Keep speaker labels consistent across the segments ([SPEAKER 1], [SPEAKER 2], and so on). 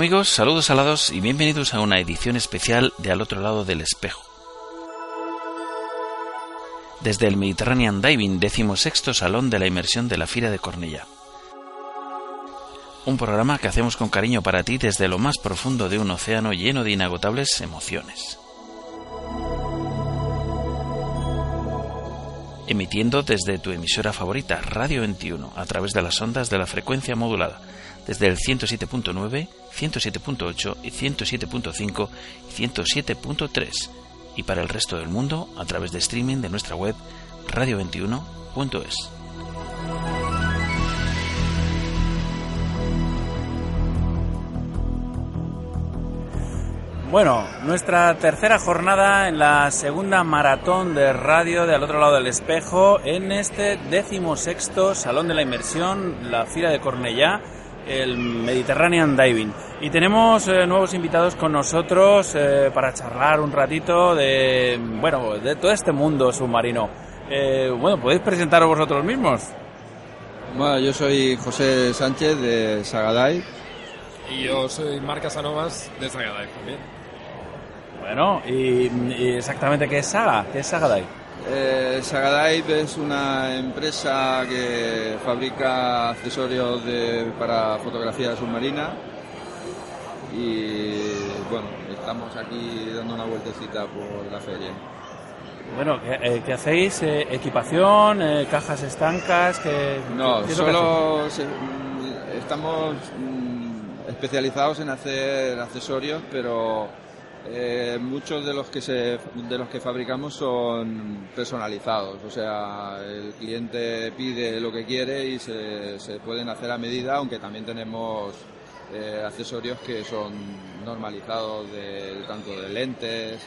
[SPEAKER 1] Amigos, saludos alados y bienvenidos a una edición especial de Al otro lado del espejo. Desde el Mediterranean Diving, sexto Salón de la Inmersión de la Fira de Cornella. Un programa que hacemos con cariño para ti desde lo más profundo de un océano lleno de inagotables emociones. Emitiendo desde tu emisora favorita, Radio 21, a través de las ondas de la frecuencia modulada desde el 107.9, 107.8 y 107.5 y 107.3 y para el resto del mundo a través de streaming de nuestra web radio21.es. Bueno, nuestra tercera jornada en la segunda maratón de radio de al otro lado del espejo en este décimo sexto Salón de la Inmersión, la Fila de Cornellá el Mediterranean Diving. Y tenemos eh, nuevos invitados con nosotros eh, para charlar un ratito de, bueno, de todo este mundo submarino. Eh, bueno, ¿podéis presentaros vosotros mismos?
[SPEAKER 2] Bueno, yo soy José Sánchez de Sagadive.
[SPEAKER 3] Y yo soy Marc Casanovas de Sagadive también.
[SPEAKER 1] Bueno, y, exactamente qué es Saga? ¿Qué es Sagadive?
[SPEAKER 2] Eh, es una empresa que fabrica accesorios para fotografía submarina y bueno, estamos aquí dando una vueltecita por la feria.
[SPEAKER 1] Bueno, ¿qué, eh, hacéis? Eh, ¿Equipación? Eh, ¿Cajas estancas? que
[SPEAKER 2] no, solo estamos mm, especializados en hacer accesorios, pero eh, muchos de los que se, de los que fabricamos son personalizados, o sea, el cliente pide lo que quiere y se, se pueden hacer a medida, aunque también tenemos eh, accesorios que son normalizados de, tanto de lentes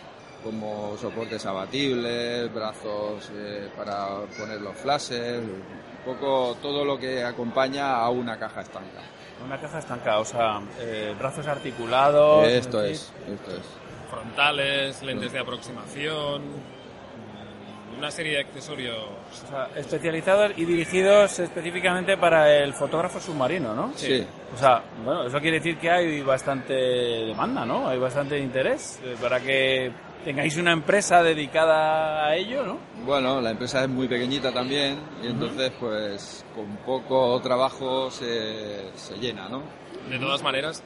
[SPEAKER 2] como soportes abatibles, brazos eh, para poner los flashes, un poco todo lo que acompaña a una caja estanca.
[SPEAKER 1] Una caja estanca, o sea, brazos articulados.
[SPEAKER 2] Esto es, esto es
[SPEAKER 3] frontales, lentes de aproximación, una serie de accesorios.
[SPEAKER 1] especializados y dirigidos específicamente para el fotógrafo submarino, ¿no?
[SPEAKER 2] Sí.
[SPEAKER 1] O sea, bueno, eso quiere decir que hay bastante demanda, ¿no? Hay bastante interés eh, para que tengáis una empresa dedicada a ello, ¿no?
[SPEAKER 2] Bueno, la empresa es muy pequeñita también y entonces pues con poco trabajo se, se llena, ¿no?
[SPEAKER 3] De todas maneras,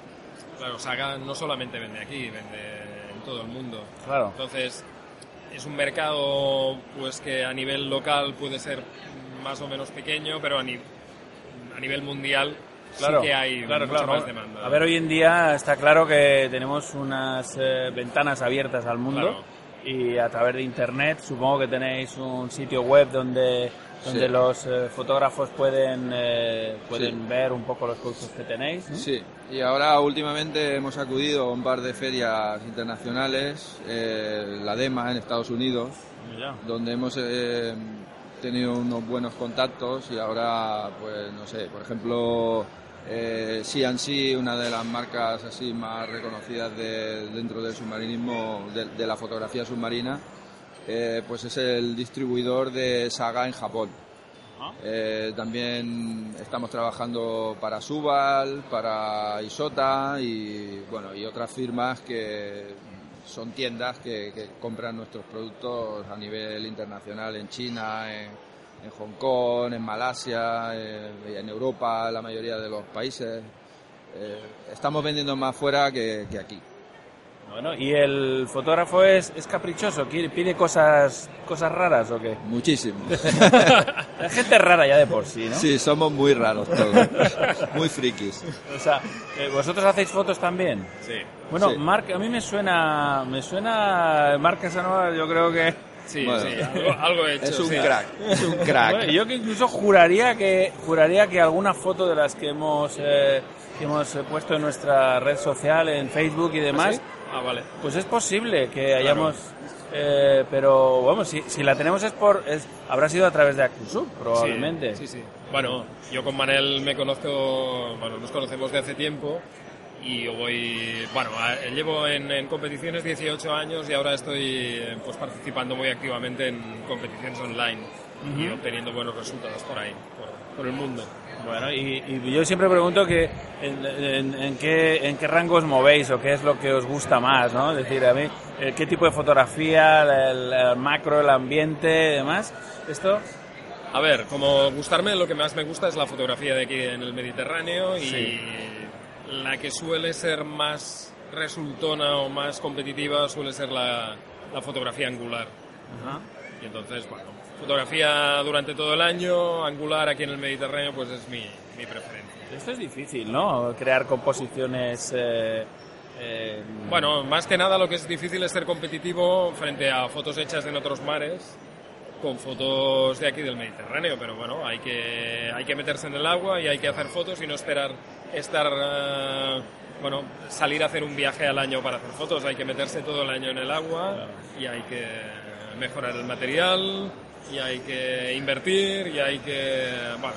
[SPEAKER 3] claro, Saga no solamente vende aquí, vende todo el mundo.
[SPEAKER 1] Claro.
[SPEAKER 3] Entonces, es un mercado pues que a nivel local puede ser más o menos pequeño, pero a, a nivel mundial sí que hay mucha más demanda.
[SPEAKER 1] A ver, hoy en día está claro que tenemos unas eh, ventanas abiertas al mundo y a través de internet supongo que tenéis un sitio web donde donde los eh, fotógrafos pueden, eh, pueden ver un poco los productos que tenéis.
[SPEAKER 2] Sí, y ahora últimamente hemos acudido a un par de ferias internacionales, eh, la DEMA en Estados Unidos, donde hemos tenido unos buenos contactos y ahora, pues no sé, por ejemplo, CNC, una de las marcas así más reconocidas dentro del submarinismo, de la fotografía submarina, eh, pues es el distribuidor de Saga en Japón. Ah. Eh, también estamos trabajando para Subal, para Isota y bueno y otras firmas que son tiendas que, compran nuestros productos a nivel internacional en China, en, Hong Kong, en Malasia, eh, en Europa, la mayoría de los países. estamos vendiendo más fuera que aquí.
[SPEAKER 1] Bueno, ¿y el fotógrafo es, es caprichoso? ¿Pide cosas, cosas raras o qué?
[SPEAKER 2] Muchísimo.
[SPEAKER 1] Hay gente rara ya de por sí, ¿no?
[SPEAKER 2] Sí, somos muy raros todos. muy frikis.
[SPEAKER 1] O sea, eh, ¿vosotros hacéis fotos también?
[SPEAKER 3] Sí.
[SPEAKER 1] Bueno,
[SPEAKER 2] Sí.
[SPEAKER 1] Marc, a mí me suena, me suena Marc Casanova, yo creo que...
[SPEAKER 3] Sí,
[SPEAKER 2] Bueno.
[SPEAKER 3] sí, algo, algo he hecho.
[SPEAKER 2] Es un
[SPEAKER 3] sí.
[SPEAKER 2] crack, es un crack.
[SPEAKER 1] Bueno, yo que incluso juraría que juraría que alguna foto de las que hemos eh, que hemos puesto en nuestra red social, en Facebook y demás,
[SPEAKER 3] ¿Sí? Ah, vale.
[SPEAKER 1] pues es posible que hayamos... eh, pero vamos, si, si la tenemos es por es, habrá sido a través de Acusub, probablemente.
[SPEAKER 3] Sí, sí, sí. Bueno, yo con Manel me conozco, bueno, nos conocemos de hace tiempo y yo voy, bueno, a- llevo en, en competiciones 18 años y ahora estoy eh, pues participando muy activamente en competiciones online y obteniendo buenos resultados por ahí, por, por el mundo.
[SPEAKER 1] Bueno, y, y yo siempre pregunto que en, en- en qué, en qué rangos movéis o qué es lo que os gusta más, ¿no? Es decir, a mí, eh, qué tipo de fotografía, el, el macro, el ambiente y demás. Esto,
[SPEAKER 3] A ver, como gustarme, lo que más me gusta es la fotografía de aquí en el Mediterráneo y
[SPEAKER 1] Sí.
[SPEAKER 3] la que suele ser más resultona o más competitiva suele ser la, la fotografía angular. Y entonces, bueno, fotografía durante todo el año, angular aquí en el Mediterráneo, pues es mi, mi preferencia.
[SPEAKER 1] esto es difícil, ¿no? Crear composiciones... eh, eh,
[SPEAKER 3] Bueno, más que nada lo que es difícil es ser competitivo frente a fotos hechas en otros mares con fotos de aquí del Mediterráneo, pero bueno, hay que, hay que meterse en el agua y hay que hacer fotos y no esperar estar, eh, bueno, salir a hacer un viaje al año para hacer fotos, hay que meterse todo el año en el agua y hay que mejorar el material y hay que invertir y hay que, bueno,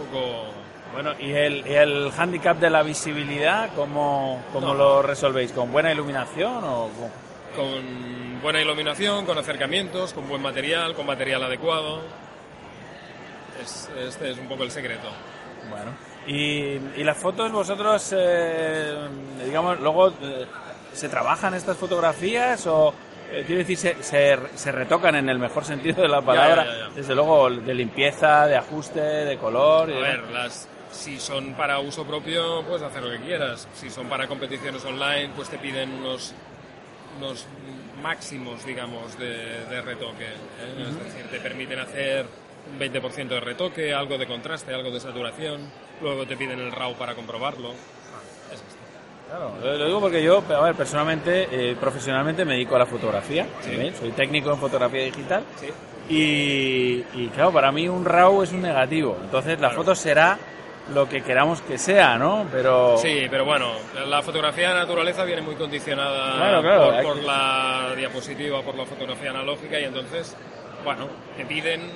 [SPEAKER 3] un poco...
[SPEAKER 1] Bueno, ¿y el, y el handicap de la visibilidad, cómo, cómo
[SPEAKER 3] No.
[SPEAKER 1] lo resolvéis? ¿Con buena iluminación o...? con-
[SPEAKER 3] con buena iluminación, con acercamientos, con buen material, con material adecuado. Es- este es un poco el secreto.
[SPEAKER 1] Bueno, y, y las fotos vosotros, eh, digamos, luego eh, se trabajan estas fotografías o eh, quiero decir se, se, se retocan en el mejor sentido de la palabra,
[SPEAKER 3] ya, ya, ya.
[SPEAKER 1] desde luego de limpieza, de ajuste, de color. y
[SPEAKER 3] A
[SPEAKER 1] demás.
[SPEAKER 3] ver, las, si son para uso propio, puedes hacer lo que quieras. Si son para competiciones online, pues te piden unos, unos máximos, digamos, de, de retoque. ¿eh? Es decir, te permiten hacer un 20% de retoque, algo de contraste, algo de saturación. Luego te piden el RAW para comprobarlo.
[SPEAKER 1] Claro, lo lo digo porque yo, a ver, personalmente, eh, profesionalmente me dedico a la fotografía, soy técnico en fotografía digital
[SPEAKER 3] Sí.
[SPEAKER 1] y, y, claro, para mí un RAW es un negativo, entonces la
[SPEAKER 3] Claro.
[SPEAKER 1] foto será lo que queramos que sea, ¿no? Pero
[SPEAKER 3] Sí, pero bueno, la fotografía de naturaleza viene muy condicionada
[SPEAKER 1] Claro, claro,
[SPEAKER 3] por,
[SPEAKER 1] hay
[SPEAKER 3] por
[SPEAKER 1] que-
[SPEAKER 3] la diapositiva, por la fotografía analógica y entonces, bueno, te piden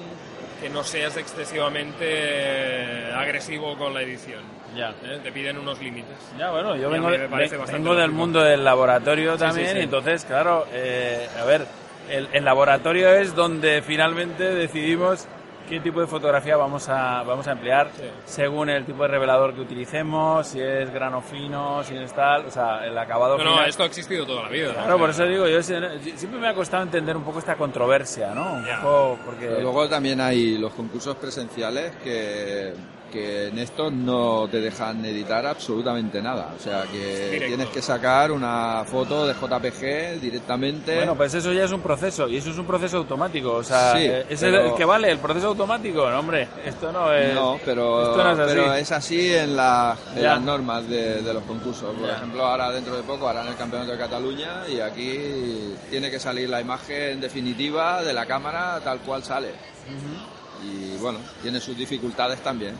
[SPEAKER 3] que no seas excesivamente agresivo con la edición.
[SPEAKER 1] Ya.
[SPEAKER 3] ¿eh? Te piden unos límites.
[SPEAKER 1] Ya, bueno, yo vengo,
[SPEAKER 3] me parece
[SPEAKER 1] del mundo del laboratorio también,
[SPEAKER 3] sí, sí.
[SPEAKER 1] y entonces, claro, eh, a ver, el, el laboratorio es donde finalmente decidimos qué tipo de fotografía vamos a, vamos a emplear
[SPEAKER 3] Sí.
[SPEAKER 1] según el tipo de revelador que utilicemos, si es grano fino, si es tal, o sea, el acabado
[SPEAKER 3] No, no,
[SPEAKER 1] final.
[SPEAKER 3] esto ha existido toda la vida.
[SPEAKER 1] Claro, por eso digo, yo siempre me ha costado entender un poco esta controversia, ¿no? Un
[SPEAKER 3] Ya.
[SPEAKER 1] poco porque...
[SPEAKER 2] Pero luego también hay los concursos presenciales que, que en estos no te dejan editar absolutamente nada. O sea que tienes que sacar una foto de JPG directamente.
[SPEAKER 1] Bueno, pues eso ya es un proceso, y eso es un proceso automático, o sea,
[SPEAKER 2] Sí,
[SPEAKER 1] eh, ¿es
[SPEAKER 2] pero-
[SPEAKER 1] el, que vale el proceso automático? No, hombre, esto no es...
[SPEAKER 2] no, pero,
[SPEAKER 1] esto no es así.
[SPEAKER 2] pero es así en, la- en
[SPEAKER 1] Ya.
[SPEAKER 2] las normas de, de los concursos. Por
[SPEAKER 1] Ya.
[SPEAKER 2] ejemplo, ahora dentro de poco harán el Campeonato de Cataluña y aquí tiene que salir la imagen definitiva de la cámara tal cual sale. Y bueno, tiene sus dificultades también.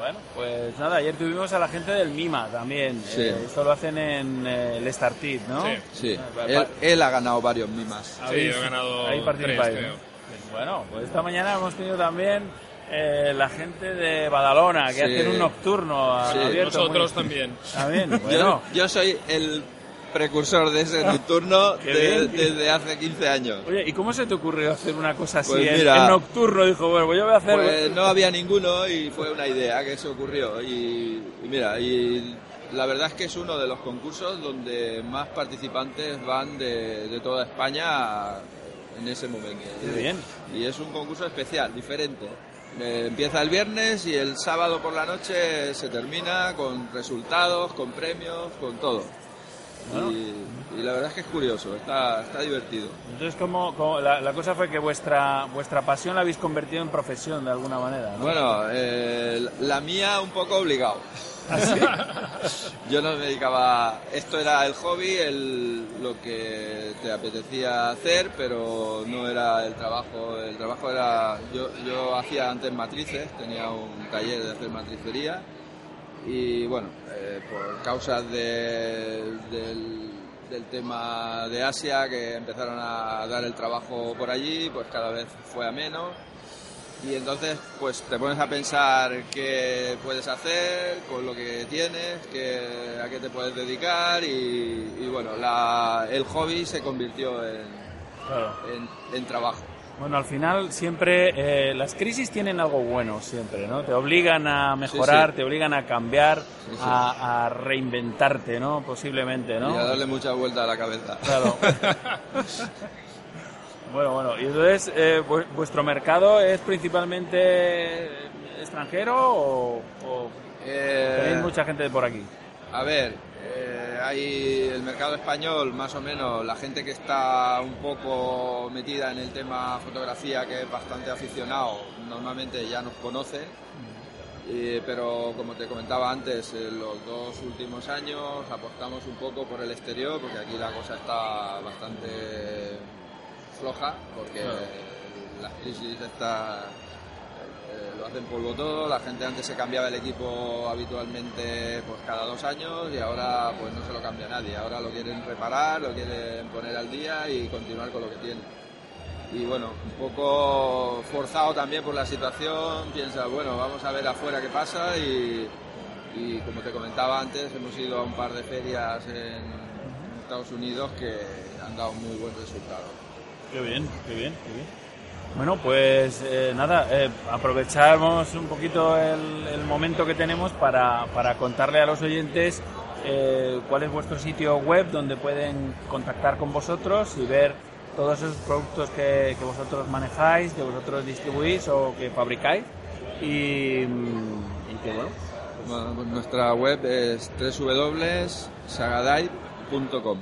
[SPEAKER 1] Bueno, pues nada, ayer tuvimos a la gente del MIMA también.
[SPEAKER 2] Sí.
[SPEAKER 1] Eh, esto lo hacen en eh, el Startit, ¿no?
[SPEAKER 3] Sí.
[SPEAKER 2] Sí,
[SPEAKER 1] Ah, va-
[SPEAKER 2] él, ha ganado varios mimas.
[SPEAKER 3] Sí, yo he ganado
[SPEAKER 1] ahí
[SPEAKER 3] tres.
[SPEAKER 1] Bueno, pues esta mañana hemos tenido también eh, la gente de Badalona, que
[SPEAKER 2] Sí.
[SPEAKER 1] hacen un nocturno abierto.
[SPEAKER 3] Nosotros
[SPEAKER 1] muy-
[SPEAKER 3] también.
[SPEAKER 1] También,
[SPEAKER 2] Yo,
[SPEAKER 1] bueno.
[SPEAKER 2] yo soy el precursor de ese nocturno de-
[SPEAKER 1] bien.
[SPEAKER 2] desde hace 15 años.
[SPEAKER 1] Oye, ¿y cómo se te ocurrió hacer una cosa así
[SPEAKER 2] Pues
[SPEAKER 1] en-
[SPEAKER 2] mira,
[SPEAKER 1] en, nocturno? Dijo, bueno, pues yo voy a hacer...
[SPEAKER 2] Pues no había ninguno y fue una idea que se ocurrió. Y, y mira, y la verdad es que es uno de los concursos donde más participantes van de, de toda España en ese momento.
[SPEAKER 1] Qué bien.
[SPEAKER 2] Y es un concurso especial, diferente. Eh, empieza el viernes y el sábado por la noche se termina con resultados, con premios, con todo. Y, la verdad es que es curioso, está, está divertido.
[SPEAKER 1] Entonces, ¿cómo, la, cosa fue que vuestra, vuestra pasión la habéis convertido en profesión de alguna manera?
[SPEAKER 2] Bueno, eh, la mía un poco obligado. Yo no me dedicaba, esto era el hobby, el, lo que te apetecía hacer, pero no era el trabajo. El trabajo era, yo, yo hacía antes matrices, tenía un taller de hacer matricería y bueno, eh, por causas del, del tema de Asia que empezaron a dar el trabajo por allí, pues cada vez fue a menos y entonces pues te pones a pensar qué puedes hacer con lo que tienes, a qué te puedes dedicar y, bueno, el hobby se convirtió en, en, trabajo.
[SPEAKER 1] Bueno, al final siempre eh, las crisis tienen algo bueno siempre, ¿no? Te obligan a mejorar, te obligan a cambiar, a, a, reinventarte, ¿no? Posiblemente, ¿no?
[SPEAKER 2] Y a darle mucha vuelta a la cabeza.
[SPEAKER 1] Claro. Bueno, bueno, y entonces, eh, ¿vuestro mercado es principalmente extranjero o, eh, tenéis mucha gente por aquí?
[SPEAKER 2] A ver, eh, hay el mercado español, más o menos, la gente que está un poco metida en el tema fotografía, que es bastante aficionado, normalmente ya nos conoce. pero como te comentaba antes, en los dos últimos años apostamos un poco por el exterior, porque aquí la cosa está bastante floja porque las crisis está eh, lo hacen polvo todo, la gente antes se cambiaba el equipo habitualmente pues cada dos años y ahora pues no se lo cambia nadie, ahora lo quieren reparar, lo quieren poner al día y continuar con lo que tienen. Y bueno, un poco forzado también por la situación, piensa, bueno, vamos a ver afuera qué pasa y, como te comentaba antes, hemos ido a un par de ferias en Estados Unidos que han dado muy buen resultado.
[SPEAKER 1] Qué bien, qué bien, qué bien. Bueno, pues eh, nada, eh, aprovechamos un poquito el, momento que tenemos para, para, contarle a los oyentes eh, cuál es vuestro sitio web donde pueden contactar con vosotros y ver todos esos productos que, que vosotros manejáis, que vosotros distribuís o que fabricáis. Y, que bueno.
[SPEAKER 2] Pues nuestra web es www.sagadai.com.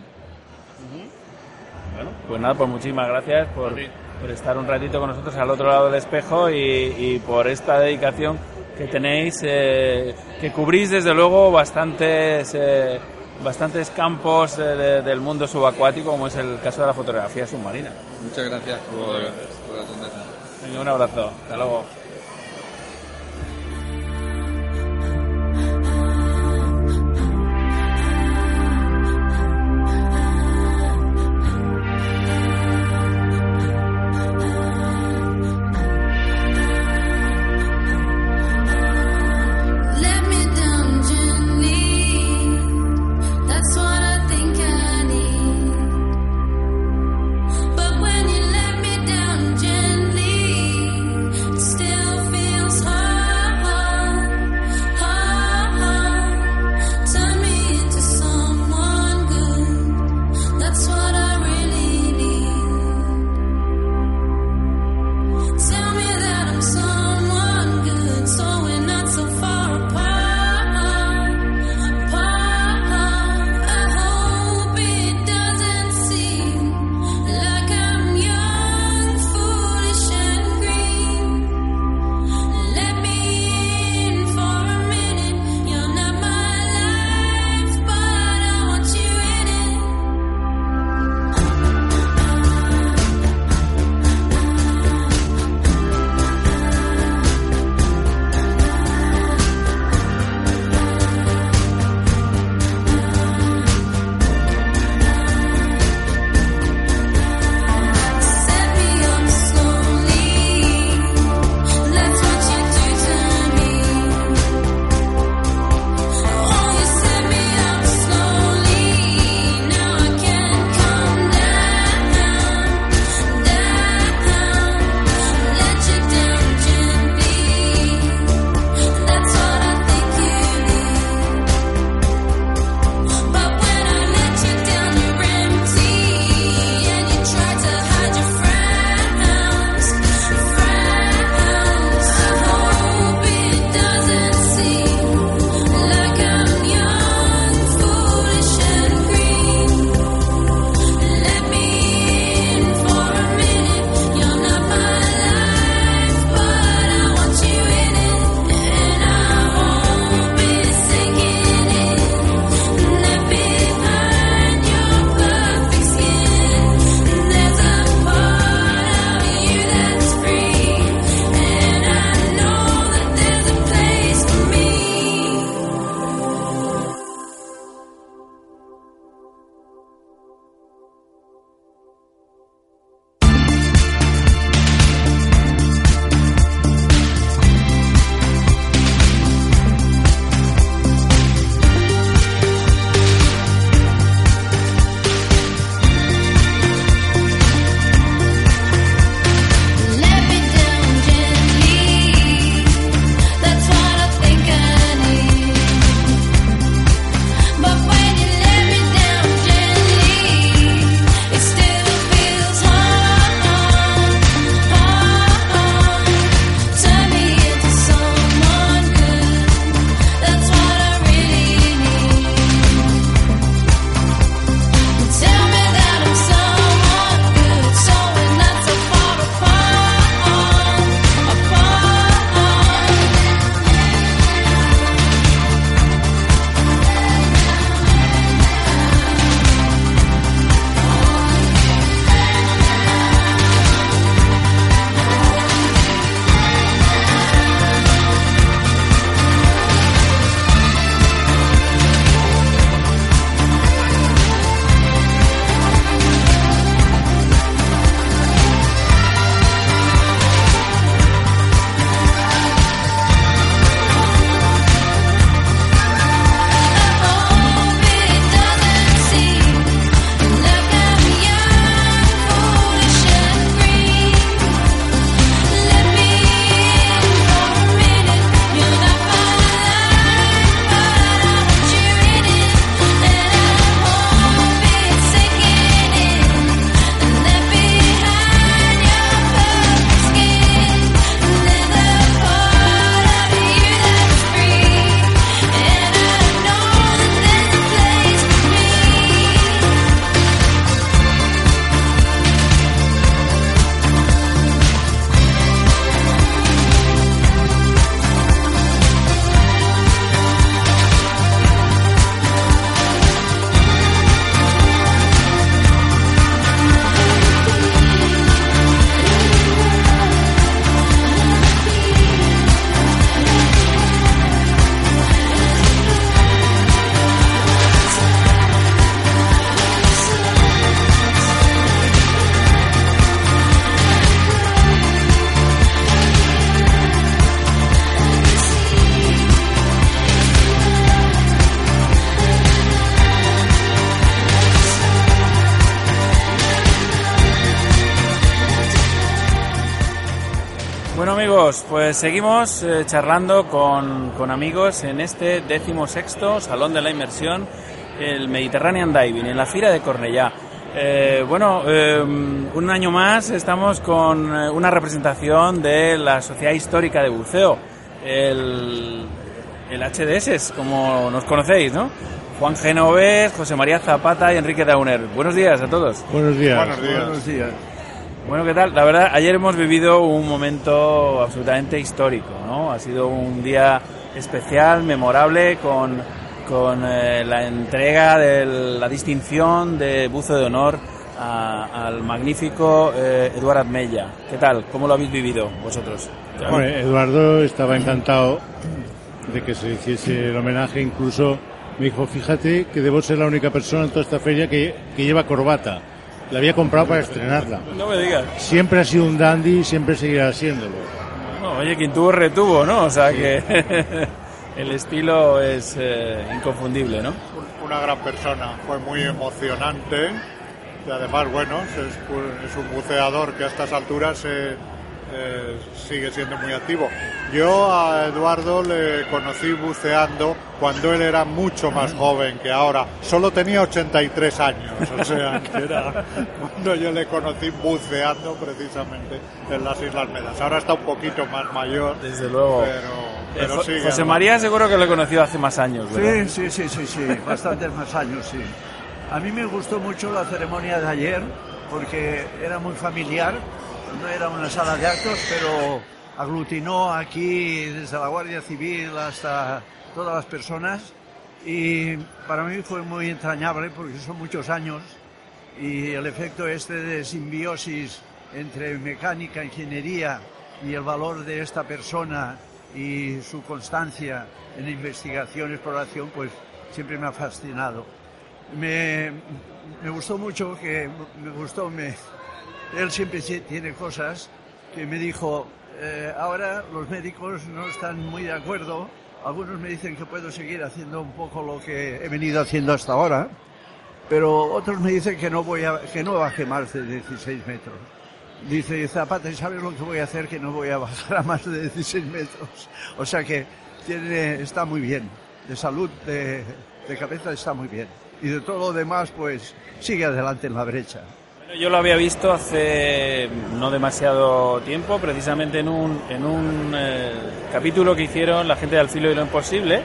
[SPEAKER 1] Bueno, pues nada, pues muchísimas gracias por, por, estar un ratito con nosotros al otro lado del espejo y, por esta dedicación que tenéis, eh, que cubrís desde luego bastantes, eh, bastantes campos del mundo subacuático, como es el caso de la fotografía submarina.
[SPEAKER 2] Muchas gracias por, por atendernos.
[SPEAKER 1] Un abrazo, hasta luego. Amigos, pues seguimos eh, charlando con, con, amigos en este décimo sexto Salón de la Inmersión, el Mediterranean Diving, en la Fira de Cornellá. Eh, bueno, eh, un año más estamos con una representación de la Sociedad Histórica de Buceo, el, el HDS, como nos conocéis, ¿no? Juan Genovés, José María Zapata y Enrique Dauner. Buenos días a todos.
[SPEAKER 4] Buenos días.
[SPEAKER 2] Buenos días. Buenos días.
[SPEAKER 1] Bueno, ¿qué tal? La verdad, ayer hemos vivido un momento absolutamente histórico, ¿no? Ha sido un día especial, memorable, con, con eh, la entrega de la distinción de buzo de honor a, al magnífico eh, Eduardo Admella. ¿Qué tal? ¿Cómo lo habéis vivido vosotros?
[SPEAKER 4] Bueno, Eduardo estaba encantado de que se hiciese el homenaje, incluso me dijo, fíjate que debo ser la única persona en toda esta feria que, que lleva corbata la había comprado para estrenarla.
[SPEAKER 1] No me digas.
[SPEAKER 4] Siempre ha sido un dandy y siempre seguirá siéndolo.
[SPEAKER 1] oye, quien tuvo retuvo, ¿no? O sea que el estilo es eh, inconfundible, ¿no?
[SPEAKER 5] Una gran persona, fue muy emocionante y además, bueno, es, es un buceador que a estas alturas se eh, sigue siendo muy activo. Yo a Eduardo le conocí buceando cuando él era mucho más joven que ahora. Solo tenía 83 años, o sea, que era cuando yo le conocí buceando precisamente en las Islas Medas. Ahora está un poquito más mayor.
[SPEAKER 1] Desde luego.
[SPEAKER 5] Pero,
[SPEAKER 1] eh, José María seguro que lo he conocido hace más años,
[SPEAKER 6] Sí, sí, sí, sí, sí, bastantes más años, sí. A mí me gustó mucho la ceremonia de ayer porque era muy familiar no era una sala de actos, pero aglutinó aquí desde la Guardia Civil hasta todas las personas y para mí fue muy entrañable porque son muchos años y el efecto este de simbiosis entre mecánica, ingeniería y el valor de esta persona y su constancia en investigación, exploración, pues siempre me ha fascinado. Me, me gustó mucho que, me gustó, me, él siempre tiene cosas que me dijo, eh, ahora los médicos no están muy de acuerdo, algunos me dicen que puedo seguir haciendo un poco lo que he venido haciendo hasta ahora, pero otros me dicen que no voy a, que no baje más de 16 metros. Dice Zapata, ¿sabes lo que voy a hacer? Que no voy a bajar a más de 16 metros. O sea que tiene, está muy bien. De salud, de, de cabeza está muy bien. Y de todo lo demás, pues sigue adelante en la brecha.
[SPEAKER 1] Yo lo había visto hace no demasiado tiempo, precisamente en un, en un eh, capítulo que hicieron la gente de Al filo de lo imposible,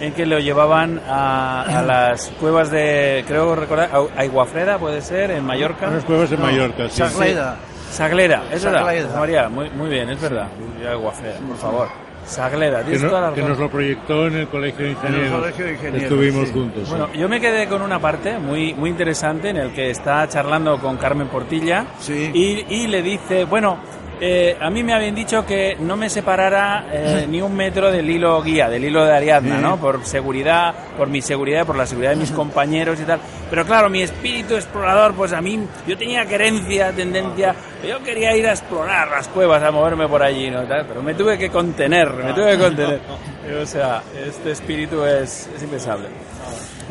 [SPEAKER 1] en que lo llevaban a, las cuevas de, creo recordar, Aiguafreda puede ser, en Mallorca.
[SPEAKER 4] Las cuevas de Mallorca, sí.
[SPEAKER 6] Saglera.
[SPEAKER 1] Saglera, es verdad. María, muy, muy bien, es verdad. Aiguafreda, por favor. Saglera,
[SPEAKER 4] que, que nos lo proyectó en el Colegio de Ingenieros. Estuvimos juntos.
[SPEAKER 1] Bueno, yo me quedé con una parte muy, muy interesante en el que está charlando con Carmen Portilla y, y le dice, bueno, eh, a mí me habían dicho que no me separara eh, ni un metro del hilo guía, del hilo de Ariadna, ¿no? Por seguridad, por mi seguridad, por la seguridad de mis compañeros y tal. Pero claro, mi espíritu explorador, pues a mí, yo tenía querencia, tendencia, yo quería ir a explorar las cuevas, a moverme por allí, ¿no? Pero me tuve que contener, me tuve que contener. O sea, este espíritu es, es impensable.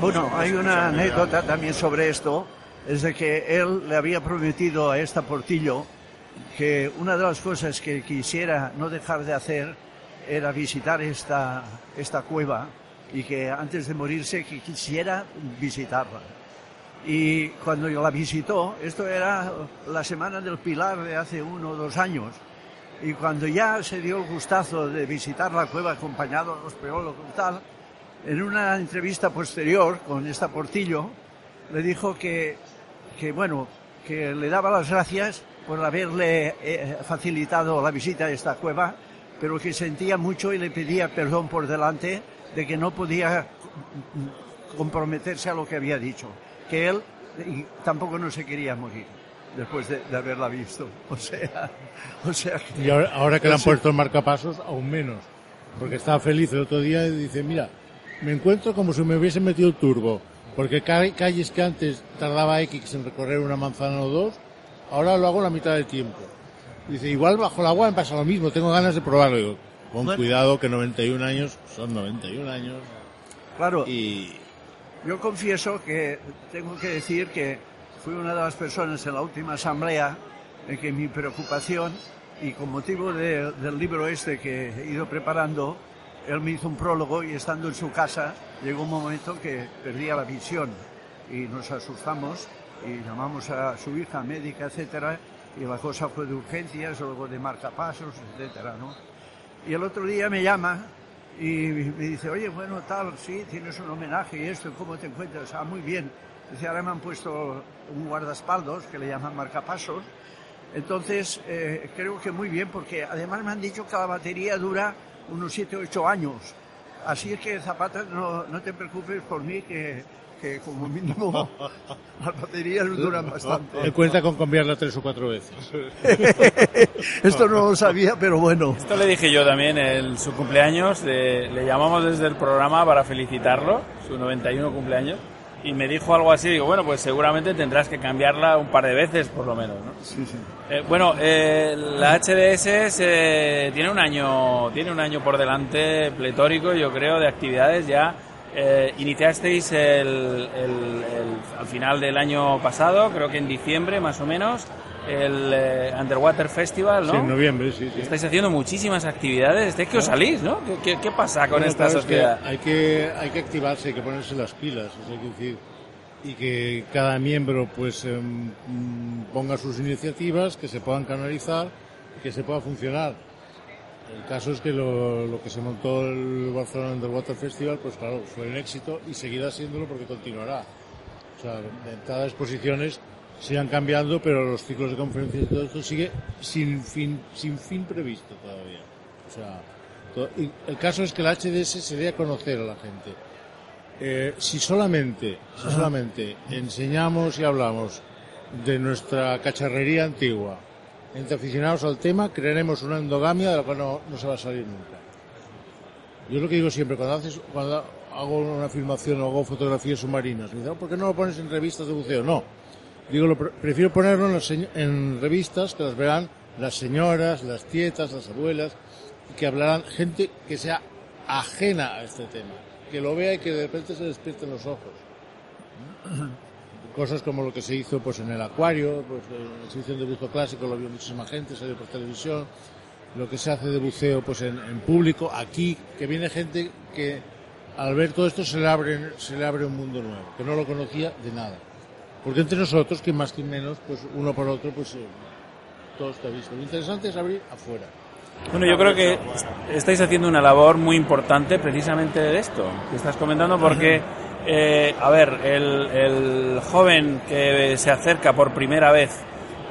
[SPEAKER 6] Bueno, hay una anécdota también sobre esto, es de que él le había prometido a esta Portillo que una de las cosas que quisiera no dejar de hacer era visitar esta, esta cueva y que antes de morirse que quisiera visitarla. Y cuando yo la visitó, esto era la semana del Pilar de hace uno o dos años, y cuando ya se dio el gustazo de visitar la cueva acompañado de los peólogos y tal, en una entrevista posterior con esta Portillo, le dijo que, que bueno, que le daba las gracias por haberle eh, facilitado la visita a esta cueva, pero que sentía mucho y le pedía perdón por delante de que no podía comprometerse a lo que había dicho, que él tampoco no se quería morir después de, haberla visto. O sea, o sea
[SPEAKER 4] y ahora, que le han puesto el marcapasos, aún menos, porque estaba feliz el otro día y dice, mira, me encuentro como si me hubiesen metido el turbo, porque calles que antes tardaba X en recorrer una manzana o dos, ahora lo hago la mitad del tiempo. Dice, igual bajo el agua me pasa lo mismo, tengo ganas de probarlo. Digo, con cuidado que 91 años son 91 años.
[SPEAKER 6] Claro. Y yo confieso que tengo que decir que fui una de las personas en la última asamblea en que mi preocupación y con motivo de- del libro este que he ido preparando, él me hizo un prólogo y estando en su casa llegó un momento que perdía la visión y nos asustamos y llamamos a su hija médica, etcétera, y la cosa fue de urgencias, luego de marcapasos, etcétera, ¿no? Y el otro día me llama y me dice, oye, bueno, tal, sí, tienes un homenaje y esto, ¿cómo te encuentras? Ah, muy bien. Dice, ahora me han puesto un guardaespaldos que le llaman marcapasos. Entonces, eh, creo que muy bien, porque además me han dicho que la batería dura unos 7 o 8 años. Así es que, Zapata, no, no te preocupes por mí, que, que como mínimo las baterías duran bastante.
[SPEAKER 4] Él cuenta con cambiarla tres o cuatro veces.
[SPEAKER 6] Esto no lo sabía, pero bueno.
[SPEAKER 1] Esto le dije yo también en su cumpleaños, le, le llamamos desde el programa para felicitarlo, su 91 cumpleaños, y me dijo algo así, digo, bueno, pues seguramente tendrás que cambiarla un par de veces por lo menos, ¿no?
[SPEAKER 6] Sí, sí.
[SPEAKER 1] Eh, bueno, eh, la HDS se- tiene un año, tiene un año por delante pletórico, yo creo, de actividades ya. Eh, iniciasteis el, el- el- al final del año pasado, creo que en diciembre más o menos, el eh, Underwater Festival, ¿no?
[SPEAKER 4] Sí, en noviembre, sí, sí.
[SPEAKER 1] Estáis haciendo muchísimas actividades. ¿De qué os salís, no? ¿Qué, qué- qué pasa con
[SPEAKER 4] Bueno,
[SPEAKER 1] esta
[SPEAKER 4] claro, es que
[SPEAKER 1] sociedad?
[SPEAKER 4] hay que hay que activarse, hay que ponerse las pilas, o sea, hay que decir, y que cada miembro pues em, mm, ponga sus iniciativas, que se puedan canalizar, y que se pueda funcionar. El caso es que lo, lo que se montó el Barcelona Underwater Festival, pues claro, fue un éxito y seguirá siéndolo porque continuará. O sea, de entrada exposiciones sigan cambiando, pero los ciclos de conferencias y todo esto sigue sin fin, sin fin previsto todavía. O sea, y el caso es que la HDS se dé a conocer a la gente. Eh, si solamente, si solamente enseñamos y hablamos de nuestra cacharrería antigua entre aficionados al tema, crearemos una endogamia de la cual no, no se va a salir nunca. Yo lo que digo siempre, cuando haces, cuando hago una filmación o hago fotografías submarinas, me dicen, "Oh, ¿por qué no lo pones en revistas de buceo? No. Digo, prefiero ponerlo en, las en revistas que las verán las señoras, las tietas, las abuelas, que hablarán gente que sea ajena a este tema, que lo vea y que de repente se despierten los ojos. Cosas como lo que se hizo pues en el acuario, pues en la exhibición de buceo clásico lo vio muchísima gente, salió por televisión, lo que se hace de buceo pues en, en público, aquí, que viene gente que al ver todo esto se le abre, se le abre un mundo nuevo, que no lo conocía de nada. Porque entre nosotros, que más que menos, pues uno por otro, pues eh, todo está visto. Lo interesante es abrir afuera.
[SPEAKER 1] Bueno, yo creo que estáis haciendo una labor muy importante precisamente de esto que estás comentando porque, eh, a ver, el, el joven que se acerca por primera vez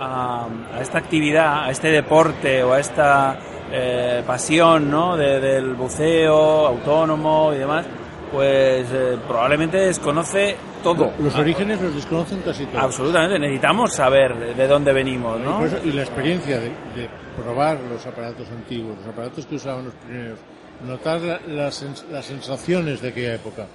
[SPEAKER 1] a, a esta actividad, a este deporte o a esta eh, pasión ¿no? de- del buceo autónomo y demás, pues eh, probablemente desconoce todo.
[SPEAKER 4] Los orígenes los desconocen casi todos.
[SPEAKER 1] Absolutamente, necesitamos saber de dónde venimos, ¿no?
[SPEAKER 4] eso- y la experiencia de, de probar los aparatos antiguos, los aparatos que usaban los primeros, notar la- las, sens- las sensaciones de aquella época.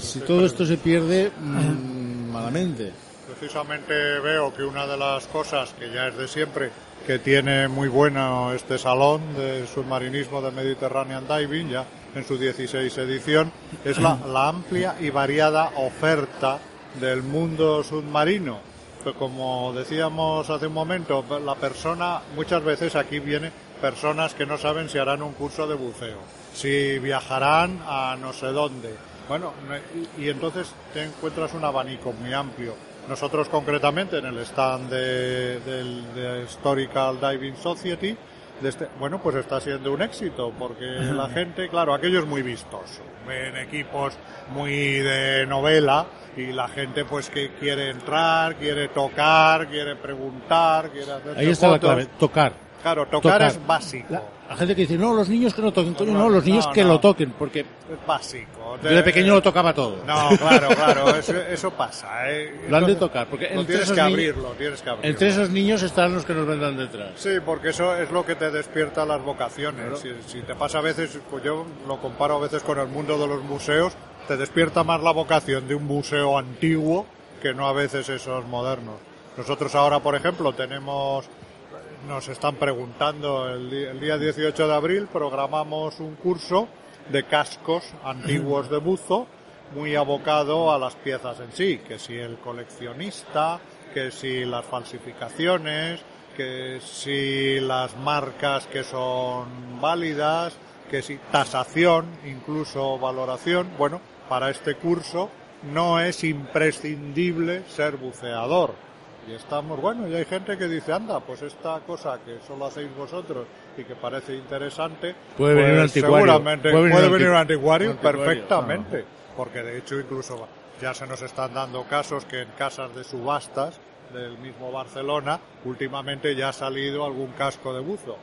[SPEAKER 4] Si todo esto se pierde, mm, malamente.
[SPEAKER 5] Precisamente veo que una de las cosas que ya es de siempre, que tiene muy bueno este salón de submarinismo de Mediterranean Diving, ya en su 16 edición, es la, la amplia y variada oferta del mundo submarino. Pues como decíamos hace un momento, la persona, muchas veces aquí viene personas que no saben si harán un curso de buceo, si viajarán a no sé dónde. Bueno, y, entonces te encuentras un abanico muy amplio. Nosotros concretamente en el stand de, del de Historical Diving Society, de este- bueno, pues está siendo un éxito porque la gente, claro, aquello es muy vistoso. Ven equipos muy de novela y la gente pues que quiere entrar, quiere tocar, quiere preguntar, quiere hacer
[SPEAKER 4] Ahí está la clave, tocar.
[SPEAKER 5] Claro, tocar,
[SPEAKER 4] Tocar.
[SPEAKER 5] es básico.
[SPEAKER 4] La, la gente que dice, no, los niños que no toquen, coño,
[SPEAKER 5] No,
[SPEAKER 4] no, los niños
[SPEAKER 5] no,
[SPEAKER 4] que lo toquen, porque
[SPEAKER 5] Es básico.
[SPEAKER 4] yo de pequeño lo tocaba todo.
[SPEAKER 5] No, claro, claro, eso, eso pasa. ¿eh?
[SPEAKER 4] Lo han de tocar, porque
[SPEAKER 5] lo tienes que abrirlo, tienes que abrirlo.
[SPEAKER 4] Entre esos niños están los que nos vendrán detrás.
[SPEAKER 5] Sí, porque eso es lo que te despierta las vocaciones. Si, si te pasa a veces, pues yo lo comparo a veces con el mundo de los museos, te despierta más la vocación de un museo antiguo que no a veces esos modernos. Nosotros ahora, por ejemplo, tenemos, nos están preguntando, el, el día 18 de abril programamos un curso de cascos antiguos de buzo, muy abocado a las piezas en sí, que si el coleccionista, que si las falsificaciones, que si las marcas que son válidas, que si tasación, incluso valoración. Bueno, para este curso no es imprescindible ser buceador. Y estamos, bueno, y hay gente que dice, anda, pues esta cosa que solo hacéis vosotros y que parece interesante,
[SPEAKER 4] puede venir un
[SPEAKER 5] pues
[SPEAKER 4] anticuario.
[SPEAKER 5] seguramente
[SPEAKER 4] Puede
[SPEAKER 5] puede
[SPEAKER 4] venir un
[SPEAKER 5] un
[SPEAKER 4] anti-
[SPEAKER 5] anticuario,
[SPEAKER 4] un anticuario,
[SPEAKER 5] perfectamente. Porque de hecho incluso ya se nos están dando casos que en casas de subastas del mismo Barcelona últimamente ya ha salido algún casco de buzo.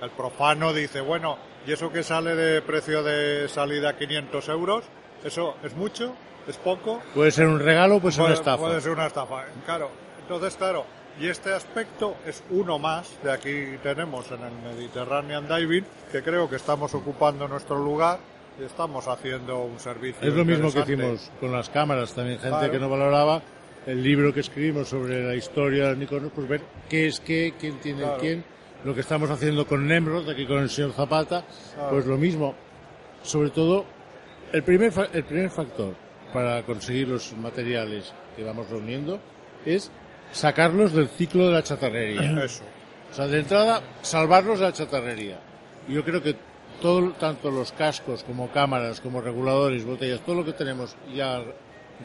[SPEAKER 5] El profano dice, bueno, ¿y eso que sale de precio de salida 500 euros? ¿Eso es mucho? ¿Es poco?
[SPEAKER 4] Puede ser un regalo, puede ser una estafa.
[SPEAKER 5] Puede ser una estafa, claro. Entonces, claro, y este aspecto es uno más de aquí tenemos en el Mediterranean Diving, que creo que estamos ocupando nuestro lugar y estamos haciendo un servicio.
[SPEAKER 4] Es lo mismo que hicimos con las cámaras, también gente
[SPEAKER 5] Claro.
[SPEAKER 4] que no valoraba el libro que escribimos sobre la historia de Nikon, pues ver qué es qué, quién tiene
[SPEAKER 5] Claro.
[SPEAKER 4] quién, lo que estamos haciendo con Nemrod, aquí con el señor Zapata,
[SPEAKER 5] Claro.
[SPEAKER 4] pues lo mismo. Sobre todo, el primer, fa- el primer factor para conseguir los materiales que vamos reuniendo es sacarlos del ciclo de la chatarrería.
[SPEAKER 5] Eso.
[SPEAKER 4] O sea, de entrada, salvarlos de la chatarrería. Yo creo que todo, tanto los cascos como cámaras, como reguladores, botellas, todo lo que tenemos ya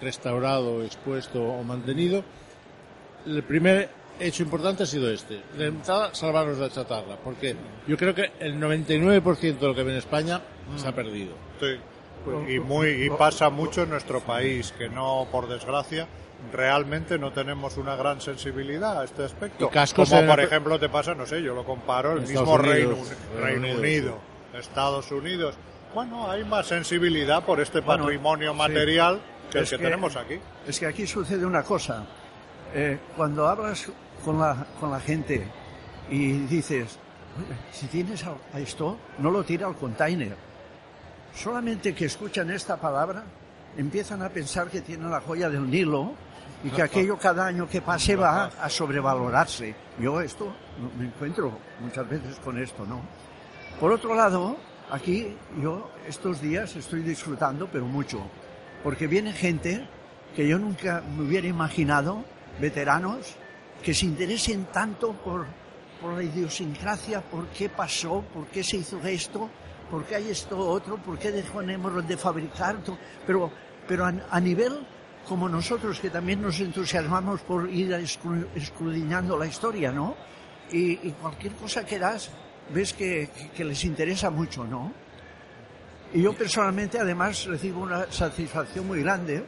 [SPEAKER 4] restaurado, expuesto o mantenido, el primer hecho importante ha sido este. De entrada, salvarlos de la chatarra. Porque yo creo que el 99% de lo que ve en España se ha perdido.
[SPEAKER 5] Sí. Y, muy, y pasa mucho en nuestro país, que no, por desgracia, realmente no tenemos una gran sensibilidad a este aspecto. Como
[SPEAKER 4] en-
[SPEAKER 5] por ejemplo te pasa, no sé, yo lo comparo, el mismo Reino,
[SPEAKER 4] Unidos,
[SPEAKER 5] Reino
[SPEAKER 4] Reino
[SPEAKER 5] Unido,
[SPEAKER 4] Unido,
[SPEAKER 5] Estados Unidos. Bueno, hay más sensibilidad por este
[SPEAKER 6] Bueno,
[SPEAKER 5] patrimonio
[SPEAKER 6] sí.
[SPEAKER 5] material que el
[SPEAKER 6] Es
[SPEAKER 5] que,
[SPEAKER 6] que-
[SPEAKER 5] tenemos aquí.
[SPEAKER 6] Es que aquí sucede una cosa. Eh, cuando hablas con la, con la gente y dices, "Oye, si tienes a a esto, no lo tira al container. Solamente que escuchan esta palabra, empiezan a pensar que tienen la joya del Nilo y que aquello cada año que pase va a sobrevalorarse. Yo esto me encuentro muchas veces con esto, ¿no? Por otro lado, aquí yo estos días estoy disfrutando, pero mucho, porque viene gente que yo nunca me hubiera imaginado, veteranos, que se interesen tanto por, por la idiosincrasia, por qué pasó, por qué se hizo esto, por qué hay esto otro, por qué dejó Nemrod de fabricar, pero, pero a, a nivel como nosotros que también nos entusiasmamos por ir escudriñando la historia, ¿no? Y, y cualquier cosa que das, ves que- que les interesa mucho, ¿no? Y yo personalmente además recibo una satisfacción muy grande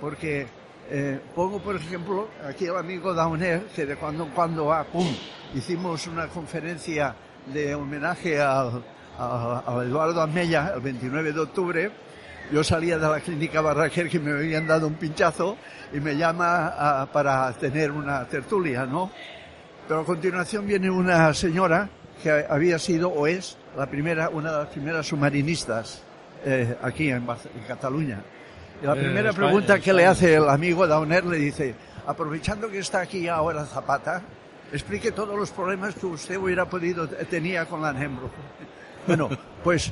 [SPEAKER 6] porque eh, pongo por ejemplo aquí el amigo Downer que de cuando en cuando ah, pum, hicimos una conferencia de homenaje al, a, a Eduardo Amella el 29 de octubre yo salía de la clínica Barraquer que me habían dado un pinchazo y me llama ah, para tener una tertulia, ¿no? Pero a continuación viene una señora que había sido o es la primera, una de las primeras submarinistas eh, aquí en, en Cataluña. Y la
[SPEAKER 4] En
[SPEAKER 6] primera
[SPEAKER 4] España,
[SPEAKER 6] pregunta que le hace el amigo Dauner le dice, aprovechando que está aquí ahora Zapata, explique todos los problemas que usted hubiera podido tenía con la Nembro. Bueno, pues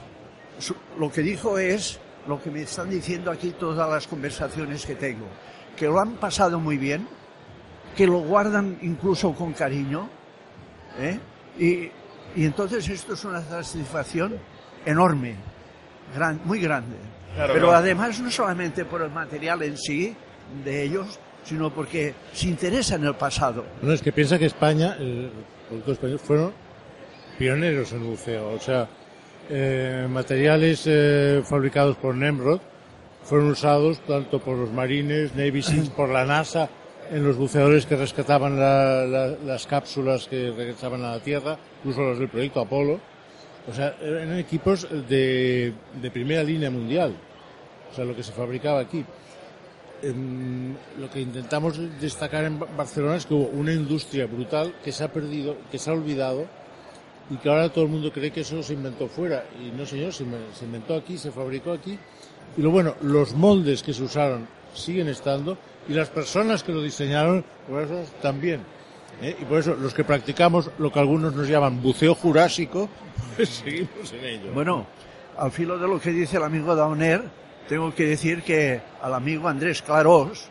[SPEAKER 6] su- lo que dijo es lo que me están diciendo aquí todas las conversaciones que tengo, que lo han pasado muy bien, que lo guardan incluso con cariño, ¿eh? y, y entonces esto es una satisfacción enorme, gran- muy grande.
[SPEAKER 3] Claro,
[SPEAKER 6] Pero
[SPEAKER 3] claro.
[SPEAKER 6] además no solamente por el material en sí de ellos, sino porque se interesa en el pasado.
[SPEAKER 4] No, es que piensa que España, el producto español, fueron pioneros en el buceo. O sea, eh, materiales eh, fabricados por Nemrod fueron usados tanto por los marines, Navy Seals, por la NASA, en los buceadores que rescataban la- la- las cápsulas que regresaban a la Tierra, incluso los del proyecto Apolo. O sea, eran equipos de, de primera línea mundial. O sea, lo que se fabricaba aquí. Em, lo que intentamos destacar en Ba- Barcelona es que hubo una industria brutal que se ha perdido, que se ha olvidado y que ahora todo el mundo cree que eso se inventó fuera. Y no, señor, se inven- se inventó aquí, se fabricó aquí. Y lo bueno, los moldes que se usaron siguen estando y las personas que lo diseñaron, pues esos también. ¿eh? Y por eso los que practicamos lo que algunos nos llaman buceo jurásico, pues seguimos en ello.
[SPEAKER 6] Bueno, al filo de lo que dice el amigo Dauner, tengo que decir que al amigo Andrés Clarós,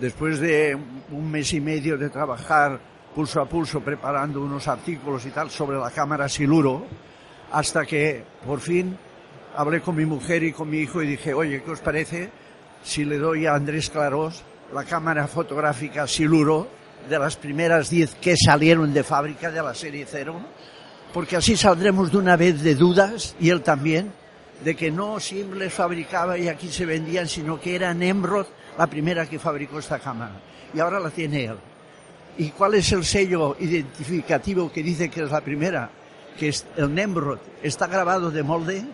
[SPEAKER 6] después de un mes y medio de trabajar pulso a pulso preparando unos artículos y tal sobre la cámara Siluro, hasta que por fin hablé con mi mujer y con mi hijo y dije, oye, ¿qué os parece si le doy a Andrés Clarós la cámara fotográfica Siluro de las primeras 10 que salieron de fábrica de la serie cero? Porque así saldremos de una vez de dudas, y él también, de que no siempre fabricaba y aquí se vendían, sino que era Nemrod la primera que fabricó esta cámara. Y ahora la tiene él. ¿Y cuál es el sello identificativo que dice que es la primera? Que es el Nemrod está grabado de molde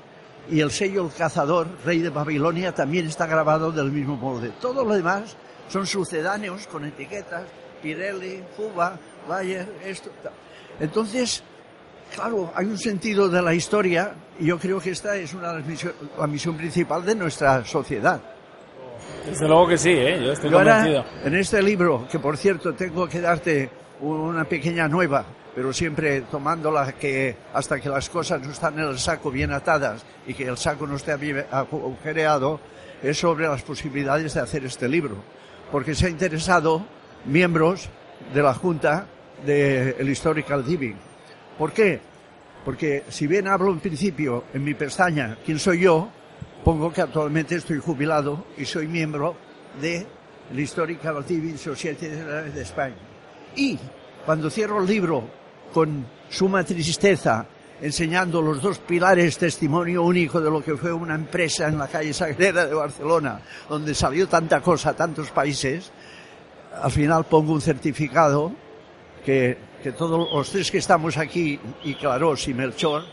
[SPEAKER 6] y el sello El Cazador, rey de Babilonia, también está grabado del mismo molde. Todo lo demás son sucedáneos con etiquetas, Pirelli, Fuba, Bayer, esto. Entonces, claro, hay un sentido de la historia y yo creo que esta es una de las misión, la misión principal de nuestra sociedad.
[SPEAKER 1] Desde luego que sí, ¿eh? yo estoy convencido.
[SPEAKER 6] en este libro, que por cierto tengo que darte una pequeña nueva, pero siempre tomándola que hasta que las cosas no están en el saco bien atadas y que el saco no esté agujereado, es sobre las posibilidades de hacer este libro. Porque se ha interesado miembros de la Junta del Historical Diving. ¿Por qué? Porque si bien hablo en principio en mi pestaña quién soy yo, pongo que actualmente estoy jubilado y soy miembro de la Historical Diving Society de España. Y cuando cierro el libro con suma tristeza, enseñando los dos pilares, testimonio único de lo que fue una empresa en la calle Sagrera de Barcelona, donde salió tanta cosa tantos países, al final pongo un certificado que, que todos los tres que estamos aquí, y Clarós y Melchor,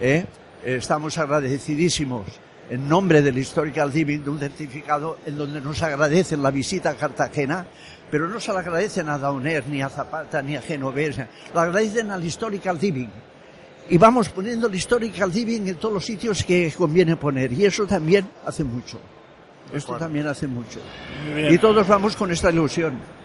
[SPEAKER 6] eh, estamos agradecidísimos en nombre del Historical Diving de un certificado en donde nos agradecen la visita a Cartagena, pero no se la agradecen a Dauner, ni a Zapata, ni a Genovés, la agradecen al Historical Diving. Y vamos poniendo el Historical Diving en todos los sitios que conviene poner, y eso también hace mucho. Esto también hace mucho. Y todos vamos con esta ilusión.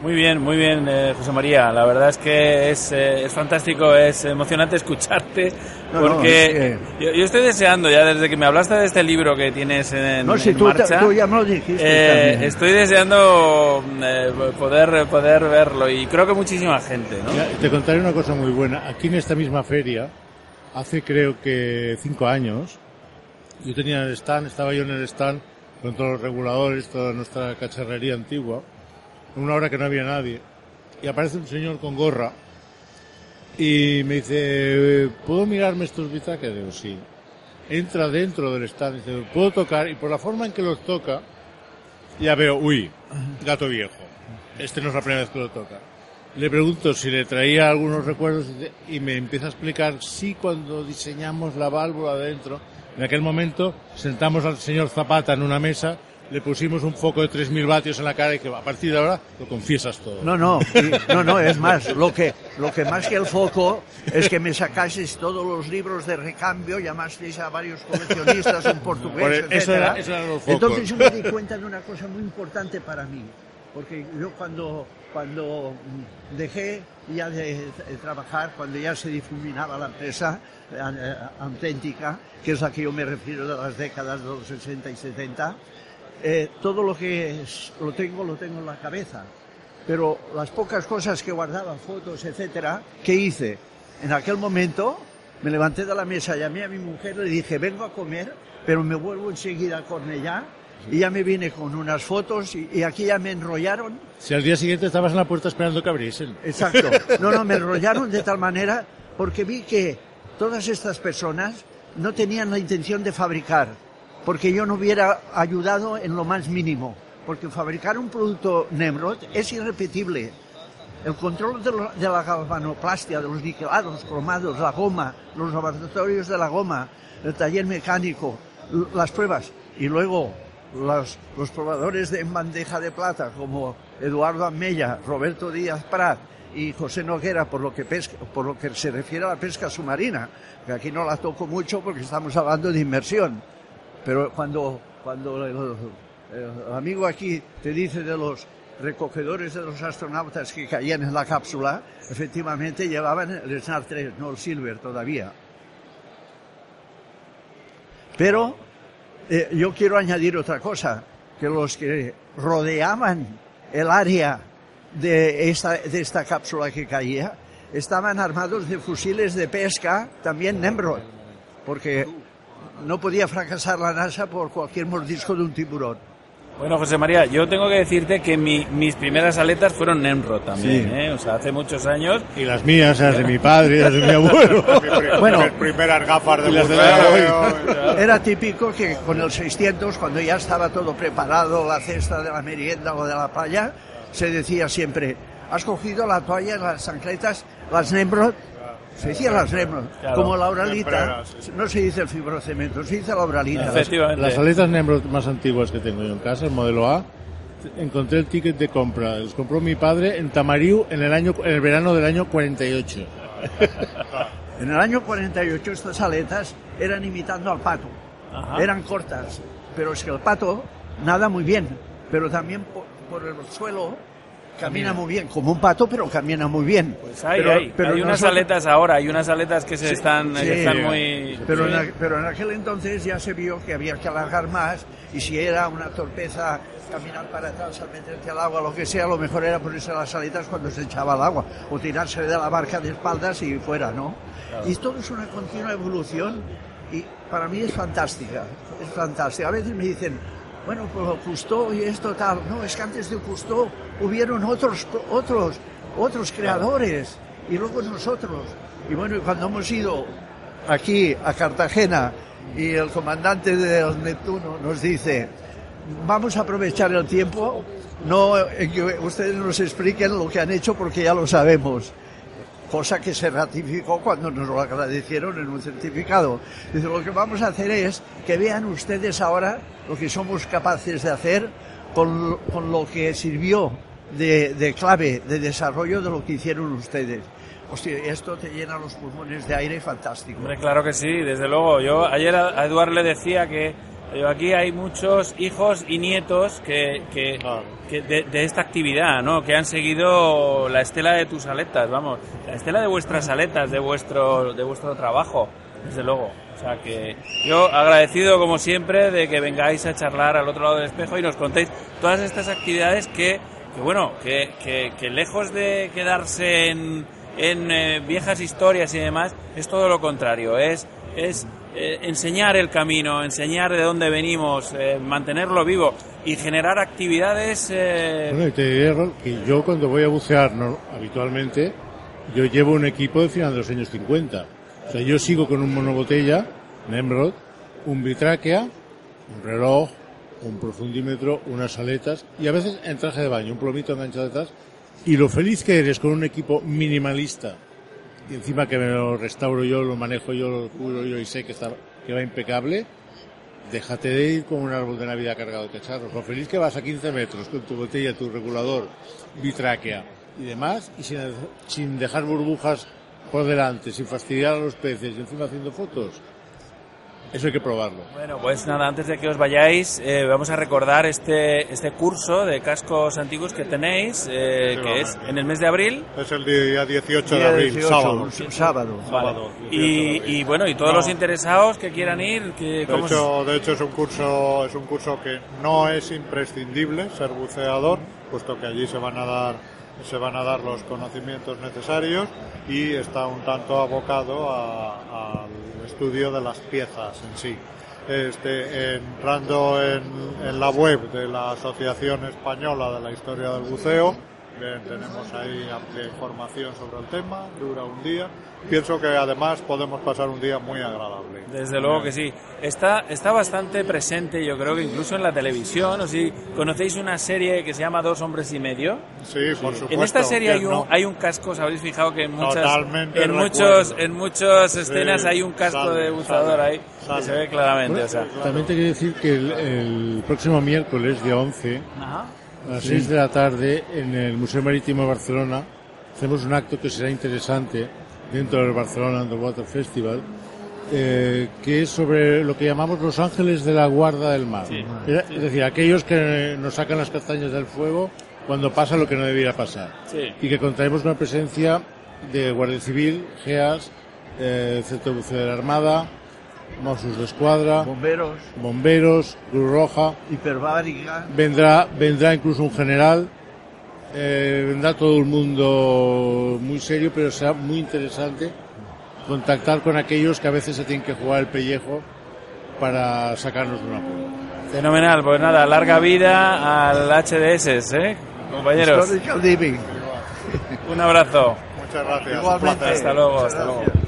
[SPEAKER 1] Muy bien, muy bien, eh, José María. La verdad es que es, eh, es fantástico, es emocionante escucharte,
[SPEAKER 6] No, no,
[SPEAKER 1] porque
[SPEAKER 6] es
[SPEAKER 1] yo, yo estoy deseando ya desde que me hablaste de este libro que tienes en,
[SPEAKER 6] No, si
[SPEAKER 1] en
[SPEAKER 6] tú, te-
[SPEAKER 1] marcha.
[SPEAKER 6] tú ya me lo dijiste
[SPEAKER 1] eh,
[SPEAKER 6] también.
[SPEAKER 1] estoy deseando eh, poder poder verlo y creo que muchísima gente, ¿no?
[SPEAKER 4] Te contaré una cosa muy buena. Aquí en esta misma feria, hace creo que cinco años, yo tenía el stand, estaba yo en el stand con todos los reguladores, toda nuestra cacharrería antigua, en una hora que no había nadie, y aparece un señor con gorra y me dice, ¿puedo mirarme estos bitaques? Digo, sí. Entra dentro del stand y dice, ¿puedo tocar? Y por la forma en que los toca, ya veo, uy, gato viejo. Este no es la primera vez que lo toca. Le pregunto si le traía algunos recuerdos y me empieza a explicar sí cuando diseñamos la válvula dentro. En aquel momento sentamos al señor Zapata en una mesa, le pusimos un foco de 3.000 vatios en la cara y que a partir de ahora lo confiesas todo.
[SPEAKER 6] No, no, y- no, no, es más, lo que, lo que más que el foco es que me sacaseis todos los libros de recambio, llamasteis a varios coleccionistas en portugués,
[SPEAKER 4] Por eso
[SPEAKER 6] etcétera.
[SPEAKER 4] era- eso eran los focos.
[SPEAKER 6] Entonces yo me di cuenta de una cosa muy importante para mí, porque yo cuando, cuando dejé ya de, trabajar, cuando ya se difuminaba la empresa eh, auténtica, que es a que yo me refiero de las décadas de los 60 y 70, eh, todo lo que es- lo tengo, lo tengo en la cabeza. Pero las pocas cosas que guardaba, fotos, etcétera, ¿qué hice? En aquel momento me levanté de la mesa, llamé a mi mujer, le dije, vengo a comer, pero me vuelvo enseguida a Cornellá. Y ya me vine con unas fotos y, y aquí ya me enrollaron.
[SPEAKER 4] Si al día siguiente estabas en la puerta esperando que abriesen.
[SPEAKER 6] Exacto. No, no, me enrollaron de tal manera porque vi que todas estas personas no tenían la intención de fabricar, porque yo no hubiera ayudado en lo más mínimo, porque fabricar un producto Nemrod es irrepetible. El control de, la galvanoplastia, de los niquelados, cromados, la goma, los laboratorios de la goma, el taller mecánico, las pruebas y luego los, probadores de bandeja de plata como Eduardo Amella, Roberto Díaz Prat y José Noguera por lo que pesca, por lo que se refiere a la pesca submarina, que aquí no la toco mucho porque estamos hablando de inmersión. Pero cuando, cuando el, el amigo aquí te dice de los recogedores de los astronautas que caían en la cápsula, efectivamente llevaban el SNAR 3, no el Silver todavía. Pero eh, yo quiero añadir otra cosa, que los que rodeaban el área de esta, de esta cápsula que caía estaban armados de fusiles de pesca, también Nemrod, porque no podía fracasar la NASA por cualquier mordisco de un tiburón.
[SPEAKER 1] Bueno, José María, yo tengo que decirte que mi- mis primeras aletas fueron Nemrod también,
[SPEAKER 4] Sí.
[SPEAKER 1] ¿eh? o sea, hace muchos años.
[SPEAKER 4] Y las mías, las de mi padre, las de mi abuelo.
[SPEAKER 6] Bueno.
[SPEAKER 5] Mis primeras gafas de
[SPEAKER 4] Y las de
[SPEAKER 5] buceo.
[SPEAKER 6] Era típico que con el 600, cuando ya estaba todo preparado, la cesta de la merienda o de la playa, se decía siempre, has cogido la toalla, las chancletas, las Nemrod, se decía las
[SPEAKER 1] Claro.
[SPEAKER 6] como la
[SPEAKER 5] sí.
[SPEAKER 6] no se dice el fibrocemento, se dice la Uralita.
[SPEAKER 1] Efectivamente.
[SPEAKER 4] Las aletas Nemrod más antiguas que tengo yo en casa, el modelo A, encontré el ticket de compra. Los compró mi padre en Tamariu en el año, en el verano del año 48.
[SPEAKER 6] En el año 48 estas aletas eran imitando al pato,
[SPEAKER 1] Ajá.
[SPEAKER 6] eran cortas, pero es que el pato nada muy bien, pero también por, por el suelo camina muy bien, como un pato, pero camina muy bien.
[SPEAKER 1] Pues hay,
[SPEAKER 6] Pero-
[SPEAKER 1] hay,
[SPEAKER 6] pero
[SPEAKER 1] hay unas aletas ahora, hay unas aletas que se
[SPEAKER 6] Sí,
[SPEAKER 1] están,
[SPEAKER 6] sí.
[SPEAKER 1] que están muy...
[SPEAKER 6] Pero,
[SPEAKER 1] sí.
[SPEAKER 6] en, aqu- pero en aquel entonces ya se vio que había que alargar más y si era una torpeza caminar para atrás al meterte al agua, lo que sea, lo mejor era ponerse las aletas cuando se echaba al agua o tirarse de la barca de espaldas y fuera, ¿no? Y todo es una continua evolución y para mí es fantástica, es fantástica. A veces me dicen, bueno, pues Cousteau y esto tal. No, es que antes de Cousteau hubieron otros, otros, otros creadores y luego nosotros. Y bueno, cuando hemos ido aquí a Cartagena y el comandante del Neptuno nos dice, vamos a aprovechar el tiempo, no que ustedes nos expliquen lo que han hecho porque ya lo sabemos. Cosa que se ratificó cuando nos lo agradecieron en un certificado. Dice, lo que vamos a hacer es que vean ustedes ahora lo que somos capaces de hacer con, con lo que sirvió de, de clave de desarrollo de lo que hicieron ustedes. Hostia, esto te llena los pulmones de aire fantástico.
[SPEAKER 1] Hombre, claro que sí, desde luego. Yo ayer a Eduard le decía que eh, aquí hay muchos hijos y nietos que, que, que de, de esta actividad, ¿no? Que han seguido la estela de tus aletas, vamos, la estela de vuestras aletas, de vuestro, de vuestro trabajo, desde luego. O sea que yo agradecido como siempre de que vengáis a charlar al otro lado del espejo y nos contéis todas estas actividades que, que bueno, que, que, que lejos de quedarse en, en eh, viejas historias y demás, es todo lo contrario, es, es eh, enseñar el camino, enseñar de dónde venimos, eh, mantenerlo vivo y generar actividades... eh,
[SPEAKER 4] Bueno, y te diré, que yo cuando voy a bucear habitualmente, yo llevo un equipo de final de los años 50. O sea, yo sigo con un monobotella, Nemrod, un bitráquea, un reloj, un profundímetro, unas aletas y a veces en traje de baño, un plomito enganchado detrás. Y lo feliz que eres con un equipo minimalista y encima que me lo restauro yo, lo manejo yo, lo cubro yo y sé que, está, que va impecable, déjate de ir con un árbol de Navidad cargado de cacharros. Lo feliz que vas a 15 metros con tu botella, tu regulador, bitráquea y demás, y sin, sin dejar burbujas por delante, sin fastidiar a los peces y encima haciendo fotos. Eso hay que probarlo.
[SPEAKER 1] Bueno, pues nada, antes de que os vayáis, eh, vamos a recordar este, este curso de cascos antiguos que tenéis, eh, que es en el mes de abril.
[SPEAKER 5] Es el día 18 de abril,
[SPEAKER 6] 18,
[SPEAKER 5] sábado.
[SPEAKER 6] sábado.
[SPEAKER 5] Sábado, 18 de
[SPEAKER 1] Y, y bueno, y todos
[SPEAKER 5] No.
[SPEAKER 1] los interesados que quieran ir, que,
[SPEAKER 5] De
[SPEAKER 1] ¿cómo se-
[SPEAKER 5] hecho, de hecho es un curso es un curso que no es imprescindible ser buceador, puesto que allí se van a dar se van a dar los conocimientos necesarios y está un tanto abocado al estudio de las piezas en sí. Este, entrando en, la web de la Asociación Española de la Historia del Buceo, tenemos ahí amplia información sobre el tema, dura un día. Pienso que además podemos pasar un día muy agradable.
[SPEAKER 1] Desde luego que sí. Está, está bastante presente, yo creo que incluso en la televisión. O si conocéis una serie que se llama Dos hombres y medio.
[SPEAKER 5] Sí, por supuesto.
[SPEAKER 1] En esta serie hay
[SPEAKER 5] ¿quién
[SPEAKER 1] un,
[SPEAKER 5] no?
[SPEAKER 1] hay un casco, ¿os habéis fijado que en muchas,
[SPEAKER 5] Totalmente
[SPEAKER 1] en muchos, en muchas
[SPEAKER 5] Sí,
[SPEAKER 1] escenas hay un casco
[SPEAKER 5] sale,
[SPEAKER 1] de buceador
[SPEAKER 5] sale,
[SPEAKER 1] ahí
[SPEAKER 5] sale.
[SPEAKER 1] que se ve claramente? O sea.
[SPEAKER 4] También te quiero decir que el, el próximo miércoles, día 11,
[SPEAKER 1] Ajá.
[SPEAKER 4] a las 6 de la tarde, en el Museo Marítimo de Barcelona, hacemos un acto que será interesante dentro del Barcelona Underwater Festival, eh, que es sobre lo que llamamos los ángeles de la guarda del mar.
[SPEAKER 1] Sí.
[SPEAKER 4] Era- Es decir, aquellos que nos sacan las castañas del fuego cuando pasa lo que no debiera pasar.
[SPEAKER 1] Sí.
[SPEAKER 4] Y que contaremos una presencia de Guardia Civil, GEAS, eh, Centro de la Armada, Mossos de Escuadra,
[SPEAKER 6] Bomberos,
[SPEAKER 4] bomberos, Cruz Roja,
[SPEAKER 6] hiperbárica.
[SPEAKER 4] vendrá, vendrá incluso un general eh, vendrá todo el mundo muy serio, pero será muy interesante contactar con aquellos que a veces se tienen que jugar el pellejo para sacarnos una prueba.
[SPEAKER 7] Fenomenal, pues nada, larga vida al HDS, ¿eh? compañeros. Un abrazo.
[SPEAKER 5] Muchas gracias.
[SPEAKER 6] Igualmente.
[SPEAKER 7] Hasta luego, hasta luego.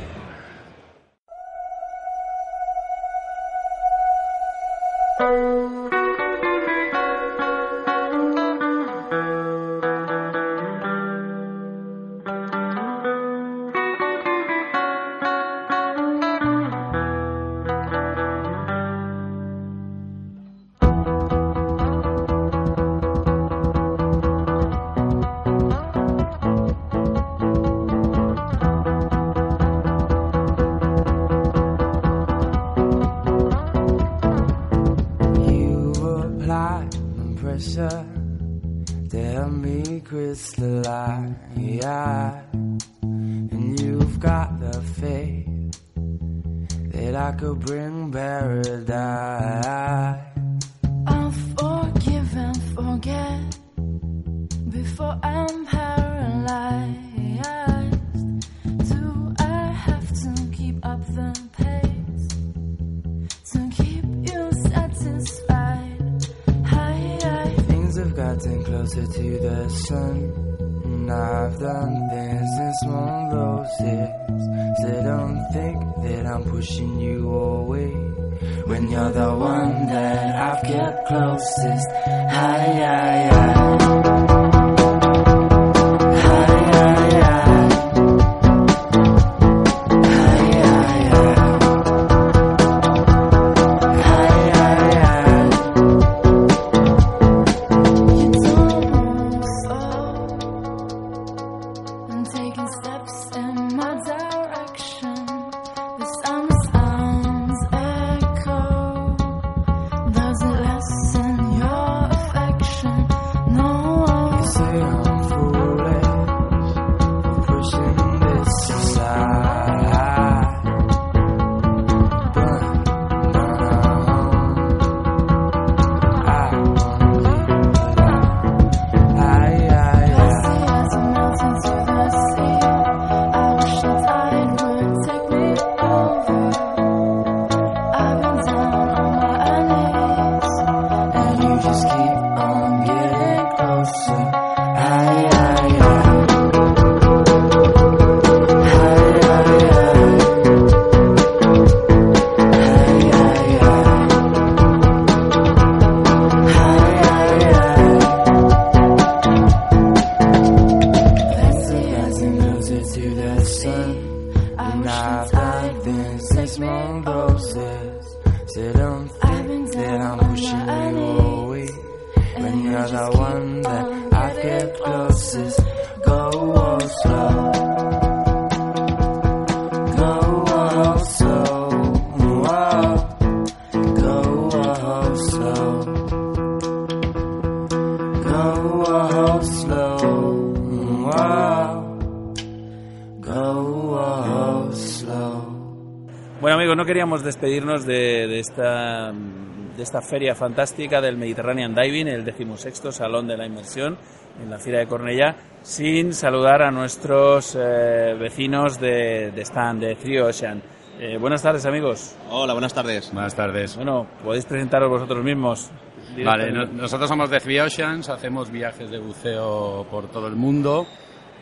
[SPEAKER 7] Bueno amigos, no queríamos despedirnos de, de esta, de esta feria fantástica del Mediterranean Diving, el decimosexto Salón de la Inmersión en la Fiera de Cornellá, sin saludar a nuestros eh, vecinos de, de stand, de Three Ocean. Eh, buenas tardes amigos.
[SPEAKER 8] Hola, buenas tardes.
[SPEAKER 9] Buenas tardes.
[SPEAKER 7] Bueno, podéis presentaros vosotros mismos.
[SPEAKER 9] Vale, no- nosotros somos de Three Oceans, hacemos viajes de buceo por todo el mundo,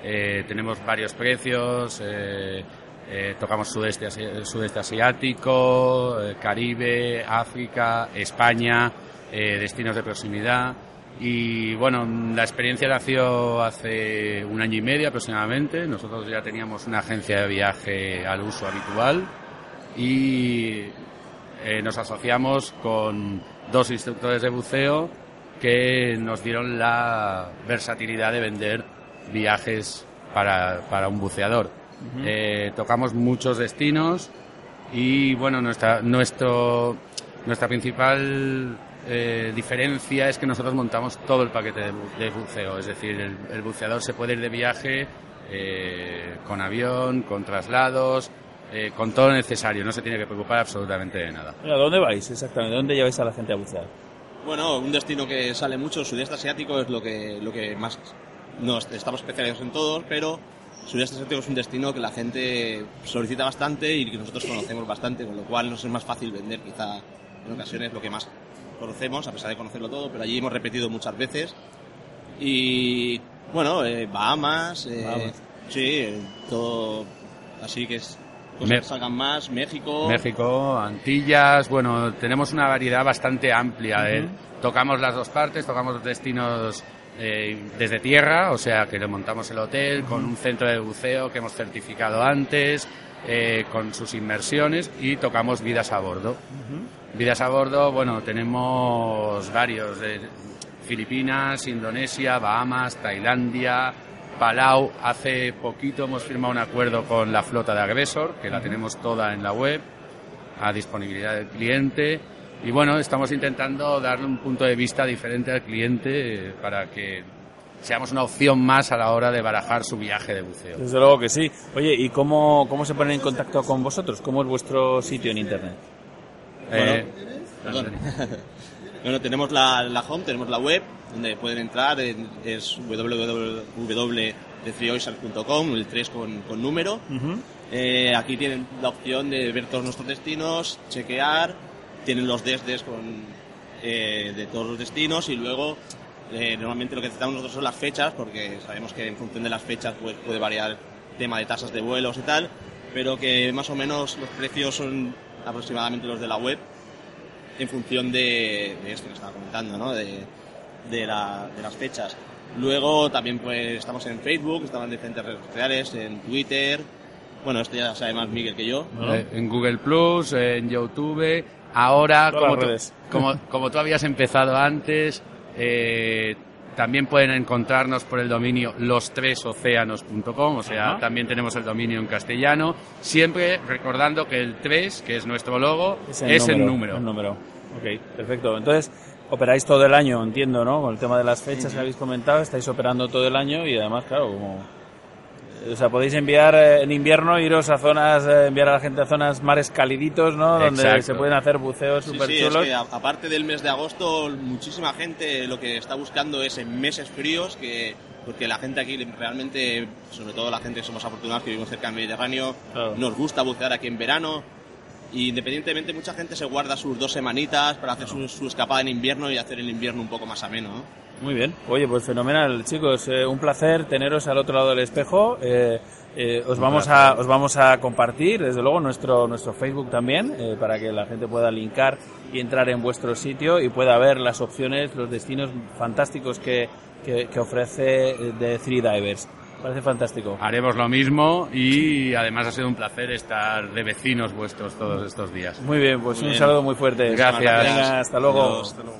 [SPEAKER 9] eh, tenemos varios precios, eh, eh, tocamos sudeste, sudeste asiático, eh, Caribe, África, España, eh, destinos de proximidad. Y bueno, la experiencia nació hace un año y medio aproximadamente. Nosotros ya teníamos una agencia de viaje al uso habitual y nos asociamos con dos instructores de buceo que nos dieron la versatilidad de vender viajes para, para un buceador. Eh, tocamos muchos destinos y bueno, nuestra, nuestro, nuestra principal eh, diferencia es que nosotros montamos todo el paquete de, bu- de buceo, es decir, el, el buceador se puede ir de viaje eh, con avión, con traslados, eh, con todo lo necesario, no se tiene que preocupar absolutamente de nada.
[SPEAKER 7] ¿A dónde vais exactamente? ¿Dónde lleváis a la gente a bucear?
[SPEAKER 8] Bueno, un destino que sale mucho, el sudeste asiático, es lo que, lo que más no est- estamos especializados en todos, pero Sudeste Asiático es un destino que la gente solicita bastante y que nosotros conocemos bastante, con lo cual nos es más fácil vender quizá en ocasiones lo que más conocemos, a pesar de conocerlo todo, pero allí hemos repetido muchas veces. Y bueno, eh, Bahamas, eh,
[SPEAKER 9] Bahamas.
[SPEAKER 8] sí, eh, todo así que es cosas
[SPEAKER 9] Me-
[SPEAKER 8] que salgan más, México.
[SPEAKER 9] México, Antillas, bueno, tenemos una variedad bastante amplia. eh. Tocamos las dos partes, tocamos los destinos eh, desde tierra, o sea que le montamos el hotel con un centro de buceo que hemos certificado antes, eh, con sus inmersiones y tocamos vidas a bordo. Vidas a bordo, bueno, tenemos varios, Filipinas, Indonesia, Bahamas, Tailandia, Palau. Hace poquito hemos firmado un acuerdo con la flota de Agresor, que la tenemos toda en la web, a disponibilidad del cliente. Y bueno, estamos intentando darle un punto de vista diferente al cliente para que seamos una opción más a la hora de barajar su viaje de buceo.
[SPEAKER 1] Desde luego que sí. Oye, ¿y cómo, cómo se ponen en contacto con vosotros? ¿Cómo es vuestro sitio en internet?
[SPEAKER 9] Eh,
[SPEAKER 8] Perdón. bueno, tenemos la, la home, tenemos la web, donde pueden entrar, en- es www.thefreeocean.com, el 3 con, con número. Eh, aquí tienen la opción de ver todos nuestros destinos, chequear, tienen los desdes con, eh, de todos los destinos y luego eh, normalmente lo que necesitamos nosotros son las fechas, porque sabemos que en función de las fechas pues, puede variar el tema de tasas de vuelos y tal, pero que más o menos los precios son aproximadamente los de la web en función de, de esto que estaba comentando, ¿no? de, de, la- de las fechas. Luego también pues estamos en Facebook, estamos en diferentes redes sociales, en Twitter. Bueno, esto ya sabe más Miguel que yo.
[SPEAKER 9] Eh, en Google Plus, en YouTube. Ahora, como tú, como, como tú habías empezado antes, eh, también pueden encontrarnos por el dominio lostresoceanos.com, o sea,
[SPEAKER 1] Ajá.
[SPEAKER 9] también tenemos el dominio en castellano, siempre recordando que el 3, que es nuestro logo, es, el número.
[SPEAKER 1] El número. Ok, perfecto. Entonces, operáis todo el año, entiendo, ¿no? Con el tema de las fechas que habéis comentado, estáis operando todo el año y además, claro, como... O sea, podéis enviar eh, en invierno, iros a zonas, eh, enviar a la gente a zonas mares caliditos, ¿no? Donde se pueden hacer buceos
[SPEAKER 8] Sí,
[SPEAKER 1] súper
[SPEAKER 8] sí, es
[SPEAKER 1] chulos.
[SPEAKER 8] que a- aparte del mes de agosto, muchísima gente lo que está buscando es en meses fríos, que porque la gente aquí realmente, sobre todo la gente que somos afortunados que vivimos cerca del Mediterráneo,
[SPEAKER 1] Claro.
[SPEAKER 8] nos gusta bucear aquí en verano. Y independientemente, mucha gente se guarda sus dos semanitas para hacer su, su escapada en invierno y hacer el invierno un poco más ameno. ¿no?
[SPEAKER 1] Muy bien. Oye, pues fenomenal, chicos. Eh, un placer teneros al otro lado del espejo. Eh, eh, os, vamos
[SPEAKER 9] placer.
[SPEAKER 1] a, os vamos a compartir, desde luego, nuestro, nuestro Facebook también, eh, para que la gente pueda linkar y entrar en vuestro sitio y pueda ver las opciones, los destinos fantásticos que, que, que ofrece The Three Divers. Parece fantástico.
[SPEAKER 9] Haremos lo mismo y además ha sido un placer estar de vecinos vuestros todos estos días.
[SPEAKER 1] Muy bien, pues
[SPEAKER 9] Muy
[SPEAKER 1] un
[SPEAKER 9] bien.
[SPEAKER 1] saludo muy fuerte.
[SPEAKER 9] Gracias.
[SPEAKER 1] Venga, hasta luego.
[SPEAKER 9] Adiós.
[SPEAKER 1] Hasta luego.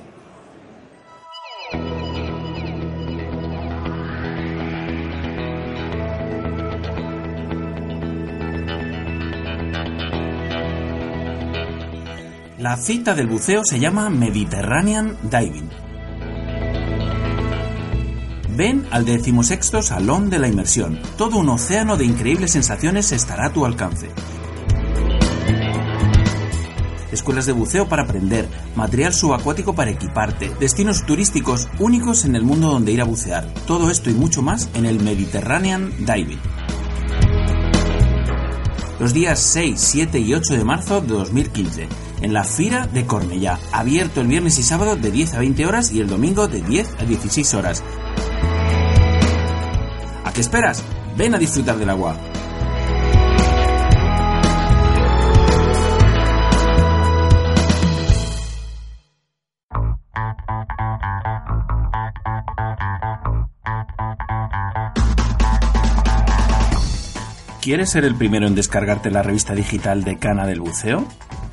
[SPEAKER 1] La cita del buceo se llama Mediterranean Diving. Ven al decimosexto Salón de la Inmersión. Todo un océano de increíbles sensaciones estará a tu alcance. Escuelas de buceo para aprender, material subacuático para equiparte, destinos turísticos únicos en el mundo donde ir a bucear. Todo esto y mucho más en el Mediterranean Diving. Los días 6, 7 y 8 de marzo de 2015, en la Fira de Cornellá, abierto el viernes y sábado de 10 a 20 horas y el domingo de 10 a 16 horas. ¿A qué esperas? Ven a disfrutar del agua. ¿Quieres ser el primero en descargarte la revista digital de Cana del Buceo?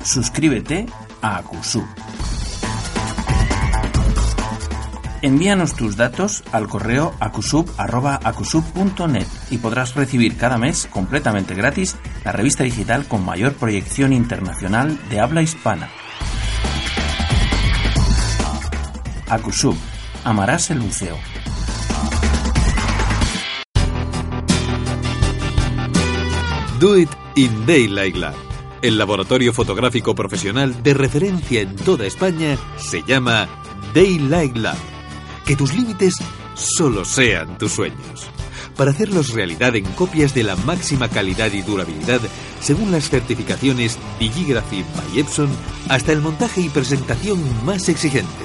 [SPEAKER 1] Suscríbete a Acusub. Envíanos tus datos al correo acusub.acusub.net y podrás recibir cada mes completamente gratis la revista digital con mayor proyección internacional de habla hispana. Acusub. Amarás el buceo.
[SPEAKER 10] Do It in Daylight Lab. El laboratorio fotográfico profesional de referencia en toda España se llama Daylight Lab. Que tus límites solo sean tus sueños. Para hacerlos realidad en copias de la máxima calidad y durabilidad, según las certificaciones Digigraphy by Epson, hasta el montaje y presentación más exigente.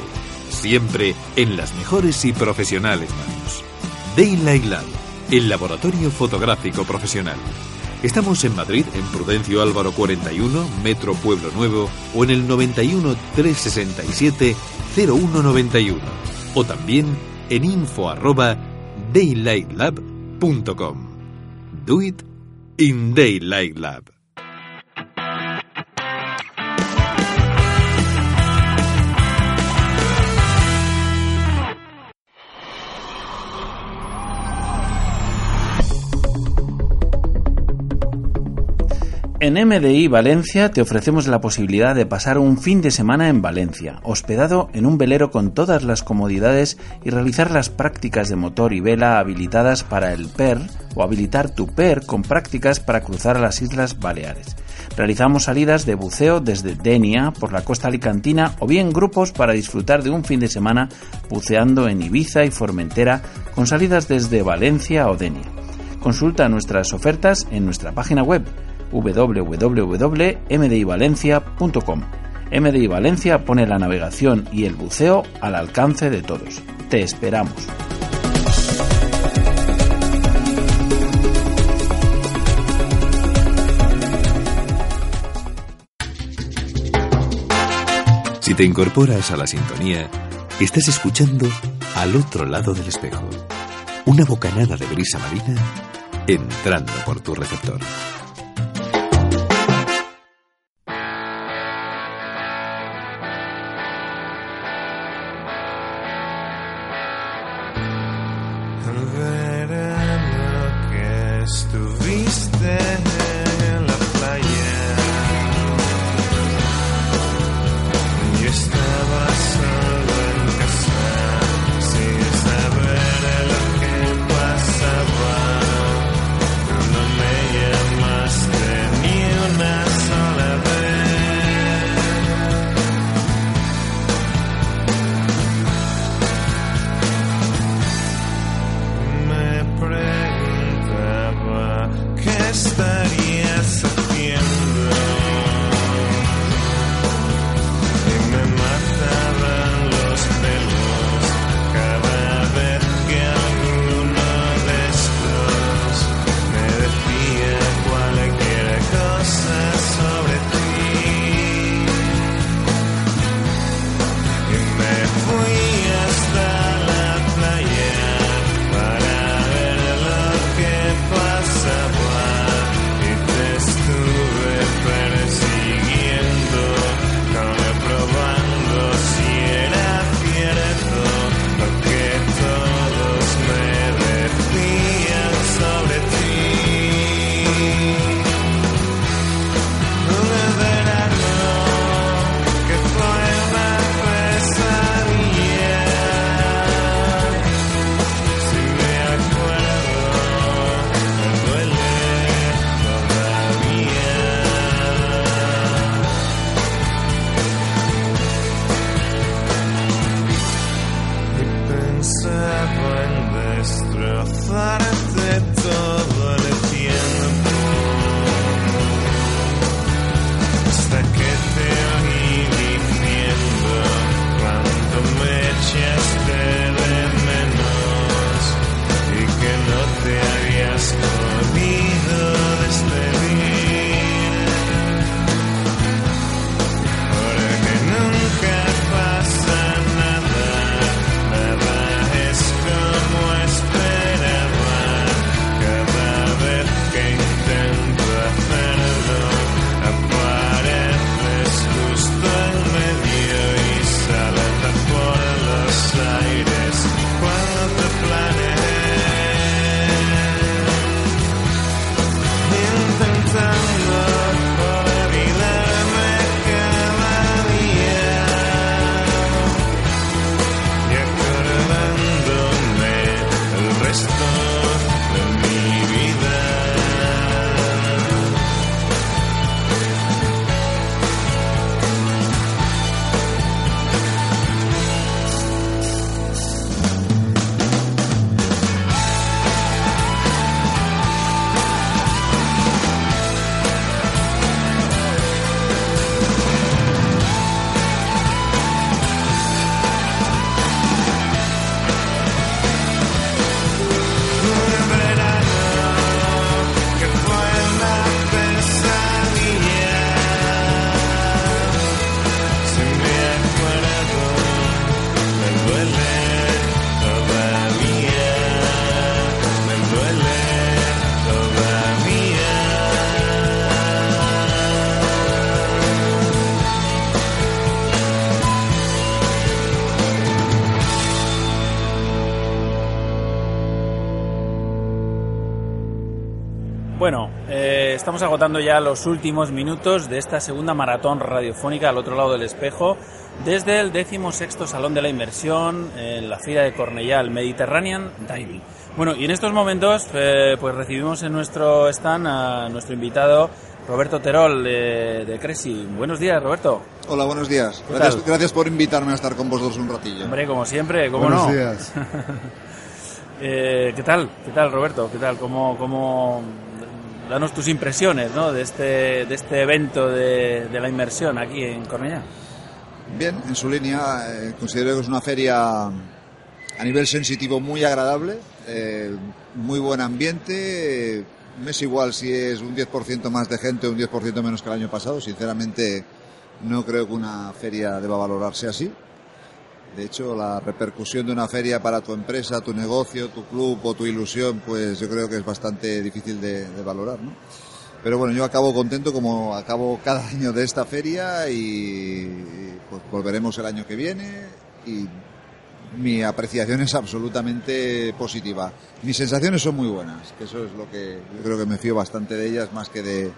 [SPEAKER 10] Siempre en las mejores y profesionales manos. Daylight Lab, el laboratorio fotográfico profesional. Estamos en Madrid, en Prudencio Álvaro 41, Metro Pueblo Nuevo, o en el 91 367 0191, o también en info arroba daylightlab.com. Do it in Daylight Lab.
[SPEAKER 11] En MDI Valencia te ofrecemos la posibilidad de pasar un fin de semana en Valencia, hospedado en un velero con todas las comodidades y realizar las prácticas de motor y vela habilitadas para el PER o habilitar tu PER con prácticas para cruzar las Islas Baleares. Realizamos salidas de buceo desde Denia por la costa alicantina o bien grupos para disfrutar de un fin de semana buceando en Ibiza y Formentera con salidas desde Valencia o Denia. Consulta nuestras ofertas en nuestra página web www.mdivalencia.com. MDI Valencia pone la navegación y el buceo al alcance de todos. Te esperamos.
[SPEAKER 10] Si te incorporas a la sintonía, estás escuchando al otro lado del espejo. Una bocanada de brisa marina entrando por tu receptor.
[SPEAKER 1] Estamos agotando ya los últimos minutos de esta segunda maratón radiofónica al otro lado del espejo, desde el 16 Salón de la Inmersión en la Fira de Cornellá, el Mediterranean Diving. Bueno, y en estos momentos eh, pues recibimos en nuestro stand a nuestro invitado Roberto Terol de, de Cresi. Buenos días, Roberto.
[SPEAKER 12] Hola, buenos días.
[SPEAKER 1] ¿Qué
[SPEAKER 12] Gracias, gracias por invitarme a estar con vosotros un ratillo.
[SPEAKER 1] Hombre, como siempre, ¿cómo
[SPEAKER 12] Buenos
[SPEAKER 1] no?
[SPEAKER 12] días.
[SPEAKER 1] Eh, ¿Qué tal? ¿Qué tal, Roberto? ¿Qué tal? ¿Cómo, cómo... Danos tus impresiones ¿no? de, este, de este evento de, la inmersión aquí en Cornellá.
[SPEAKER 12] Bien, en su línea, eh, considero que es una feria a nivel sensitivo muy agradable, eh, muy buen ambiente. eh, me es igual si es un 10% más de gente o un 10% menos que el año pasado. Sinceramente, no creo que una feria deba valorarse así. De hecho, la repercusión de una feria para tu empresa, tu negocio, tu club o tu ilusión, pues yo creo que es bastante difícil de, valorar, ¿no? Pero bueno, yo acabo contento como acabo cada año de esta feria y pues volveremos el año que viene y mi apreciación es absolutamente positiva. Mis sensaciones son muy buenas, que eso es lo que yo creo que me fío bastante de ellas más que de,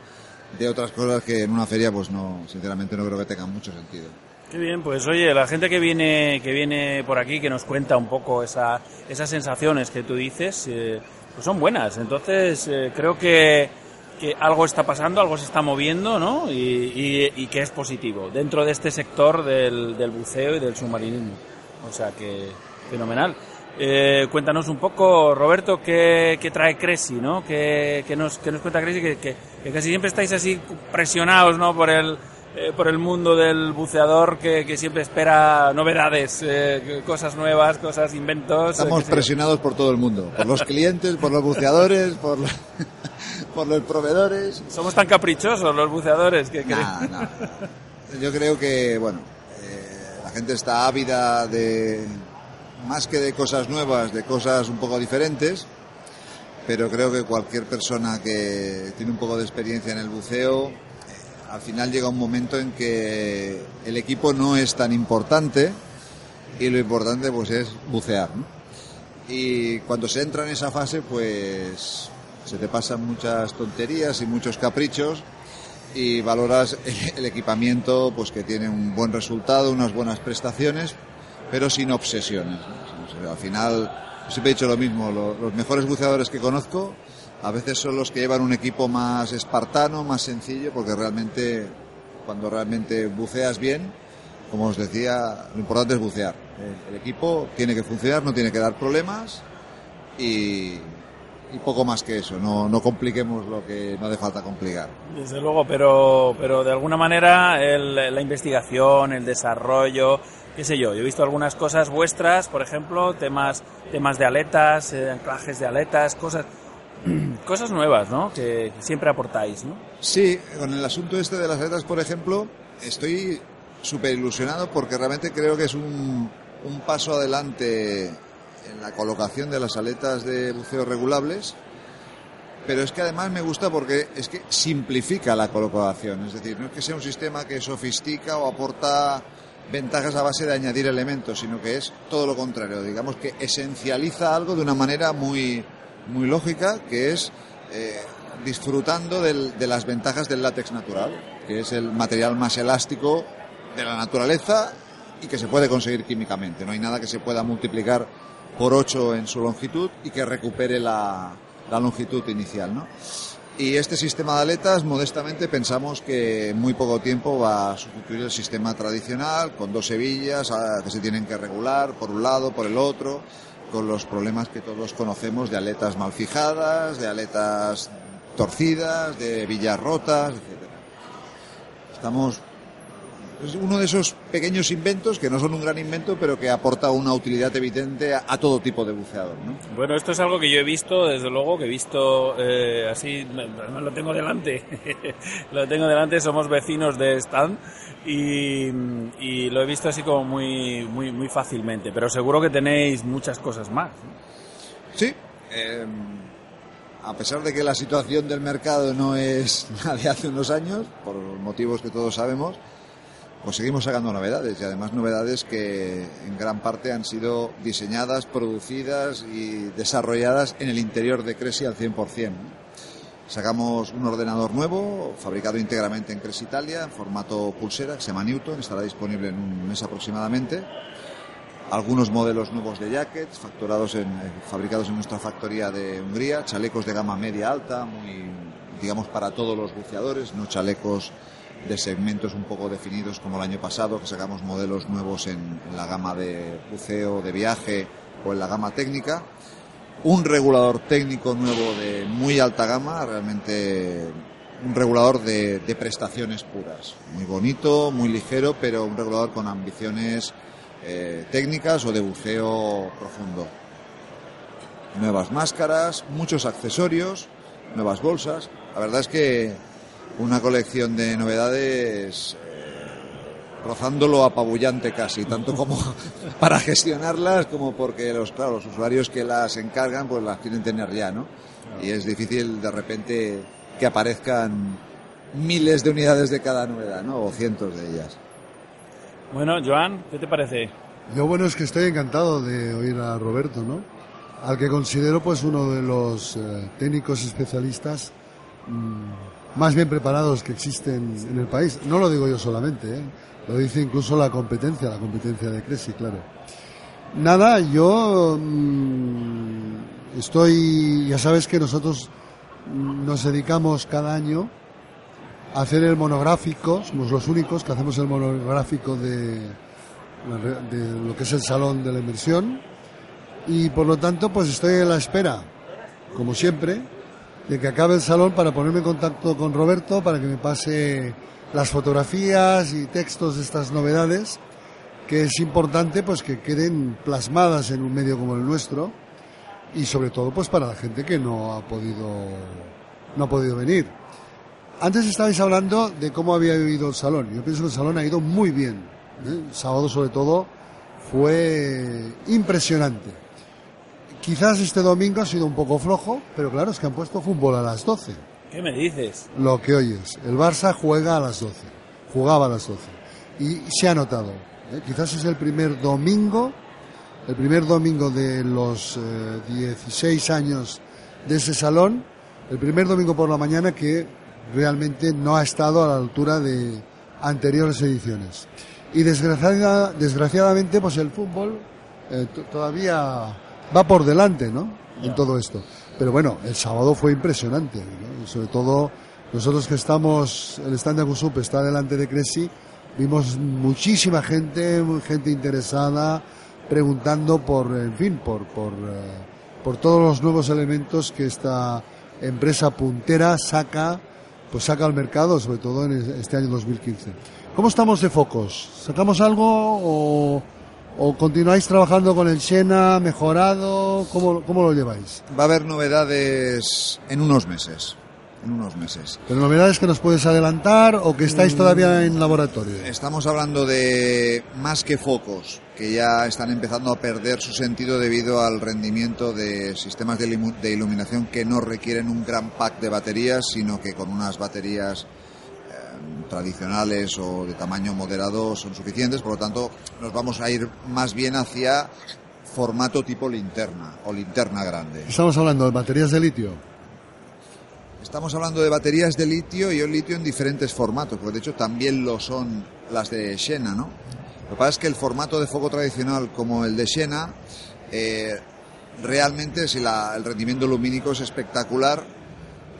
[SPEAKER 12] de otras cosas que en una feria pues no, sinceramente no creo que tengan mucho sentido.
[SPEAKER 1] Qué bien, pues oye, la gente que viene, que viene por aquí, que nos cuenta un poco esa, esas sensaciones que tú dices, eh, pues son buenas. Entonces, eh, creo que, que algo está pasando, algo se está moviendo, ¿no? Y, y- y que es positivo dentro de este sector del, del buceo y del submarinismo. O sea que, fenomenal. Eh, cuéntanos un poco, Roberto, qué, qué trae Cresi, ¿no? ¿Qué, qué nos, qué nos cuenta Cresi? Que, que, que casi siempre estáis así presionados, ¿no? Por el, eh, por el mundo del buceador que, que siempre espera novedades, eh, cosas nuevas, cosas, inventos. eh,
[SPEAKER 12] Estamos presionados por todo el mundo, por los clientes, por los buceadores, por, la- por los proveedores.
[SPEAKER 1] Somos tan caprichosos los buceadores que... que-
[SPEAKER 12] Nah, nah. Yo creo que, bueno, eh, la gente está ávida de, más que de cosas nuevas, de cosas un poco diferentes, pero creo que cualquier persona que tiene un poco de experiencia en el buceo, al final llega un momento en que el equipo no es tan importante y lo importante pues es bucear. Y cuando se entra en esa fase, pues se te pasan muchas tonterías y muchos caprichos y valoras el equipamiento pues que tiene un buen resultado, unas buenas prestaciones, pero sin obsesiones. al final, siempre he dicho lo mismo, lo- los mejores buceadores que conozco a veces son los que llevan un equipo más espartano, más sencillo, porque realmente, cuando realmente buceas bien, como os decía, lo importante es bucear. El, equipo tiene que funcionar, no tiene que dar problemas y, poco más que eso. No, compliquemos lo que no hace falta complicar.
[SPEAKER 1] Desde luego, pero, pero de alguna manera la investigación, el desarrollo, qué sé yo, yo he visto algunas cosas vuestras, por ejemplo, temas, temas de aletas, eh, anclajes de aletas, cosas, cosas nuevas, ¿no? Que, siempre aportáis, ¿no?
[SPEAKER 12] Sí, con el asunto este de las aletas, por ejemplo, estoy súper ilusionado porque realmente creo que es un, un paso adelante en la colocación de las aletas de buceo regulables, pero es que además me gusta porque es que simplifica la colocación, es decir, no es que sea un sistema que sofistica o aporta ventajas a base de añadir elementos, sino que es todo lo contrario, digamos que esencializa algo de una manera muy, muy lógica, que es eh, disfrutando del- de las ventajas del látex natural, que es el material más elástico de la naturaleza y que se puede conseguir químicamente. No hay nada que se pueda multiplicar por 8 en su longitud y que recupere la, longitud inicial. ¿no? Y este sistema de aletas, modestamente, pensamos que en muy poco tiempo va a sustituir el sistema tradicional, con dos hebillas ah, que se tienen que regular por un lado, por el otro, con los problemas que todos conocemos de aletas mal fijadas, de aletas torcidas, de hebillas rotas, etc. Estamos es uno de esos pequeños inventos que no son un gran invento, pero que aporta una utilidad evidente a, a todo tipo de buceador. ¿no?
[SPEAKER 1] Bueno, esto es algo que yo he visto, desde luego, que he visto eh, así, me lo tengo delante, lo tengo delante, somos vecinos de stand y, y lo he visto así como muy, muy, muy fácilmente, pero seguro que tenéis muchas cosas más. ¿no?
[SPEAKER 12] Sí, eh, a pesar de que la situación del mercado no es la de hace unos años, por motivos que todos sabemos, pues seguimos sacando novedades y además novedades que en gran parte han sido diseñadas, producidas y desarrolladas en el interior de Cresi al 100%. ¿no? Sacamos un ordenador nuevo, fabricado íntegramente en Cres Italia, en formato pulsera, que se llama Newton, estará disponible en un mes aproximadamente. Algunos modelos nuevos de jackets, facturados en, eh, fabricados en nuestra factoría de Hungría, chalecos de gama media alta, muy, digamos, para todos los buceadores, no chalecos de segmentos un poco definidos como el año pasado, que sacamos modelos nuevos en, la gama de buceo, de viaje o en la gama técnica. Un regulador técnico nuevo de muy alta gama, realmente un regulador de, de prestaciones puras. Muy bonito, muy ligero, pero un regulador con ambiciones eh, técnicas o de buceo profundo. Nuevas máscaras, muchos accesorios, nuevas bolsas. La verdad es que una colección de novedades eh, rozando lo apabullante casi, tanto como para gestionarlas como porque los, claro, los usuarios que las encargan pues las quieren tener ya, ¿no? Y es difícil de repente que aparezcan miles de unidades de cada novedad, ¿no? O cientos de ellas.
[SPEAKER 1] Bueno, Joan, ¿qué te parece?
[SPEAKER 13] Yo bueno es que estoy encantado de oír a Roberto, ¿no? Al que considero pues uno de los eh, técnicos especialistas mm, más bien preparados que existen en el país. No lo digo yo solamente, ¿eh? lo dice incluso la competencia, la competencia de Cresi, claro. Nada, yo mm, estoy, ya sabes que nosotros mm, nos dedicamos cada año a hacer el monográfico, somos los únicos que hacemos el monográfico de, de lo que es el Salón de la Inversión y por lo tanto pues estoy en la espera, como siempre, de que acabe el salón para ponerme en contacto con Roberto para que me pase las fotografías y textos de estas novedades que es importante pues que queden plasmadas en un medio como el nuestro y sobre todo pues para la gente que no ha podido no ha podido venir. Antes estabais hablando de cómo había ido el salón. Yo pienso que el salón ha ido muy bien. ¿eh? El sábado sobre todo fue impresionante. Quizás este domingo ha sido un poco flojo, pero claro, es que han puesto fútbol a las 12.
[SPEAKER 1] ¿Qué me dices?
[SPEAKER 13] Lo que oyes. El Barça juega a las 12. Jugaba a las 12. Y se ha notado. ¿eh? Quizás es el primer domingo, el primer domingo de los eh, 16 años de ese salón, el primer domingo por la mañana que realmente no ha estado a la altura de anteriores ediciones. Y desgraciada- desgraciadamente, pues el fútbol eh, todavía va por delante, ¿no? En todo esto. Pero bueno, el sábado fue impresionante, ¿no? Sobre todo nosotros que estamos, el stand de Agusup está delante de Cresi, vimos muchísima gente, gente interesada, preguntando por, en fin, por, por, eh, por todos los nuevos elementos que esta empresa puntera saca, pues saca al mercado, sobre todo en este año 2015. ¿Cómo estamos de focos? ¿Sacamos algo o, o continuáis trabajando con el Sena mejorado? ¿Cómo, cómo lo lleváis?
[SPEAKER 12] Va a haber novedades en unos meses. En unos meses.
[SPEAKER 13] ¿Pero novedades que nos puedes adelantar o que estáis todavía en laboratorio?
[SPEAKER 12] Estamos hablando de más que focos, que ya están empezando a perder su sentido debido al rendimiento de sistemas de, de iluminación que no requieren un gran pack de baterías, sino que con unas baterías tradicionales o de tamaño moderado son suficientes. Por lo tanto, nos vamos a ir más bien hacia formato tipo linterna o linterna grande.
[SPEAKER 13] Estamos hablando de baterías de litio.
[SPEAKER 12] Estamos hablando de baterías de litio y el litio en diferentes formatos, porque de hecho también lo son las de Xena, ¿no? Lo que pasa es que el formato de foco tradicional como el de Xena, eh, realmente si la- el rendimiento lumínico es espectacular,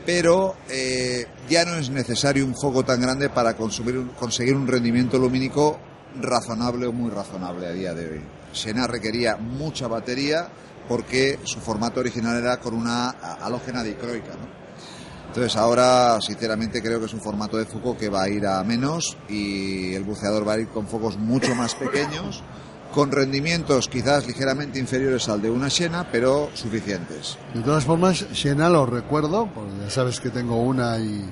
[SPEAKER 12] pero eh, ya no es necesario un foco tan grande para consumir conseguir un rendimiento lumínico razonable o muy razonable a día de hoy. Xena requería mucha batería porque su formato original era con una halógena dicroica. Entonces ahora, sinceramente, creo que es un formato de foco que va a ir a menos y el buceador va a ir con focos mucho más pequeños, con rendimientos quizás ligeramente inferiores al de una Xena, pero suficientes.
[SPEAKER 13] De todas formas, Xena lo recuerdo, porque ya sabes que tengo una y,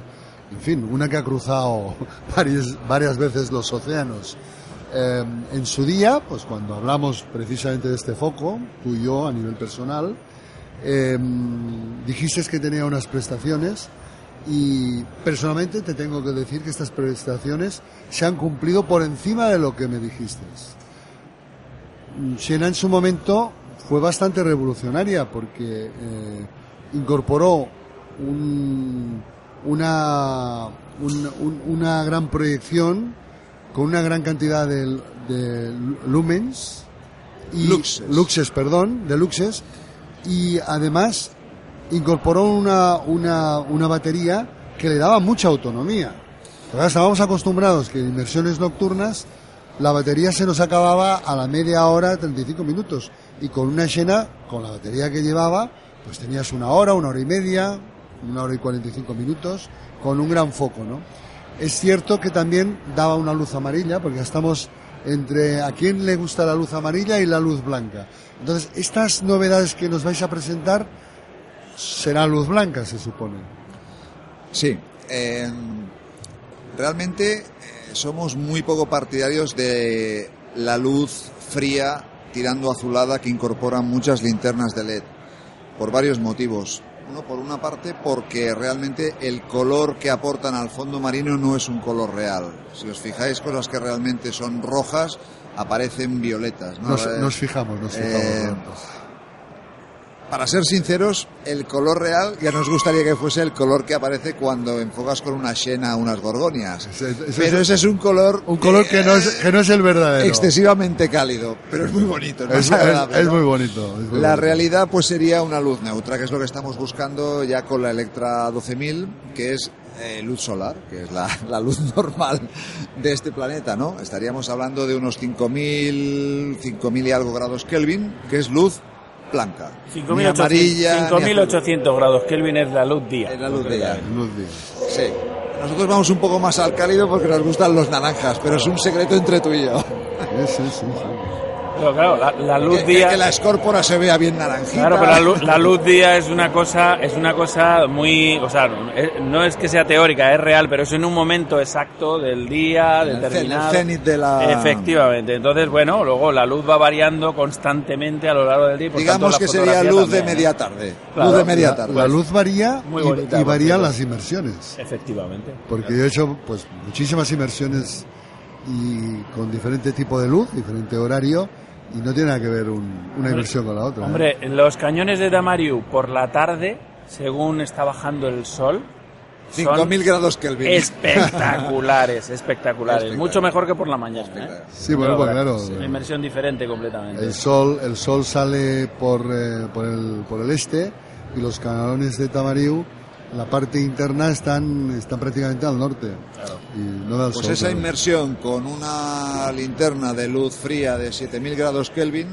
[SPEAKER 13] en fin, una que ha cruzado varias, varias veces los océanos. Eh, en su día, pues cuando hablamos precisamente de este foco, tú y yo a nivel personal, eh, dijiste que tenía unas prestaciones y personalmente te tengo que decir que estas prestaciones se han cumplido por encima de lo que me dijiste. Xena en su momento fue bastante revolucionaria porque eh, incorporó un- una, un- un- una gran proyección con una gran cantidad de, de lumens y
[SPEAKER 12] Luxes.
[SPEAKER 13] luxes, perdón, de luxes y además incorporó una, una, una batería que le daba mucha autonomía. Ahora estábamos acostumbrados que en inmersiones nocturnas la batería se nos acababa a la media hora, 35 minutos. Y con una llena, con la batería que llevaba, pues tenías una hora, una hora y media, una hora y 45 minutos, con un gran foco, ¿no? Es cierto que también daba una luz amarilla, porque ya estamos entre a quién le gusta la luz amarilla y la luz blanca. Entonces, estas novedades que nos vais a presentar será luz blanca, se supone.
[SPEAKER 12] Sí. eh, realmente eh, somos muy poco partidarios de la luz fría tirando azulada que incorporan muchas linternas de LED. Por varios motivos. Uno, por una parte, porque realmente el color que aportan al fondo marino no es un color real. Si os fijáis, cosas que realmente son rojas aparecen violetas. ¿no?
[SPEAKER 13] Nos,
[SPEAKER 12] Eh,
[SPEAKER 13] nos fijamos, nos fijamos.
[SPEAKER 12] eh. Para ser sinceros, el color real ya nos gustaría que fuese el color que aparece cuando enfocas con una xena unas gorgonias. pero ese es un color
[SPEAKER 13] Un color que no es, que no es el verdadero.
[SPEAKER 12] excesivamente cálido, pero es muy bonito.
[SPEAKER 13] Es,
[SPEAKER 12] Es,
[SPEAKER 13] es-
[SPEAKER 12] ¿no?
[SPEAKER 13] muy bonito. muy
[SPEAKER 12] La
[SPEAKER 13] bonito.
[SPEAKER 12] realidad pues sería una luz neutra, que es lo que estamos buscando ya con la Electra 12000, que es eh, luz solar, que es la, la luz normal de este planeta, ¿no? Estaríamos hablando de unos 5000, 5000 y algo grados Kelvin, que es luz blanca. Ni
[SPEAKER 1] 5.800
[SPEAKER 12] amarilla, ni azul.
[SPEAKER 1] 5.800 grados Kelvin es la luz día.
[SPEAKER 12] Es la luz de ya.
[SPEAKER 13] Luz día.
[SPEAKER 12] Sí. Nosotros vamos un poco más al cálido porque nos gustan los naranjas, pero es un secreto entre tú y yo.
[SPEAKER 13] Sí, sí, sí, sí.
[SPEAKER 1] Pero claro, la, la luz
[SPEAKER 12] Que,
[SPEAKER 1] día...
[SPEAKER 12] que la escórpora se vea bien naranjita.
[SPEAKER 1] Claro, pero la luz, la luz día es una cosa, es una cosa muy, o sea, no es- no es que sea teórica, es real, pero es en un momento exacto del día,
[SPEAKER 12] el
[SPEAKER 1] determinado.
[SPEAKER 12] el cenit de la-
[SPEAKER 1] Efectivamente. Entonces, bueno, luego la luz va variando constantemente a lo largo del día. por tanto,
[SPEAKER 12] Digamos
[SPEAKER 1] la
[SPEAKER 12] que sería luz de
[SPEAKER 1] también.
[SPEAKER 12] media tarde.
[SPEAKER 1] Claro.
[SPEAKER 12] luz de media
[SPEAKER 13] La,
[SPEAKER 12] tarde.
[SPEAKER 13] la luz varía
[SPEAKER 1] Muy
[SPEAKER 13] y-
[SPEAKER 1] bonita,
[SPEAKER 13] y,
[SPEAKER 1] cierto.
[SPEAKER 13] las inmersiones.
[SPEAKER 1] Efectivamente.
[SPEAKER 13] Porque yo he hecho pues muchísimas inmersiones y con diferente tipo de luz, diferente horario y no tiene nada que ver un- una inmersión con la otra. ¿eh?
[SPEAKER 1] Hombre, los cañones de Damariu por la tarde, según está bajando el sol, son
[SPEAKER 12] 5.000 grados Kelvin.
[SPEAKER 1] espectaculares, espectaculares.
[SPEAKER 12] Espectacular.
[SPEAKER 1] Mucho mejor que por la mañana. ¿eh?
[SPEAKER 13] Sí, bueno, pues claro.
[SPEAKER 1] Es una inmersión diferente completamente.
[SPEAKER 13] El sol, el sol sale por, eh, por, el, por el este y los canalones de Tamariu, la parte interna están, están prácticamente al norte. Y no da el
[SPEAKER 12] Pues
[SPEAKER 13] sol,
[SPEAKER 12] esa
[SPEAKER 13] claro.
[SPEAKER 12] inmersión con una linterna de luz fría de 7000 grados Kelvin, eh,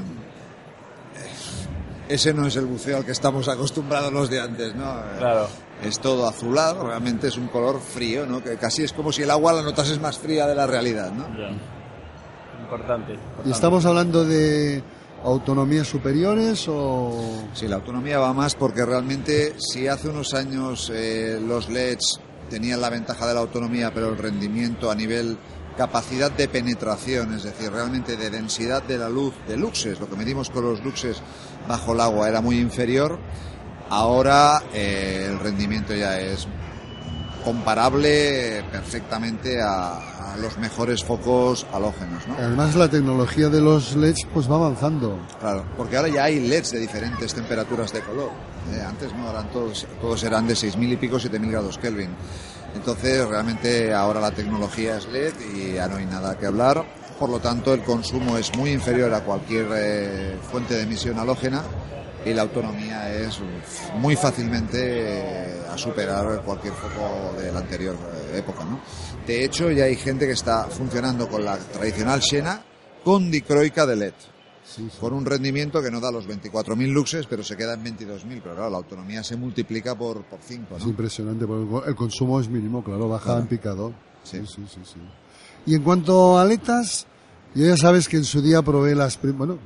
[SPEAKER 12] ese no es el buceo al que estamos acostumbrados los de antes, ¿no?
[SPEAKER 1] Claro.
[SPEAKER 12] Es todo azulado, realmente es un color frío, ¿no? Que casi es como si el agua la notases más fría de la realidad, ¿no?
[SPEAKER 1] Importante.
[SPEAKER 13] ¿Y estamos hablando de autonomías superiores o...?
[SPEAKER 12] Sí, la autonomía va más porque realmente si hace unos años eh, los LEDs tenían la ventaja de la autonomía, pero el rendimiento a nivel capacidad de penetración, es decir, realmente de densidad de la luz, de luxes, lo que medimos con los luxes bajo el agua era muy inferior, ahora eh, el rendimiento ya es comparable perfectamente a, a los mejores focos halógenos, ¿no?
[SPEAKER 13] Además la tecnología de los LEDs pues va avanzando.
[SPEAKER 12] Claro, porque ahora ya hay LEDs de diferentes temperaturas de color. Eh, antes no eran todos, todos eran de 6.000 y pico, 7.000 grados Kelvin. Entonces, realmente ahora la tecnología es LED y ya no hay nada que hablar. Por lo tanto, el consumo es muy inferior a cualquier eh, fuente de emisión halógena y la autonomía es muy fácilmente eh, a superar cualquier foco de la anterior eh, época. ¿no? De hecho, ya hay gente que está funcionando con la tradicional Xena con dicroica de LED. Con un rendimiento que no da los 24.000 luxes, pero se queda en 22.000. Pero claro, la autonomía se multiplica por 5.
[SPEAKER 13] Es impresionante, porque el co- el consumo es mínimo, claro, baja
[SPEAKER 12] Claro.
[SPEAKER 13] en picado.
[SPEAKER 12] Sí.
[SPEAKER 13] sí, sí, sí. Y en cuanto a aletas, ya sabes que en su día probé las... Bueno,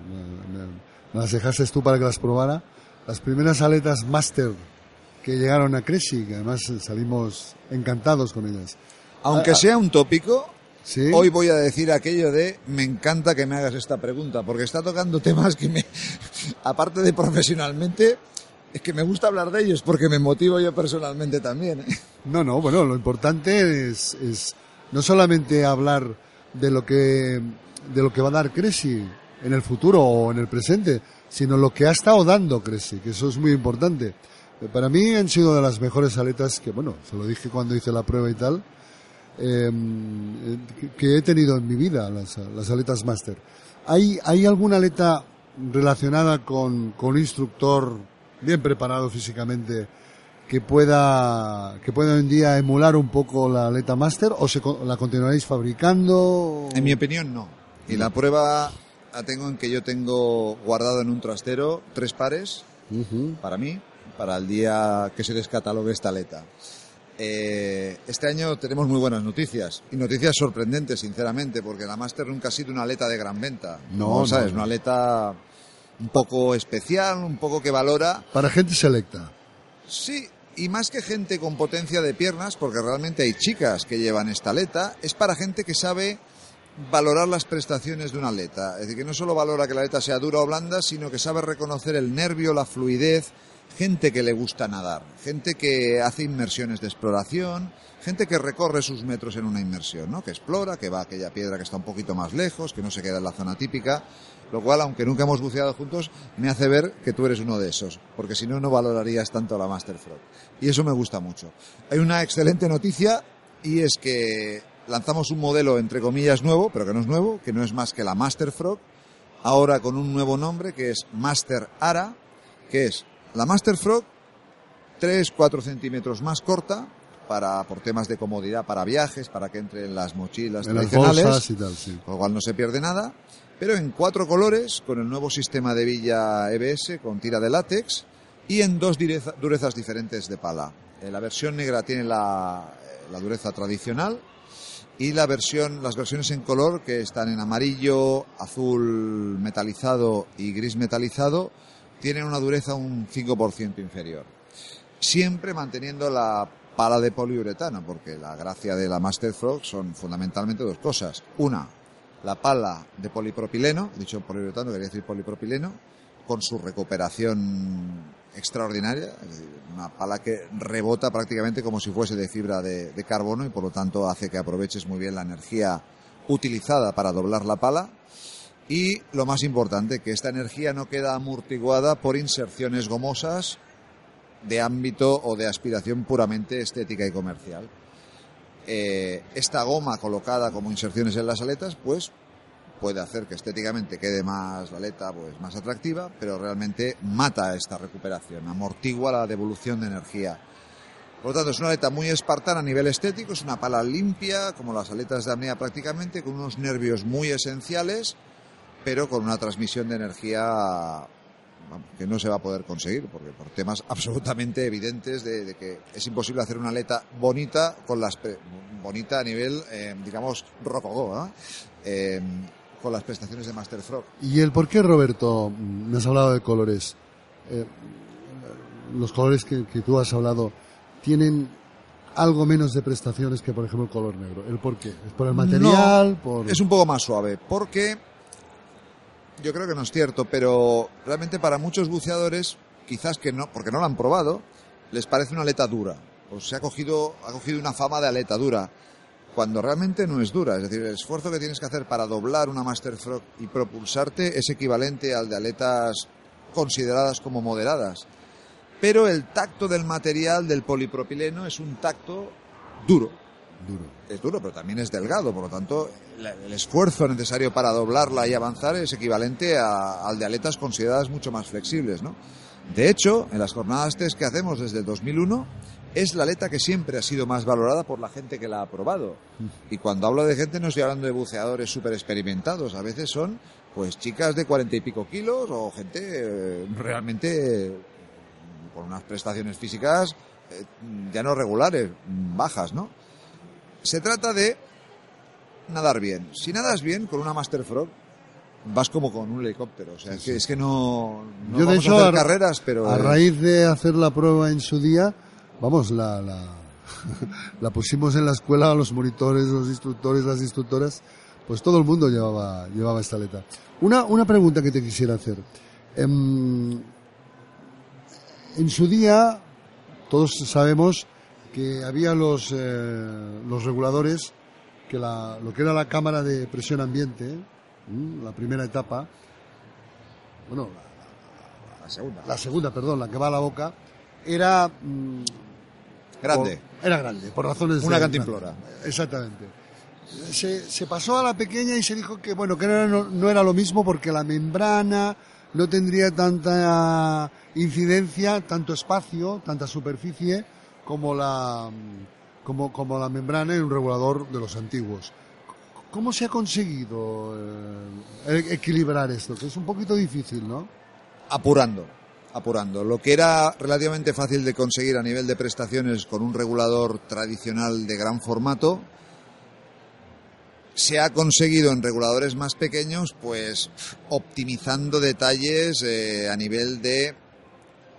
[SPEAKER 13] las dejaste tú para que las probara. Las primeras aletas Master que llegaron a Cresci, que además salimos encantados con ellas.
[SPEAKER 12] Aunque
[SPEAKER 13] Ah,
[SPEAKER 12] sea un tópico,
[SPEAKER 13] Sí.
[SPEAKER 12] hoy voy a decir aquello de me encanta que me hagas esta pregunta, porque está tocando temas que me, aparte de profesionalmente, es que me gusta hablar de ellos porque me motivo yo personalmente también. ¿eh?
[SPEAKER 13] No, no, bueno, lo importante es, es no solamente hablar de lo que de lo que va a dar Cresci en el futuro o en el presente, sino lo que ha estado dando Cresci, que eso es muy importante. Eh, Para mí han sido de las mejores aletas que, bueno, se lo dije cuando hice la prueba y tal, eh, eh, que he tenido en mi vida, las, las aletas máster. ¿Hay, ¿Hay alguna aleta relacionada con, con un instructor bien preparado físicamente que pueda, que pueda hoy en día emular un poco la aleta máster o se, la continuaréis fabricando?
[SPEAKER 12] En mi opinión, no. Y la prueba la tengo en que yo tengo guardado en un trastero tres pares para mí, para el día que se descatalogue esta aleta. Eh, este año tenemos muy buenas noticias y noticias sorprendentes, sinceramente, porque la Master nunca ha sido una aleta de gran venta.
[SPEAKER 13] No, no,
[SPEAKER 12] sabes,
[SPEAKER 13] no.
[SPEAKER 12] una aleta un poco especial, un poco que valora
[SPEAKER 13] Para gente selecta.
[SPEAKER 12] Sí, y más que gente con potencia de piernas, porque realmente hay chicas que llevan esta aleta, es para gente que sabe valorar las prestaciones de una aleta. Es decir, que no solo valora que la aleta sea dura o blanda, sino que sabe reconocer el nervio, la fluidez, gente que le gusta nadar, gente que hace inmersiones de exploración, gente que recorre sus metros en una inmersión, ¿no? que explora, que va a aquella piedra que está un poquito más lejos, que no se queda en la zona típica, lo cual, aunque nunca hemos buceado juntos, me hace ver que tú eres uno de esos, porque si no, no valorarías tanto la Master Frog. Y eso me gusta mucho. Hay una excelente noticia y es que lanzamos un modelo, entre comillas, nuevo, pero que no es nuevo, que no es más que la Master Frog, ahora con un nuevo nombre que es Master Ara, que es la Master Frog 3-4 centímetros más corta, para, por temas de comodidad para viajes, para que entre en las mochilas
[SPEAKER 13] En las
[SPEAKER 12] tradicionales,
[SPEAKER 13] bolsas y tal, sí.
[SPEAKER 12] con lo cual no se pierde nada, pero en cuatro colores, con el nuevo sistema de villa EBS, con tira de látex, y en dos durezas diferentes de pala. Eh, la versión negra tiene la, la dureza tradicional, y la versión, las versiones en color que están en amarillo, azul metalizado y gris metalizado tienen una dureza un 5% inferior. Siempre manteniendo la pala de poliuretano, porque la gracia de la Master Frog son fundamentalmente dos cosas. Una, la pala de polipropileno, dicho poliuretano quería decir polipropileno, con su recuperación extraordinaria, una pala que rebota prácticamente como si fuese de fibra de, de carbono y por lo tanto hace que aproveches muy bien la energía utilizada para doblar la pala. Y lo más importante, que esta energía no queda amortiguada por inserciones gomosas de ámbito o de aspiración puramente estética y comercial. Eh, esta goma colocada como inserciones en las aletas, pues puede hacer que estéticamente quede más la aleta pues más atractiva, pero realmente mata esta recuperación, amortigua la devolución de energía. Por lo tanto, es una aleta muy espartana a nivel estético, es una pala limpia, como las aletas de apnea prácticamente, con unos nervios muy esenciales, pero con una transmisión de energía que no se va a poder conseguir, porque por temas absolutamente evidentes de, que es imposible hacer una aleta bonita con las bonita a nivel, eh, digamos, rococó. Eh, con las prestaciones de Master Frog.
[SPEAKER 13] ¿Y el por qué, Roberto, me has hablado de colores? Eh, los colores que, que tú has hablado tienen algo menos de prestaciones que, por ejemplo, el color negro. ¿El por qué? ¿Es por el material?
[SPEAKER 12] No,
[SPEAKER 13] por...
[SPEAKER 12] Es un poco más suave, porque yo creo que no es cierto, pero realmente para muchos buceadores, quizás que no, porque no lo han probado, les parece una aleta dura. O se ha cogido, ha cogido una fama de aleta dura, cuando realmente no es dura. Es decir, el esfuerzo que tienes que hacer para doblar una Master Frog y propulsarte es equivalente al de aletas consideradas como moderadas. Pero el tacto del material del polipropileno es un tacto duro.
[SPEAKER 13] Duro.
[SPEAKER 12] Es duro, pero también es delgado, por lo tanto, el esfuerzo necesario para doblarla y avanzar es equivalente a- al de aletas consideradas mucho más flexibles, ¿no? De hecho, en las jornadas test que hacemos desde el 2001, es la aleta que siempre ha sido más valorada por la gente que la ha probado. Y cuando hablo de gente no estoy hablando de buceadores súper experimentados, a veces son pues chicas de cuarenta y pico kilos o gente eh, realmente eh, con unas prestaciones físicas eh, ya no regulares, bajas, ¿no? Se trata de nadar bien. Si nadas bien con una Master Frog, vas como con un helicóptero. O sea, es que, es que no, no
[SPEAKER 13] Yo, de hecho,
[SPEAKER 12] a hacer
[SPEAKER 13] ra-
[SPEAKER 12] carreras, pero...
[SPEAKER 13] a raíz de hacer la prueba en su día, vamos, la, la, la pusimos en la escuela, los monitores, los instructores, las instructoras, pues todo el mundo llevaba, llevaba esta aleta. Una, una pregunta que te quisiera hacer. Em, en su día, todos sabemos que había los, eh, los reguladores, que la, lo que era la cámara de presión ambiente, la primera etapa, bueno,
[SPEAKER 12] la segunda.
[SPEAKER 13] la segunda, perdón, la que va a la boca, era... mm,
[SPEAKER 12] Grande.
[SPEAKER 13] por- era grande, por razones
[SPEAKER 12] Una
[SPEAKER 13] de-
[SPEAKER 12] cantimplora.
[SPEAKER 13] Exactamente. Se, se pasó a la pequeña y se dijo que, bueno, que no era, no, no era lo mismo porque la membrana no tendría tanta incidencia, tanto espacio, tanta superficie como la, mm, como, como la membrana en un regulador de los antiguos. ¿Cómo se ha conseguido eh, equilibrar esto? Que es un poquito difícil, ¿no?
[SPEAKER 12] apurando, apurando. Lo que era relativamente fácil de conseguir a nivel de prestaciones con un regulador tradicional de gran formato, se ha conseguido en reguladores más pequeños, pues optimizando detalles eh, a nivel de,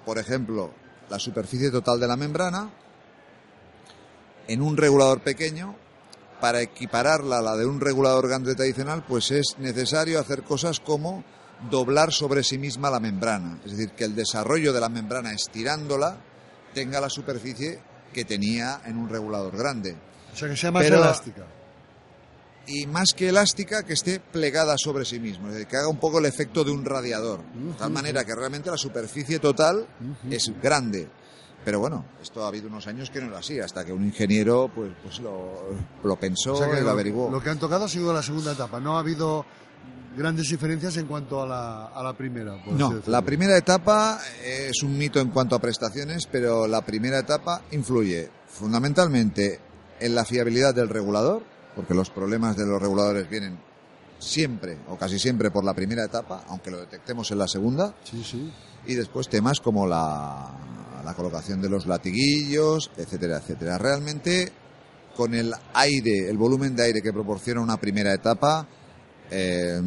[SPEAKER 12] por ejemplo, la superficie total de la membrana en un regulador pequeño. Para equipararla a la de un regulador grande tradicional, pues es necesario hacer cosas como doblar sobre sí misma la membrana. Es decir, que el desarrollo de la membrana estirándola tenga la superficie que tenía en un regulador grande.
[SPEAKER 13] O sea, que sea más
[SPEAKER 12] Pero-
[SPEAKER 13] elástica.
[SPEAKER 12] Y más que elástica, que esté plegada sobre sí mismo, es decir, que haga un poco el efecto de un radiador. De tal manera que realmente la superficie total es grande. Pero bueno, esto ha habido unos años que no era así, hasta que un ingeniero pues, pues lo, lo pensó
[SPEAKER 13] O sea, que
[SPEAKER 12] y lo
[SPEAKER 13] lo,
[SPEAKER 12] averiguó.
[SPEAKER 13] lo que han tocado ha sido la segunda etapa. No ha habido grandes diferencias en cuanto a la, a la primera.
[SPEAKER 12] No, la primera etapa es un mito en cuanto a prestaciones, pero la primera etapa influye fundamentalmente en la fiabilidad del regulador, porque los problemas de los reguladores vienen siempre o casi siempre por la primera etapa, aunque lo detectemos en la segunda.
[SPEAKER 13] Sí, sí.
[SPEAKER 12] Y después temas como la, la colocación de los latiguillos, etcétera, etcétera. Realmente con el aire, el volumen de aire que proporciona una primera etapa, eh,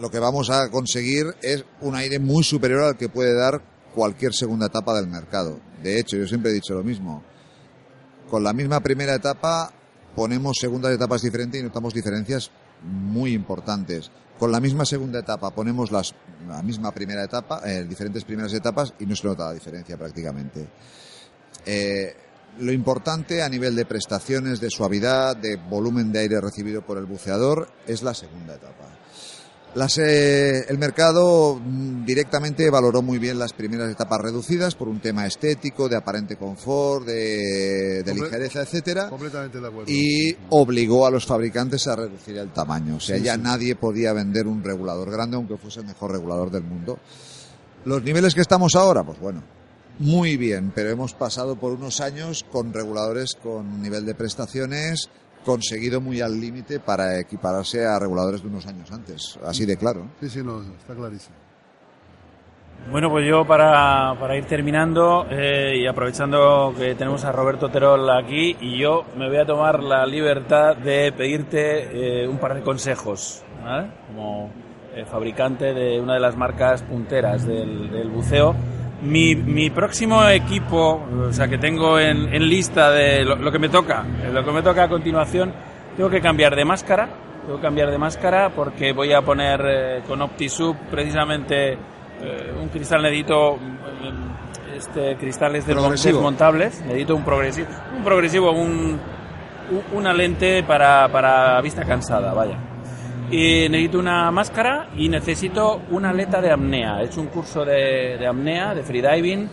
[SPEAKER 12] lo que vamos a conseguir es un aire muy superior al que puede dar cualquier segunda etapa del mercado. De hecho, yo siempre he dicho lo mismo. Con la misma primera etapa ponemos segundas etapas diferentes y notamos diferencias muy importantes. Con la misma segunda etapa ponemos las, la misma primera etapa, eh, diferentes primeras etapas y no se nota la diferencia prácticamente. Eh, lo importante a nivel de prestaciones, de suavidad, de volumen de aire recibido por el buceador es la segunda etapa. Las, eh, el mercado mm, directamente valoró muy bien las primeras etapas reducidas por un tema estético, de aparente confort, de, de
[SPEAKER 13] Comple-
[SPEAKER 12] ligereza, etcétera,
[SPEAKER 13] Completamente de acuerdo.
[SPEAKER 12] y obligó a los fabricantes a reducir el tamaño. O sea,
[SPEAKER 13] Sí,
[SPEAKER 12] ya
[SPEAKER 13] sí.
[SPEAKER 12] nadie podía vender un regulador grande, aunque fuese el mejor regulador del mundo. Los niveles que estamos ahora, pues bueno, muy bien, pero hemos pasado por unos años con reguladores con nivel de prestaciones conseguido muy al límite para equipararse a reguladores de unos años antes. Así de claro.
[SPEAKER 13] Sí, sí, no, está clarísimo.
[SPEAKER 1] Bueno, pues yo para, para ir terminando eh, y aprovechando que tenemos a Roberto Terol aquí y yo me voy a tomar la libertad de pedirte eh, un par de consejos, ¿vale? Como eh, fabricante de una de las marcas punteras del, del buceo. Mi, mi próximo equipo, o sea, que tengo en, en lista de lo, lo que me toca, lo que me toca a continuación, tengo que cambiar de máscara, tengo que cambiar de máscara porque voy a poner eh, con OptiSub precisamente eh, un cristal necesito mm, este cristales desmontables necesito un progresivo un progresivo un, una lente para, para vista cansada vaya y necesito una máscara y necesito una aleta de apnea he hecho un curso de, de apnea de freediving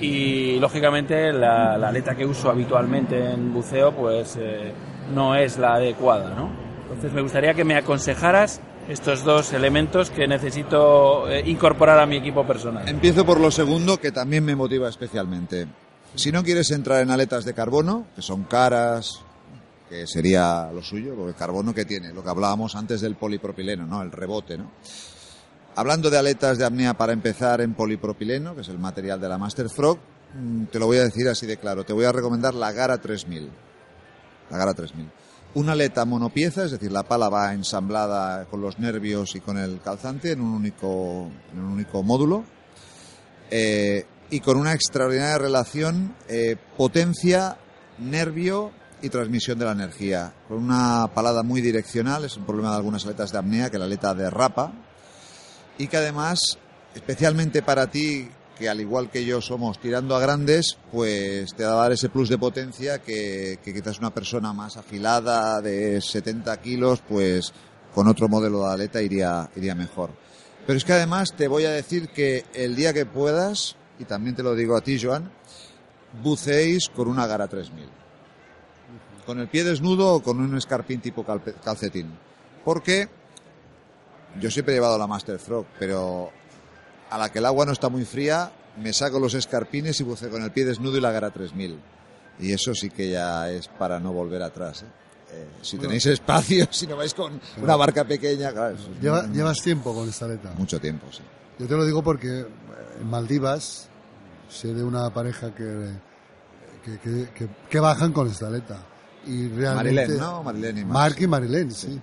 [SPEAKER 1] y lógicamente la, la aleta que uso habitualmente en buceo pues eh, no es la adecuada no entonces me gustaría que me aconsejaras estos dos elementos que necesito eh, incorporar a mi equipo personal.
[SPEAKER 12] Empiezo por lo segundo, que también me motiva especialmente. Si no quieres entrar en aletas de carbono, que son caras, que sería lo suyo, porque el carbono que tiene, lo que hablábamos antes del polipropileno, ¿no? El rebote, ¿no? Hablando de aletas de apnea para empezar en polipropileno, que es el material de la Master Frog, mm, te lo voy a decir así de claro. Te voy a recomendar la Gara 3000. La Gara 3000. Una aleta monopieza, es decir, la pala va ensamblada con los nervios y con el calzante en un único, en un único módulo. Eh, y con una extraordinaria relación eh, potencia, nervio y transmisión de la energía. Con una palada muy direccional, es un problema de algunas aletas de apnea, que la aleta derrapa. Y que además, especialmente para ti, que al igual que yo somos tirando a grandes, pues te va a dar ese plus de potencia que, que quizás una persona más afilada de 70 kilos, pues con otro modelo de aleta iría, iría mejor. Pero es que además te voy a decir que el día que puedas, y también te lo digo a ti, Joan, buceéis con una Gara 3000. Con el pie desnudo o con un escarpín tipo calcetín. Porque yo siempre he llevado la Master Frog, pero a la que el agua no está muy fría, me saco los escarpines y buceo con el pie desnudo y la Gara 3000. Y eso sí que ya es para no volver atrás. ¿eh? Eh, si
[SPEAKER 13] Bueno.
[SPEAKER 12] tenéis espacio, si no vais con una barca pequeña, claro,
[SPEAKER 13] Lleva- llevas tiempo con esta aleta.
[SPEAKER 12] mucho tiempo, sí.
[SPEAKER 13] Yo te lo digo porque eh, en Maldivas sé de una pareja que, que, que- que- que bajan con esta aleta. Y realmente,
[SPEAKER 12] Marilén, ¿no? Marilén y Marc.
[SPEAKER 13] Marc y Marilén, sí.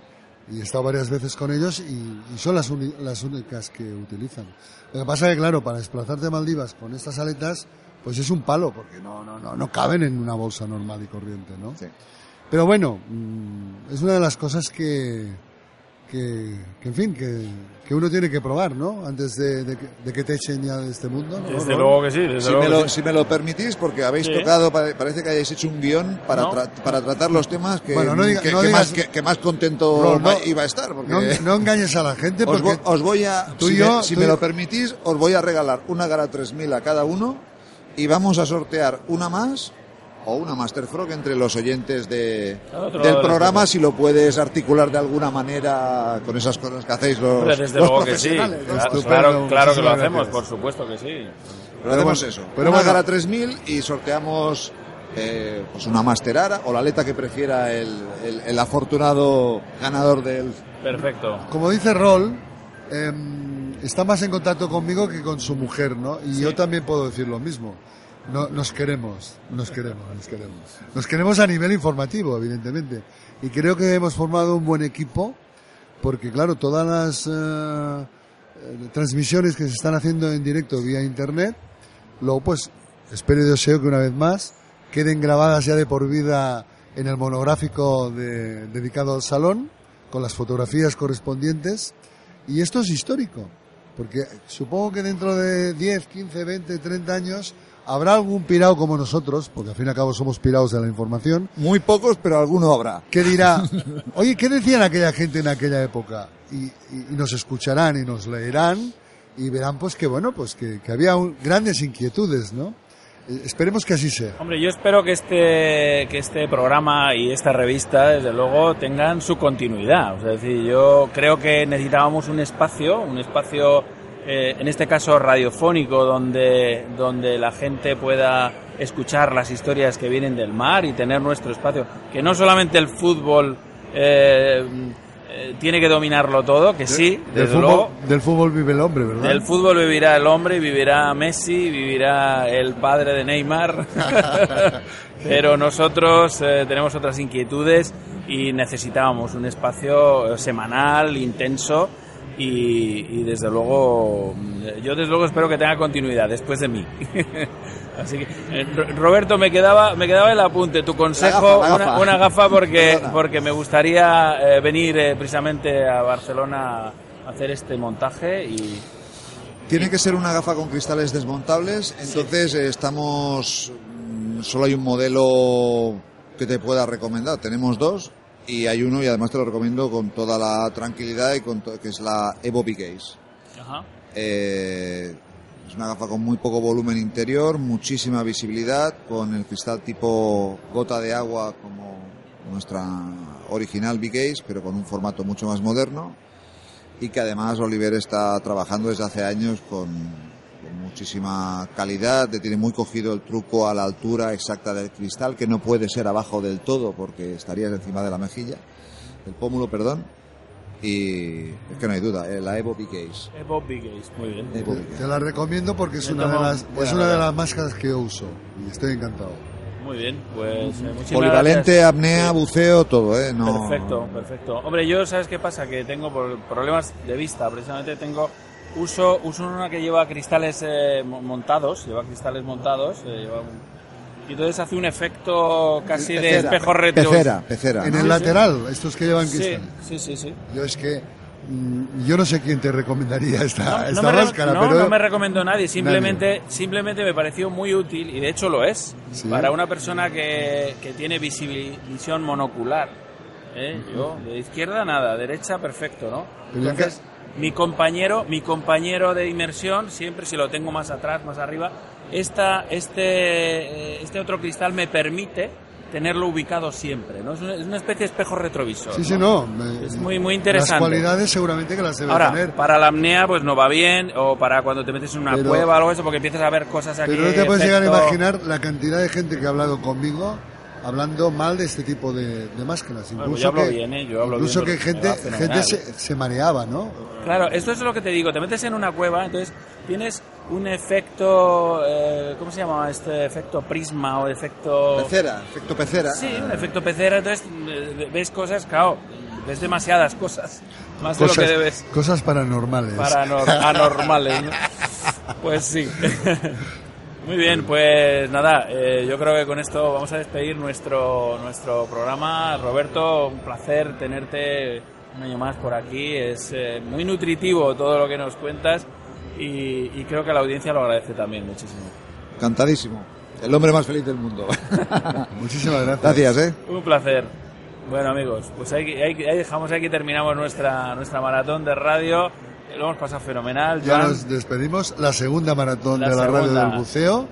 [SPEAKER 13] Y he estado varias veces con ellos y, y son las, uni- las únicas que utilizan. Lo que pasa es que, claro, para desplazarte a Maldivas con estas aletas, pues es un palo, porque no, no, no, no caben en una bolsa normal y corriente, ¿no? Pero bueno, mm, es una de las cosas que, que, que, en fin, que, que uno tiene que probar, ¿no? Antes de, de que, de que te echen ya de este mundo. ¿no?
[SPEAKER 1] Desde luego que sí, desde
[SPEAKER 12] Si
[SPEAKER 1] luego
[SPEAKER 12] me,
[SPEAKER 1] que
[SPEAKER 12] lo,
[SPEAKER 1] sí.
[SPEAKER 12] si me lo permitís, porque habéis
[SPEAKER 1] Sí.
[SPEAKER 12] tocado, pare- parece que hayáis hecho un guion para,
[SPEAKER 13] No.
[SPEAKER 12] tra- para tratar los temas que,
[SPEAKER 13] Bueno, no diga-
[SPEAKER 12] que,
[SPEAKER 13] no
[SPEAKER 12] que
[SPEAKER 13] digas-
[SPEAKER 12] más, que, que más contento iba a estar. Porque
[SPEAKER 13] No, no engañes a la gente
[SPEAKER 12] os,
[SPEAKER 13] porque
[SPEAKER 12] os voy a,
[SPEAKER 13] tú
[SPEAKER 12] si,
[SPEAKER 13] y yo-
[SPEAKER 12] me, si
[SPEAKER 13] tú
[SPEAKER 12] me
[SPEAKER 13] y-
[SPEAKER 12] lo permitís, os voy a regalar una Gara 3000 a cada uno y vamos a sortear una más o una Master Frog entre los oyentes de, del programa, si lo puedes articular de alguna manera con esas cosas que hacéis los,
[SPEAKER 1] Hombre, desde
[SPEAKER 12] los
[SPEAKER 1] luego que sí.
[SPEAKER 12] profesionales.
[SPEAKER 1] Claro, claro, claro que lo hacemos, por supuesto que sí.
[SPEAKER 12] Pero hacemos eso.
[SPEAKER 13] pero bueno.
[SPEAKER 12] Gara 3000 y sorteamos eh, pues una Master Ara o la aleta que prefiera el, el- el afortunado ganador del.
[SPEAKER 1] Perfecto.
[SPEAKER 13] como dice Rol, em, está más en contacto conmigo que con su mujer, ¿no? Y yo también puedo decir lo mismo. No, nos queremos, nos queremos, nos queremos. Nos queremos a nivel informativo, evidentemente. Y creo que hemos formado un buen equipo, porque claro, todas las eh, eh, transmisiones que se están haciendo en directo vía internet, luego pues espero y deseo que una vez más queden grabadas ya de por vida en el monográfico de- dedicado al salón, con las fotografías correspondientes. Y esto es histórico, porque supongo que dentro de 10, 15, 20, 30 años habrá algún pirado como nosotros, porque al fin y al cabo somos pirados de la información,
[SPEAKER 12] Muy pocos, pero alguno habrá.
[SPEAKER 13] que dirá, oye, ¿qué decían aquella gente en aquella época? Y, y- y nos escucharán y nos leerán y verán pues que bueno, pues que, que había un- grandes inquietudes, ¿no? Eh, esperemos que así sea.
[SPEAKER 1] Hombre, yo espero que este, que este programa y esta revista, desde luego, tengan su continuidad. O sea, es decir, yo creo que necesitábamos un espacio, un espacio, eh, en este caso radiofónico, donde, donde la gente pueda escuchar las historias que vienen del mar y tener nuestro espacio. Que no solamente el fútbol eh, eh, tiene que dominarlo todo, que sí,
[SPEAKER 13] del, fútbol,
[SPEAKER 1] luego,
[SPEAKER 13] del fútbol vive el hombre, ¿verdad?
[SPEAKER 1] del fútbol vivirá el hombre, vivirá Messi, vivirá el padre de Neymar. Pero nosotros tenemos otras inquietudes y necesitábamos un espacio semanal, intenso. Y, y desde luego, yo desde luego espero que tenga continuidad después de mí. Así que, eh, Ro- Roberto, me quedaba, me quedaba el apunte, tu consejo,
[SPEAKER 12] gafa, la
[SPEAKER 1] una-
[SPEAKER 12] gafa.
[SPEAKER 1] Una, gafa porque,
[SPEAKER 12] Perdona.
[SPEAKER 1] porque me gustaría eh, venir eh, precisamente a Barcelona a hacer este montaje y,
[SPEAKER 12] Tiene que ser una gafa con cristales desmontables, entonces estamos. mm, Solo hay un modelo que te pueda recomendar. Tenemos dos y hay uno y además te lo recomiendo con toda la tranquilidad y con que es la Evo Big Ace.
[SPEAKER 1] Ajá.
[SPEAKER 12] Eh, es una gafa con muy poco volumen interior, muchísima visibilidad, con el cristal tipo gota de agua como nuestra original Big Ace, pero con un formato mucho más moderno y que además Oliver está trabajando desde hace años con muchísima calidad, le tiene muy cogido el truco a la altura exacta del cristal, que no puede ser abajo del todo porque estarías encima de la mejilla, del pómulo, perdón, y es que no hay duda, eh, la Evo Big Ace.
[SPEAKER 1] Evo Big Ace, muy bien.
[SPEAKER 12] Evo Big Ace.
[SPEAKER 13] Te la recomiendo porque es una de las, es una de las máscaras que yo uso y estoy encantado.
[SPEAKER 1] Muy bien, pues eh, muchísimas
[SPEAKER 12] Polivalente,
[SPEAKER 1] gracias.
[SPEAKER 12] apnea, buceo, todo, ¿eh? No...
[SPEAKER 1] Perfecto, perfecto. Hombre, yo, ¿sabes qué pasa? Que tengo por problemas de vista, precisamente tengo... Uso, uso una que lleva cristales eh, mo- montados, lleva cristales montados, eh, lleva un- y entonces hace un efecto casi de
[SPEAKER 12] Pecera,
[SPEAKER 1] espejo retro.
[SPEAKER 12] Pecera, pecera.
[SPEAKER 13] En
[SPEAKER 12] ¿no?
[SPEAKER 13] el lateral, estos que llevan
[SPEAKER 1] Sí,
[SPEAKER 13] cristal.
[SPEAKER 1] sí, sí, sí.
[SPEAKER 13] Yo es que mm, yo no sé quién te recomendaría esta,
[SPEAKER 1] No, no
[SPEAKER 13] esta
[SPEAKER 1] me re-
[SPEAKER 13] máscara,
[SPEAKER 1] no,
[SPEAKER 13] pero
[SPEAKER 1] no me recomendó nadie, simplemente, simplemente me pareció muy útil y de hecho lo es
[SPEAKER 13] Sí.
[SPEAKER 1] para una persona que, que tiene visión monocular. ¿eh? Yo, de izquierda nada, derecha perfecto, ¿no?
[SPEAKER 13] Pero en
[SPEAKER 1] Entonces, mi compañero, mi compañero de inmersión, siempre si lo tengo más atrás, más arriba, esta, este, eh, este otro cristal me permite tenerlo ubicado siempre, ¿no? Es una, es una especie de espejo retrovisor.
[SPEAKER 13] Sí, sí, no.
[SPEAKER 1] Es muy, muy interesante.
[SPEAKER 13] Las cualidades seguramente que las debe
[SPEAKER 1] Ahora,
[SPEAKER 13] tener.
[SPEAKER 1] para la apnea pues no va bien, o para cuando te metes en una
[SPEAKER 13] Pero-
[SPEAKER 1] cueva o algo eso, porque empiezas a ver cosas aquí.
[SPEAKER 13] Pero no te puedes llegar a imaginar la cantidad de gente que ha hablado conmigo hablando mal de este tipo de, de máscaras.
[SPEAKER 1] Bueno,
[SPEAKER 13] Incluso
[SPEAKER 1] pues yo hablo
[SPEAKER 13] que,
[SPEAKER 1] bien, ¿eh? Yo hablo
[SPEAKER 13] incluso
[SPEAKER 1] bien,
[SPEAKER 13] que gente, gente se, se mareaba, ¿no?
[SPEAKER 1] Claro, esto es lo que te digo, te metes en una cueva, entonces tienes un efecto, eh, ¿cómo se llama este efecto prisma o efecto...
[SPEAKER 12] Pecera, efecto pecera.
[SPEAKER 1] Sí, un efecto pecera, entonces eh, ves cosas, claro, ves demasiadas cosas, más de lo que debes.
[SPEAKER 13] cosas paranormales.
[SPEAKER 1] Paranor- anormales, ¿no? Pues sí. Muy bien, pues nada, eh, yo creo que con esto vamos a despedir nuestro, nuestro programa. Roberto, un placer tenerte un año más por aquí. Es eh, muy nutritivo todo lo que nos cuentas y, y creo que la audiencia lo agradece también muchísimo.
[SPEAKER 12] Encantadísimo. El hombre más feliz del mundo.
[SPEAKER 13] Muchísimas gracias.
[SPEAKER 12] Gracias, ¿eh?
[SPEAKER 1] Un placer. Bueno amigos, pues ahí, ahí- ahí dejamos, aquí terminamos nuestra, nuestra maratón de radio. Lo hemos pasado fenomenal.
[SPEAKER 13] Ya
[SPEAKER 1] Joan.
[SPEAKER 13] nos despedimos. La segunda maratón
[SPEAKER 1] La
[SPEAKER 13] de la radio
[SPEAKER 1] segunda.
[SPEAKER 13] del buceo.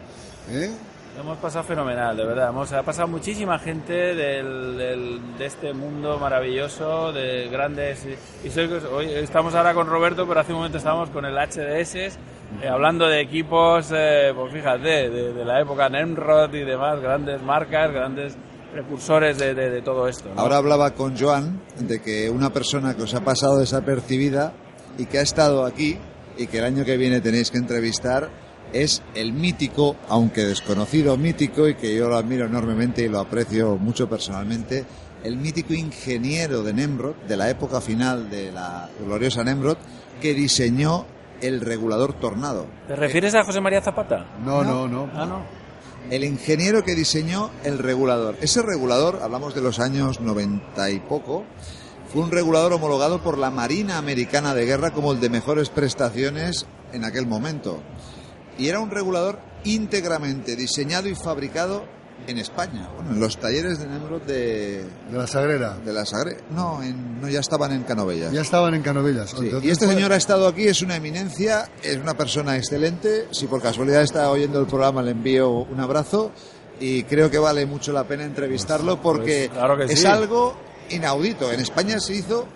[SPEAKER 13] ¿eh?
[SPEAKER 1] Lo hemos pasado fenomenal, de verdad. Hemos, ha pasado muchísima gente del, del- de este mundo maravilloso, de grandes históricos. Hoy estamos ahora con Roberto, pero hace un momento estábamos con el HDS, eh, hablando de equipos, eh, pues fíjate, de, de la época Nemrod y demás, grandes marcas, grandes precursores de, de- de todo esto. ¿no?
[SPEAKER 12] Ahora hablaba con Joan de que una persona que os ha pasado desapercibida y que ha estado aquí y que el año que viene tenéis que entrevistar es el mítico, aunque desconocido mítico y que yo lo admiro enormemente y lo aprecio mucho personalmente, el mítico ingeniero de Nemrod, de la época final de la gloriosa Nemrod, que diseñó el regulador tornado.
[SPEAKER 1] ¿Te refieres a José María Zapata?
[SPEAKER 13] No, no, no.
[SPEAKER 1] Ah, no.
[SPEAKER 12] El ingeniero que diseñó el regulador. Ese regulador, hablamos de los años 90 y poco, fue un regulador homologado por la Marina Americana de Guerra como el de mejores prestaciones en aquel momento. Y era un regulador íntegramente diseñado y fabricado en España, bueno, en los talleres de Nemrod de,
[SPEAKER 13] De la Sagrera.
[SPEAKER 12] de la Sagre. No, en- no, ya estaban en Canovellas.
[SPEAKER 13] Ya estaban en Canovellas.
[SPEAKER 12] Sí, Y este
[SPEAKER 13] pues,
[SPEAKER 12] señor ha estado aquí, es una eminencia, es una persona excelente. Si por casualidad está oyendo el programa, le envío un abrazo y creo que vale mucho la pena entrevistarlo porque
[SPEAKER 1] Pues, claro que
[SPEAKER 12] es algo inaudito. En España se hizo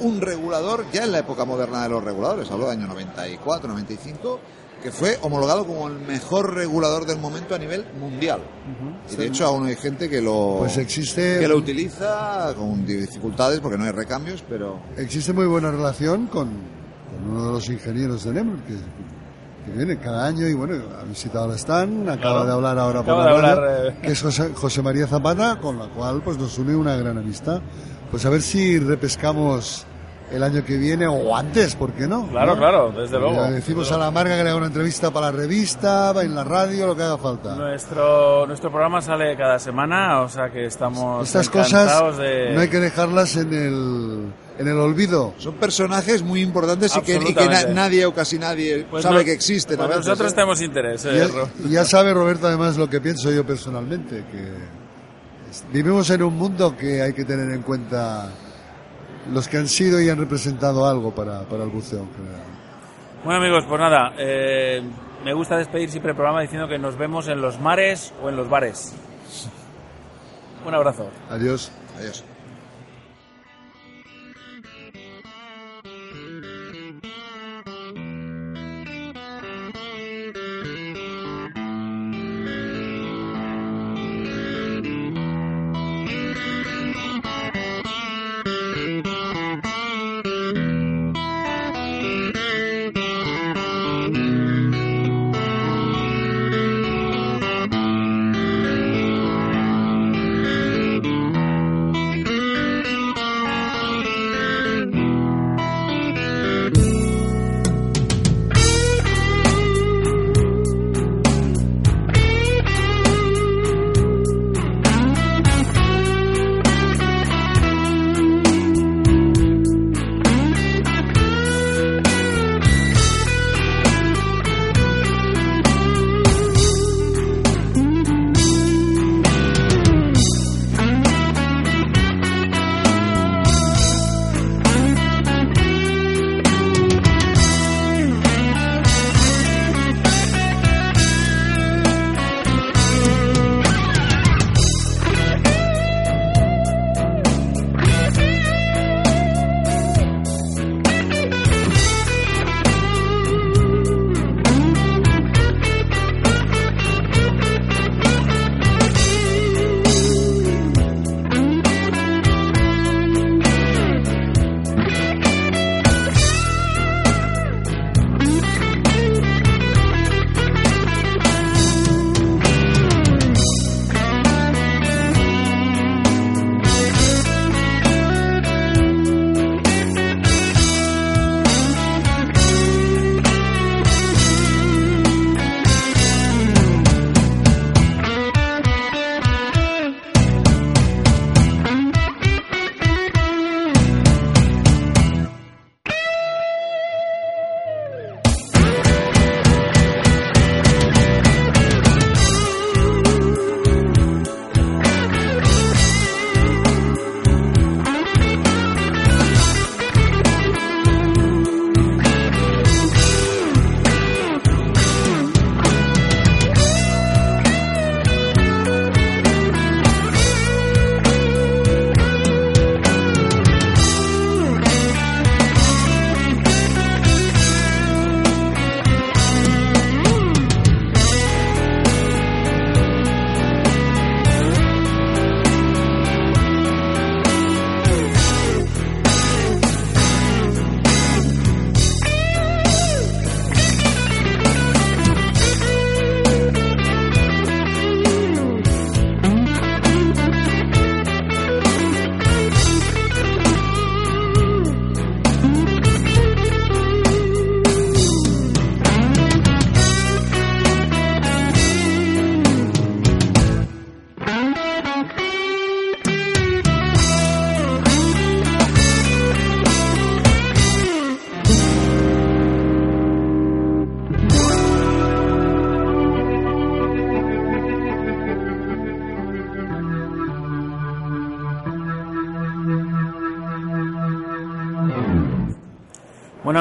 [SPEAKER 12] un regulador ya en la época moderna de los reguladores, hablo del año 94, 95, que fue homologado como el mejor regulador del momento a nivel mundial. Y de hecho aún hay gente que lo,
[SPEAKER 13] Pues existe-
[SPEAKER 12] que lo utiliza con dificultades porque no hay recambios, pero
[SPEAKER 13] Existe muy buena relación con, con uno de los ingenieros de Nemrod que, que viene cada año y bueno, ha visitado el stand, acaba
[SPEAKER 1] Claro.
[SPEAKER 13] de hablar ahora por
[SPEAKER 1] Acaba
[SPEAKER 13] la
[SPEAKER 1] de
[SPEAKER 13] radio,
[SPEAKER 1] hablar, eh.
[SPEAKER 13] que es José, José María Zapata, con la cual pues nos une una gran amistad. Pues a ver si repescamos el año que viene o antes, ¿por qué no?
[SPEAKER 1] Claro,
[SPEAKER 13] ¿No?
[SPEAKER 1] claro, desde luego.
[SPEAKER 13] Le decimos a la marca que le haga una entrevista para la revista, en la radio, lo que haga falta.
[SPEAKER 1] Nuestro, nuestro programa sale cada semana, o sea que estamos
[SPEAKER 13] Estas
[SPEAKER 1] encantados
[SPEAKER 13] cosas
[SPEAKER 1] de...
[SPEAKER 13] no hay que dejarlas en el, en el olvido.
[SPEAKER 12] Son personajes muy importantes y que, y que na-
[SPEAKER 1] Absolutamente.
[SPEAKER 12] nadie o casi nadie
[SPEAKER 1] Pues
[SPEAKER 12] sabe
[SPEAKER 1] no-
[SPEAKER 12] que existen.
[SPEAKER 1] pues
[SPEAKER 12] a veces,
[SPEAKER 1] nosotros
[SPEAKER 12] ¿eh?
[SPEAKER 1] tenemos interés. eh,
[SPEAKER 13] Y ya,
[SPEAKER 1] Ro-
[SPEAKER 13] y ya sabe Roberto además lo que pienso yo personalmente, que vivimos en un mundo que hay que tener en cuenta los que han sido y han representado algo para, para el buceo en general.
[SPEAKER 1] Bueno amigos, pues nada, eh, me gusta despedir siempre el programa diciendo que nos vemos en los mares o en los bares. Un abrazo.
[SPEAKER 13] Adiós.
[SPEAKER 12] Adiós.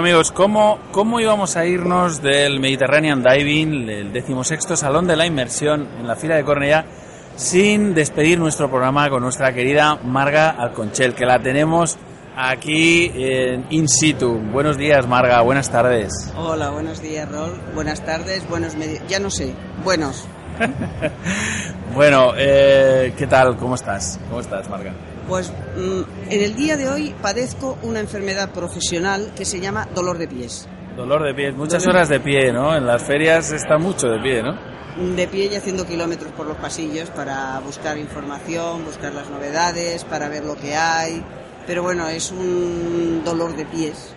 [SPEAKER 1] Amigos, ¿cómo, ¿cómo íbamos a irnos del Mediterranean Diving, el decimosexto Salón de la Inmersión en la fila de Cornellá, sin despedir nuestro programa con nuestra querida Marga Alconchel, que la tenemos aquí en in situ. Buenos días Marga, buenas tardes.
[SPEAKER 14] Hola, buenos días, Rol. Buenas tardes, buenos medi- Ya no sé, buenos.
[SPEAKER 1] Bueno, eh, ¿qué tal? ¿Cómo estás? ¿Cómo estás Marga?
[SPEAKER 14] Pues mm, en el día de hoy padezco una enfermedad profesional que se llama dolor de pies.
[SPEAKER 1] Dolor de pies, muchas horas de pie, ¿no? En las ferias está mucho de pie, ¿no?
[SPEAKER 14] De pie y haciendo kilómetros por los pasillos para buscar información, buscar las novedades, para ver lo que hay. Pero bueno, es un dolor de pies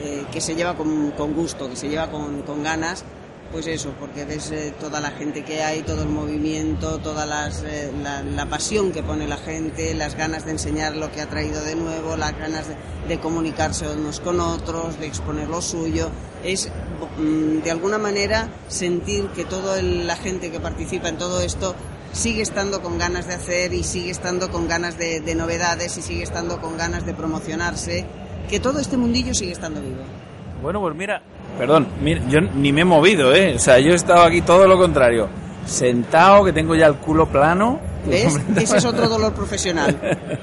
[SPEAKER 14] eh, que se lleva con, con gusto, que se lleva con, con ganas. Pues eso, porque ves eh, toda la gente que hay, todo el movimiento, toda eh, la, la pasión que pone la gente, las ganas de enseñar lo que ha traído de nuevo, las ganas de, de comunicarse unos con otros, de exponer lo suyo. Es mm, de alguna manera sentir que toda la gente que participa en todo esto sigue estando con ganas de hacer y sigue estando con ganas de, de novedades y sigue estando con ganas de promocionarse, que todo este mundillo sigue estando vivo.
[SPEAKER 1] Bueno, pues mira, perdón, mira, yo ni me he movido, ¿eh? O sea, yo he estado aquí todo lo contrario. Sentado, que tengo ya el culo plano.
[SPEAKER 14] ¿Ves? Ese es otro dolor profesional.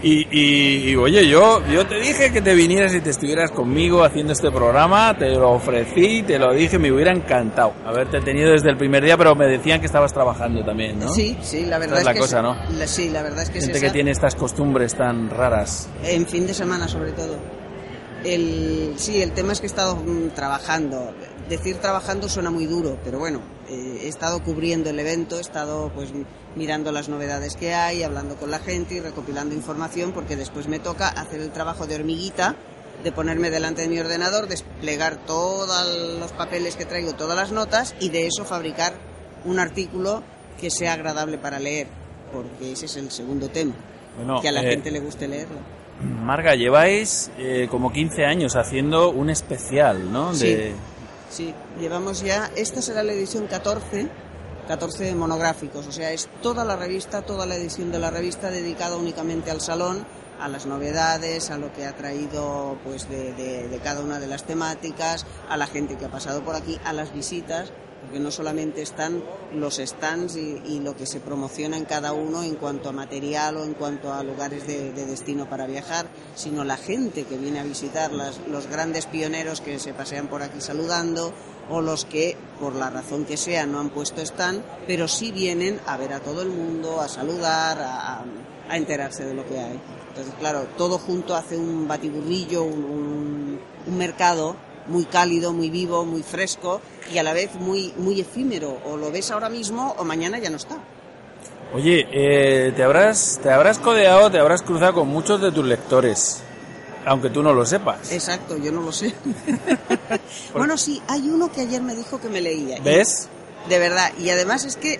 [SPEAKER 1] Y, y- y, oye, yo, yo te dije que te vinieras y te estuvieras conmigo haciendo este programa, te lo ofrecí, te lo dije, me hubiera encantado haberte tenido desde el primer día, pero me decían que estabas trabajando también, ¿no?
[SPEAKER 14] Sí, sí, la verdad
[SPEAKER 1] es
[SPEAKER 14] es,
[SPEAKER 1] la
[SPEAKER 14] que
[SPEAKER 1] cosa,
[SPEAKER 14] es-
[SPEAKER 1] ¿no?
[SPEAKER 14] la- sí, la verdad es que es
[SPEAKER 1] Gente que tiene estas costumbres tan raras.
[SPEAKER 14] En fin de semana, sobre todo. El, sí, el tema es que he estado mm, trabajando. Decir trabajando suena muy duro, pero bueno, eh, he estado cubriendo el evento, he estado pues mirando las novedades que hay, hablando con la gente y recopilando información, porque después me toca hacer el trabajo de hormiguita, de ponerme delante de mi ordenador, desplegar todos los papeles que traigo, todas las notas, y de eso fabricar un artículo que sea agradable para leer, porque ese es el segundo tema,
[SPEAKER 1] Bueno,
[SPEAKER 14] que a la
[SPEAKER 1] eh,
[SPEAKER 14] gente le guste leerlo.
[SPEAKER 1] Marga, lleváis eh, como 15 años haciendo un especial, ¿no?
[SPEAKER 14] Sí.
[SPEAKER 1] De,
[SPEAKER 14] Sí, llevamos ya, esta será la edición 14, 14 monográficos, o sea, es toda la revista, toda la edición de la revista dedicada únicamente al salón, a las novedades, a lo que ha traído pues de, de- de cada una de las temáticas, a la gente que ha pasado por aquí, a las visitas, porque no solamente están los stands y, lo que se promociona en cada uno en cuanto a material o en cuanto a lugares de, de destino para viajar, sino la gente que viene a visitar, las- los grandes pioneros que se pasean por aquí saludando o los que, por la razón que sea, no han puesto stand, pero sí vienen a ver a todo el mundo, a saludar, a, enterarse de lo que hay. Entonces, claro, todo junto hace un batiburrillo, un mercado muy cálido, muy vivo, muy fresco y a la vez muy, muy efímero. O lo ves ahora mismo o mañana ya no está.
[SPEAKER 1] Oye, eh, te habrás te habrás codeado, te habrás cruzado con muchos de tus lectores, aunque tú no lo sepas.
[SPEAKER 14] Exacto, yo no lo sé. bueno, sí, hay uno que ayer me dijo que me leía. Y-
[SPEAKER 1] ¿Ves?
[SPEAKER 14] De verdad, y además es que,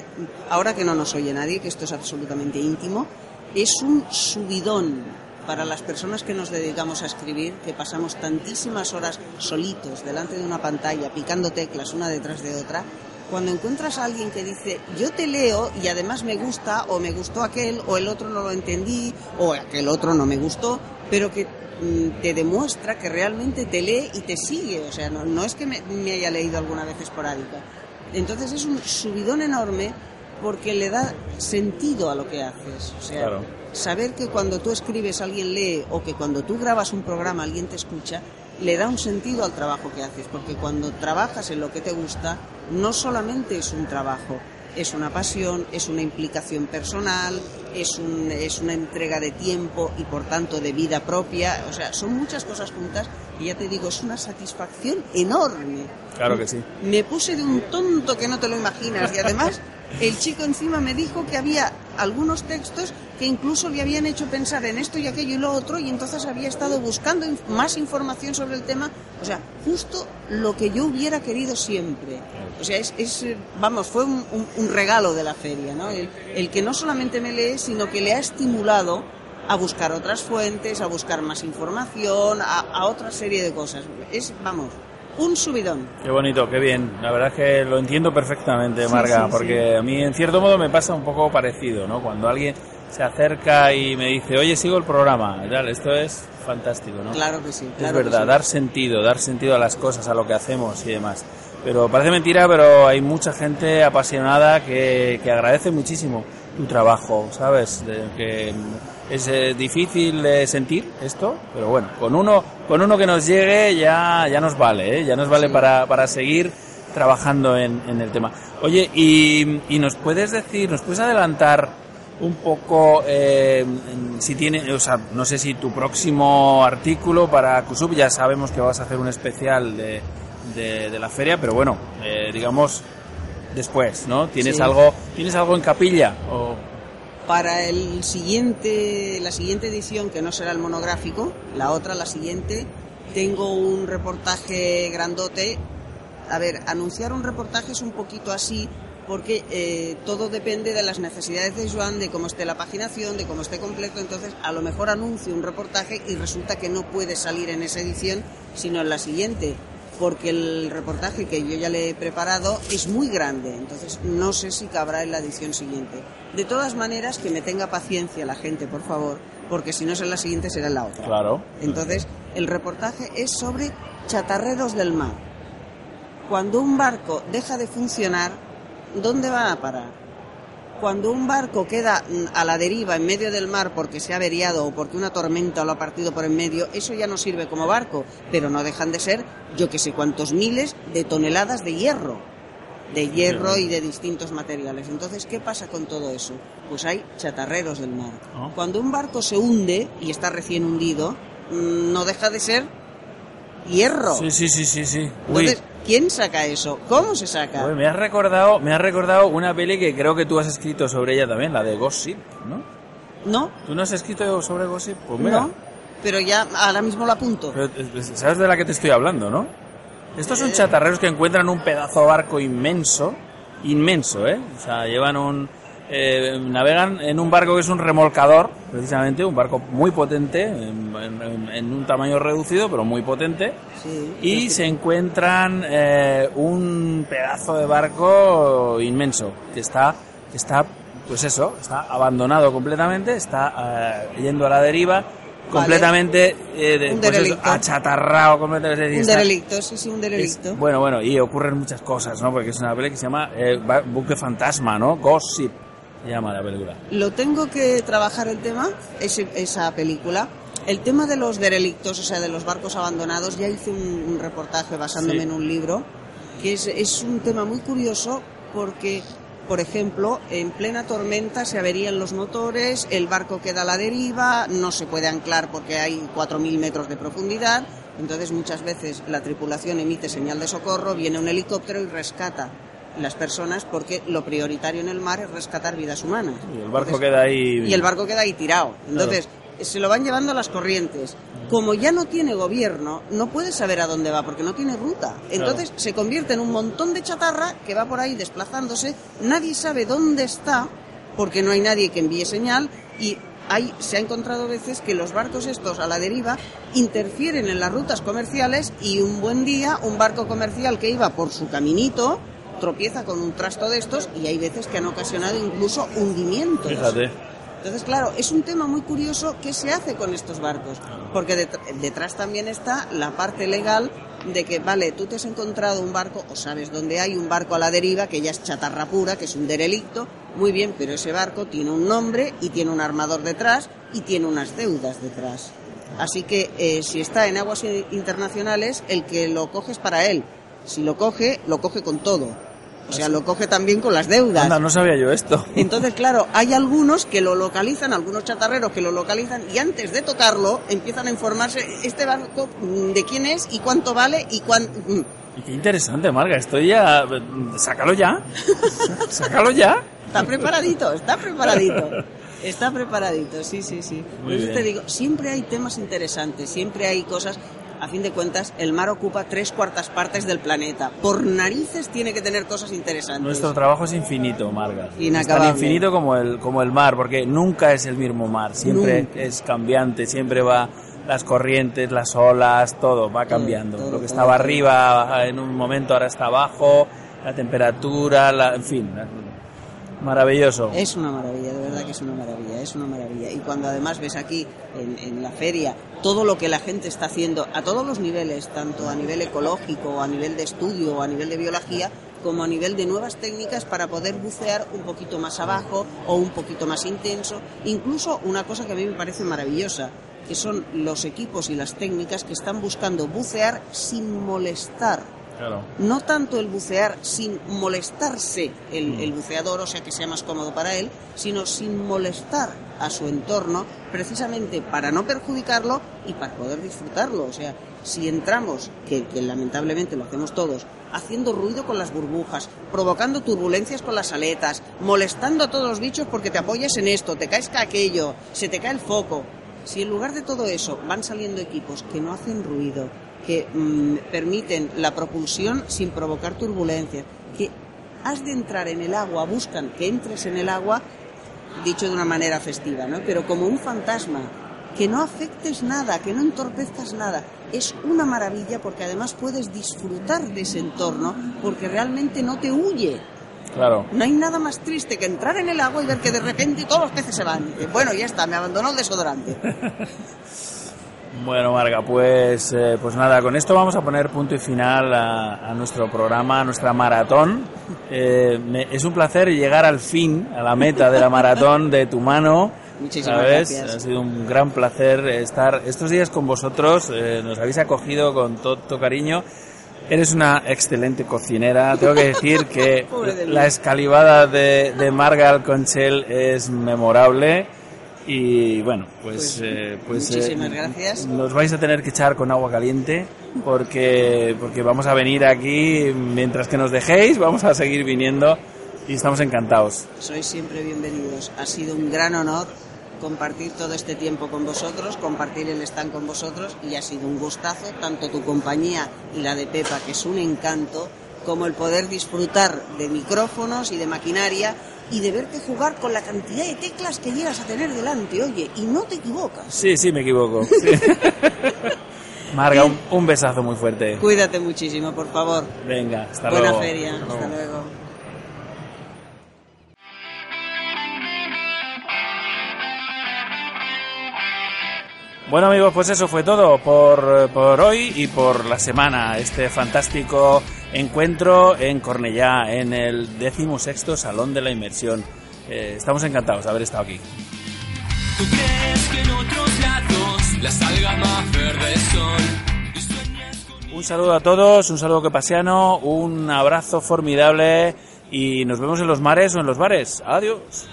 [SPEAKER 14] ahora que no nos oye nadie, que esto es absolutamente íntimo, es un subidón para las personas que nos dedicamos a escribir, que pasamos tantísimas horas solitos delante de una pantalla, picando teclas una detrás de otra, cuando encuentras a alguien que dice, yo te leo y además me gusta, o me gustó aquel, o el otro no lo entendí, o aquel otro no me gustó, pero que mm, te demuestra que realmente te lee y te sigue, o sea, no, es que me, haya leído alguna vez esporádica. Entonces es un subidón enorme porque le da sentido a lo que haces.
[SPEAKER 1] Claro.
[SPEAKER 14] Saber que cuando tú escribes alguien lee o que cuando tú grabas un programa alguien te escucha, le da un sentido al trabajo que haces. Porque cuando trabajas en lo que te gusta, no solamente es un trabajo, es una pasión, es una implicación personal, es, un- es una entrega de tiempo y por tanto de vida propia. O sea, son muchas cosas juntas y ya te digo, es una satisfacción enorme.
[SPEAKER 1] Claro que sí.
[SPEAKER 14] Me puse de un tonto que no te lo imaginas y además el chico encima me dijo que había algunos textos que incluso le habían hecho pensar en esto y aquello y lo otro y entonces había estado buscando más información sobre el tema, o sea, justo lo que yo hubiera querido siempre. O sea, es, es, vamos, fue un, un- un regalo de la feria, ¿no? El, el que no solamente me lee, sino que le ha estimulado a buscar otras fuentes, a buscar más información, a, a otra serie de cosas. Es, vamos, un subidón.
[SPEAKER 1] Qué bonito, qué bien. La verdad es que lo entiendo perfectamente, Marga,
[SPEAKER 14] sí,
[SPEAKER 1] porque
[SPEAKER 14] sí.
[SPEAKER 1] a mí en cierto modo me pasa un poco parecido, ¿no? Cuando alguien se acerca y me dice, oye, sigo el programa. tal, esto es fantástico, ¿no?
[SPEAKER 14] Claro que sí.
[SPEAKER 1] Es
[SPEAKER 14] claro que
[SPEAKER 1] verdad, dar sentido, dar sentido a las cosas, a lo que hacemos y demás. Pero parece mentira, pero hay mucha gente apasionada que, que agradece muchísimo tu trabajo, ¿sabes? De que es eh, difícil de sentir esto, pero bueno, con uno, con uno que nos llegue ya, ya nos vale, ¿eh? ya nos vale
[SPEAKER 14] Sí.
[SPEAKER 1] para, para seguir trabajando en, en el tema. Oye, y, y nos puedes decir, nos puedes adelantar un poco eh, si tiene, o sea, no sé si tu próximo artículo para Kusub, ya sabemos que vas a hacer un especial de, de, de la feria, pero bueno, eh, digamos después, ¿no? ¿Tienes
[SPEAKER 14] Sí.
[SPEAKER 1] algo, tienes algo en capilla? O...
[SPEAKER 14] Para el siguiente, la siguiente edición, que no será el monográfico, la otra, la siguiente, tengo un reportaje grandote. A ver, anunciar un reportaje es un poquito así, porque eh, todo depende de las necesidades de Joan, de cómo esté la paginación, de cómo esté completo. Entonces, a lo mejor anuncio un reportaje y resulta que no puede salir en esa edición, sino en la siguiente porque el reportaje que yo ya le he preparado es muy grande, entonces no sé si cabrá en la edición siguiente. De todas maneras, que me tenga paciencia la gente, por favor, porque si no es en la siguiente será en la otra.
[SPEAKER 1] Claro.
[SPEAKER 14] Entonces, el reportaje es sobre chatarreros del mar. Cuando un barco deja de funcionar, ¿dónde va a parar? Cuando un barco queda mm, a la deriva en medio del mar porque se ha averiado o porque una tormenta lo ha partido por en medio, eso ya no sirve como barco, pero no dejan de ser yo que sé cuántos miles de toneladas de hierro, de hierro y de distintos materiales. Entonces, ¿qué pasa con todo eso? Pues hay chatarreros del mar.
[SPEAKER 1] Ah.
[SPEAKER 14] Cuando un barco se hunde y está recién hundido, mm, no deja de ser hierro.
[SPEAKER 1] Sí, sí, sí, sí, sí.
[SPEAKER 14] Entonces, ¿quién saca eso? ¿Cómo se saca?
[SPEAKER 1] Uy, me has recordado, me has recordado una peli que creo que tú has escrito sobre ella también, la de Gossip, ¿no?
[SPEAKER 14] No,
[SPEAKER 1] ¿Tú no has escrito sobre Gossip? Pues mira.
[SPEAKER 14] no, pero ya ahora mismo lo apunto.
[SPEAKER 1] Pero, eh, ¿Sabes de la que te estoy hablando, no? Estos son chatarreros que encuentran un pedazo de barco inmenso, inmenso, ¿eh? O sea, llevan un... eh, navegan en un barco que es un remolcador, precisamente, un barco muy potente, en, en- en un tamaño reducido, pero muy potente,
[SPEAKER 14] Sí.
[SPEAKER 1] y se encuentran eh, un pedazo de barco inmenso, que está, que está, pues eso, está abandonado completamente, está eh, yendo a la deriva, completamente eh, pues eso, achatarrado completamente.
[SPEAKER 14] Un
[SPEAKER 1] está-
[SPEAKER 14] derelicto, sí, sí, un derelicto.
[SPEAKER 1] es- bueno, bueno, y ocurren muchas cosas, ¿no? Porque es una película que se llama eh, Buque Fantasma, ¿no? Gossip, se llama la película.
[SPEAKER 14] Lo tengo que trabajar el tema, esa película. El tema de los derelictos, o sea, de los barcos abandonados, ya hice un, un reportaje basándome
[SPEAKER 1] Sí.
[SPEAKER 14] en un libro, que es, es un tema muy curioso porque, por ejemplo, en plena tormenta se averían los motores, el barco queda a la deriva, no se puede anclar porque hay 4.000 metros de profundidad, entonces muchas veces la tripulación emite señal de socorro, viene un helicóptero y rescata las personas porque lo prioritario en el mar es rescatar vidas humanas.
[SPEAKER 1] Y el barco
[SPEAKER 14] Entonces,
[SPEAKER 1] queda ahí...
[SPEAKER 14] y el barco queda ahí tirado. Entonces, se lo van llevando las corrientes. Como ya no tiene gobierno, no puede saber a dónde va porque no tiene ruta. Entonces se convierte en un montón de chatarra que va por ahí desplazándose. Nadie sabe dónde está porque no hay nadie que envíe señal y hay, se ha encontrado veces que los barcos estos a la deriva interfieren en las rutas comerciales y un buen día un barco comercial que iba por su caminito tropieza con un trasto de estos y hay veces que han ocasionado incluso hundimientos.
[SPEAKER 1] Fíjate.
[SPEAKER 14] Entonces, claro, es un tema muy curioso qué se hace con estos barcos, porque det- detrás también está la parte legal de que, vale, tú te has encontrado un barco o sabes dónde hay un barco a la deriva que ya es chatarra pura, que es un derelicto, muy bien, pero ese barco tiene un nombre y tiene un armador detrás y tiene unas deudas detrás. Así que eh, si está en aguas internacionales, el que lo coge es para él. Si lo coge, lo coge con todo. O sea, lo coge también con las deudas.
[SPEAKER 1] Anda, no sabía yo esto.
[SPEAKER 14] Entonces, claro, hay algunos que lo localizan, algunos chatarreros que lo localizan y antes de tocarlo empiezan a informarse este barco mm, de quién es y cuánto vale y cuán... mm.
[SPEAKER 1] Y qué interesante, Marga, estoy ya... Sácalo ya. Sácalo ya.
[SPEAKER 14] Está preparadito, está preparadito. Está preparadito, sí, sí, sí. Por eso te digo, siempre hay temas interesantes, siempre hay cosas... A fin de cuentas, el mar ocupa tres cuartas partes del planeta. Por narices tiene que tener cosas interesantes.
[SPEAKER 1] Nuestro trabajo es infinito, Marga. Es
[SPEAKER 14] Inacabable.
[SPEAKER 1] tan infinito como el, como el mar, porque nunca es el mismo mar. Siempre
[SPEAKER 14] Nunca.
[SPEAKER 1] es cambiante, siempre va las corrientes, las olas, todo va cambiando.
[SPEAKER 14] todo,
[SPEAKER 1] Lo que estaba
[SPEAKER 14] todo.
[SPEAKER 1] arriba en un momento ahora está abajo, la temperatura, la, en fin. Maravilloso.
[SPEAKER 14] Es una maravilla, de verdad que es una maravilla, es una maravilla. Y cuando además ves aquí en, la feria todo lo que la gente está haciendo a todos los niveles, tanto a nivel ecológico, a nivel de estudio, a nivel de biología, como a nivel de nuevas técnicas para poder bucear un poquito más abajo o un poquito más intenso. Incluso una cosa que a mí me parece maravillosa, que son los equipos y las técnicas que están buscando bucear sin molestar
[SPEAKER 1] Claro.
[SPEAKER 14] no tanto el bucear sin molestarse el, el buceador, o sea que sea más cómodo para él, sino sin molestar a su entorno, precisamente para no perjudicarlo y para poder disfrutarlo. O sea, si entramos, que, que lamentablemente lo hacemos todos, haciendo ruido con las burbujas, provocando turbulencias con las aletas, molestando a todos los bichos porque te apoyas en esto, te caes que aquello, se te cae el foco. Si en lugar de todo eso van saliendo equipos que no hacen ruido, que mm, permiten la propulsión sin provocar turbulencias, que has de entrar en el agua, buscan que entres en el agua, dicho de una manera festiva, ¿no? Pero como un fantasma, que no afectes nada, que no entorpezcas nada. Es una maravilla porque además puedes disfrutar de ese entorno porque realmente no te huye.
[SPEAKER 1] Claro.
[SPEAKER 14] No hay nada más triste que entrar en el agua y ver que de repente todos los peces se van. Bueno, ya está, me abandonó el desodorante.
[SPEAKER 1] Bueno, Marga, pues, eh, pues nada, con esto vamos a poner punto y final a, a nuestro programa, a nuestra maratón. Eh, me- es un placer llegar al fin, a la meta de la maratón de tu mano.
[SPEAKER 14] Muchísimas
[SPEAKER 1] ¿sabes?
[SPEAKER 14] gracias.
[SPEAKER 1] Ha sido un gran placer estar estos días con vosotros. eh, nos habéis acogido con todo cariño. Eres una excelente cocinera. Tengo que decir que
[SPEAKER 14] de
[SPEAKER 1] la escalivada de, de Marga Alconchel es memorable. Y bueno, pues,
[SPEAKER 14] Pues,
[SPEAKER 1] eh, pues,
[SPEAKER 14] muchísimas
[SPEAKER 1] eh,
[SPEAKER 14] gracias.
[SPEAKER 1] Nos vais a tener que echar con agua caliente porque, porque vamos a venir aquí mientras que nos dejéis, vamos a seguir viniendo y estamos encantados.
[SPEAKER 14] Sois siempre bienvenidos. Ha sido un gran honor compartir todo este tiempo con vosotros, compartir el stand con vosotros y ha sido un gustazo, tanto tu compañía y la de Pepa, que es un encanto, como el poder disfrutar de micrófonos y de maquinaria y de verte jugar con la cantidad de teclas que llegas a tener delante, oye, y no te equivocas.
[SPEAKER 1] Sí, sí, me equivoco. sí. Marga, un, un besazo muy fuerte.
[SPEAKER 14] Cuídate muchísimo, por favor.
[SPEAKER 1] Venga, hasta
[SPEAKER 14] Buena
[SPEAKER 1] luego.
[SPEAKER 14] feria.
[SPEAKER 1] Hasta
[SPEAKER 14] Hasta
[SPEAKER 1] luego.
[SPEAKER 14] luego.
[SPEAKER 1] Bueno amigos, pues eso fue todo por, por hoy y por la semana. Este fantástico encuentro en Cornellá, en el decimosexto Salón de la Inmersión. Eh, estamos encantados de haber estado aquí.
[SPEAKER 15] ¿Tú crees que en otros lados las algas más verdes son?
[SPEAKER 1] Un saludo a todos, un saludo que paseano, un abrazo formidable y nos vemos en los mares o en los bares. Adiós.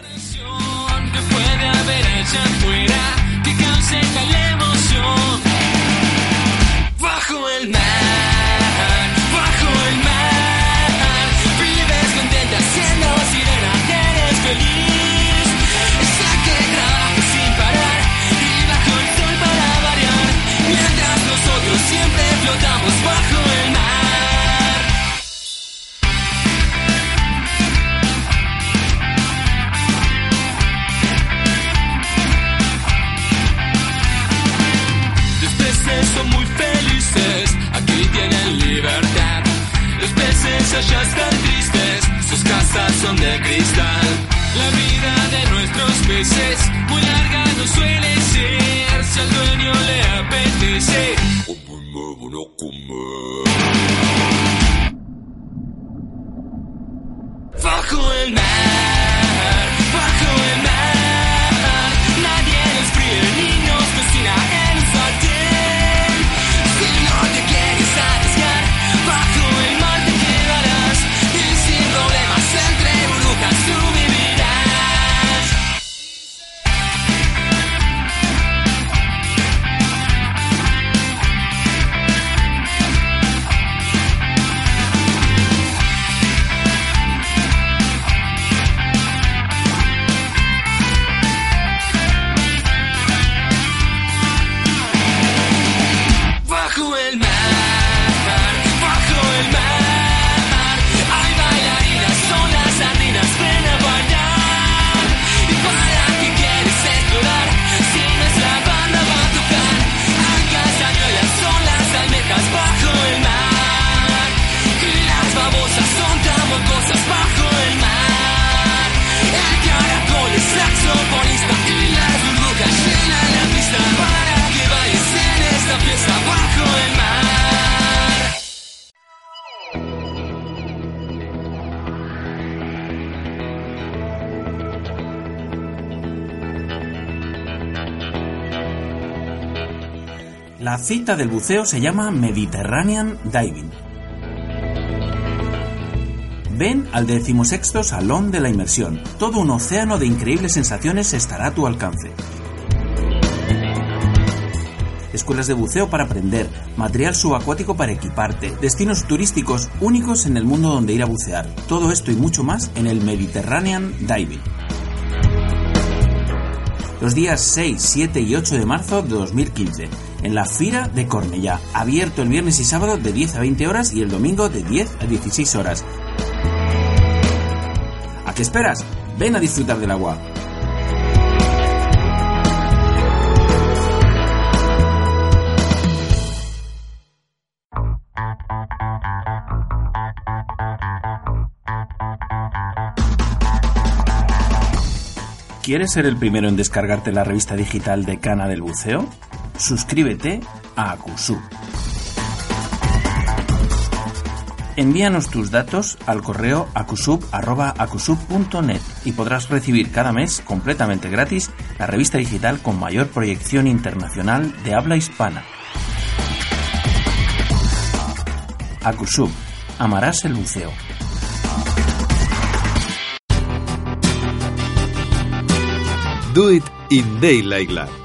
[SPEAKER 15] Allá están tristes, sus casas son de cristal. La vida de nuestros peces muy larga no suele ser, si al dueño le apetece. Bajo el mar, bajo el mar,
[SPEAKER 11] La cita del buceo se llama Mediterranean Diving. Ven al decimosexto Salón de la Inmersión. Todo un océano de increíbles sensaciones estará a tu alcance. Escuelas de buceo para aprender, material subacuático para equiparte, destinos turísticos únicos en el mundo donde ir a bucear. Todo esto y mucho más en el Mediterranean Diving. Los días 6, 7 y 8 de marzo de 2015, en la Fira de Cornellá, abierto el viernes y sábado de 10 a 20 horas y el domingo de 10 a 16 horas. ¿A qué esperas? Ven a disfrutar del agua. ¿Quieres ser el primero en descargarte la revista digital de Cana del Buceo? Suscríbete a Acusub. Envíanos tus datos al correo acusub.acusub.net y podrás recibir cada mes completamente gratis la revista digital con mayor proyección internacional de habla hispana. Acusub. Amarás el buceo.
[SPEAKER 16] Do It in Daylight.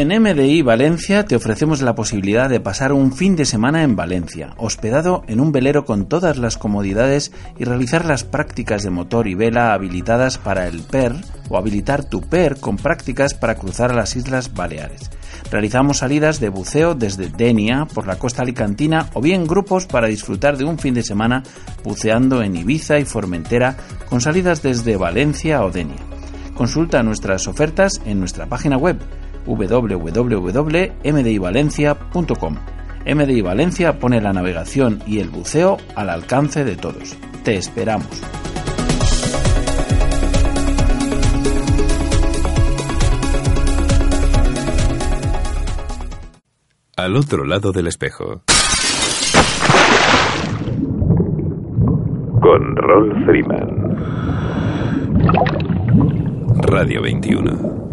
[SPEAKER 11] En MDI Valencia te ofrecemos la posibilidad de pasar un fin de semana en Valencia, hospedado en un velero con todas las comodidades y realizar las prácticas de motor y vela habilitadas para el PER o habilitar tu PER con prácticas para cruzar las Islas Baleares. Realizamos salidas de buceo desde Denia por la costa alicantina o bien grupos para disfrutar de un fin de semana buceando en Ibiza y Formentera con salidas desde Valencia o Denia. Consulta nuestras ofertas en nuestra página web www.mdivalencia.com. MDI Valencia pone la navegación y el buceo al alcance de todos. Te esperamos.
[SPEAKER 16] Al otro lado del espejo. Con Rolf Freeman. Radio 21.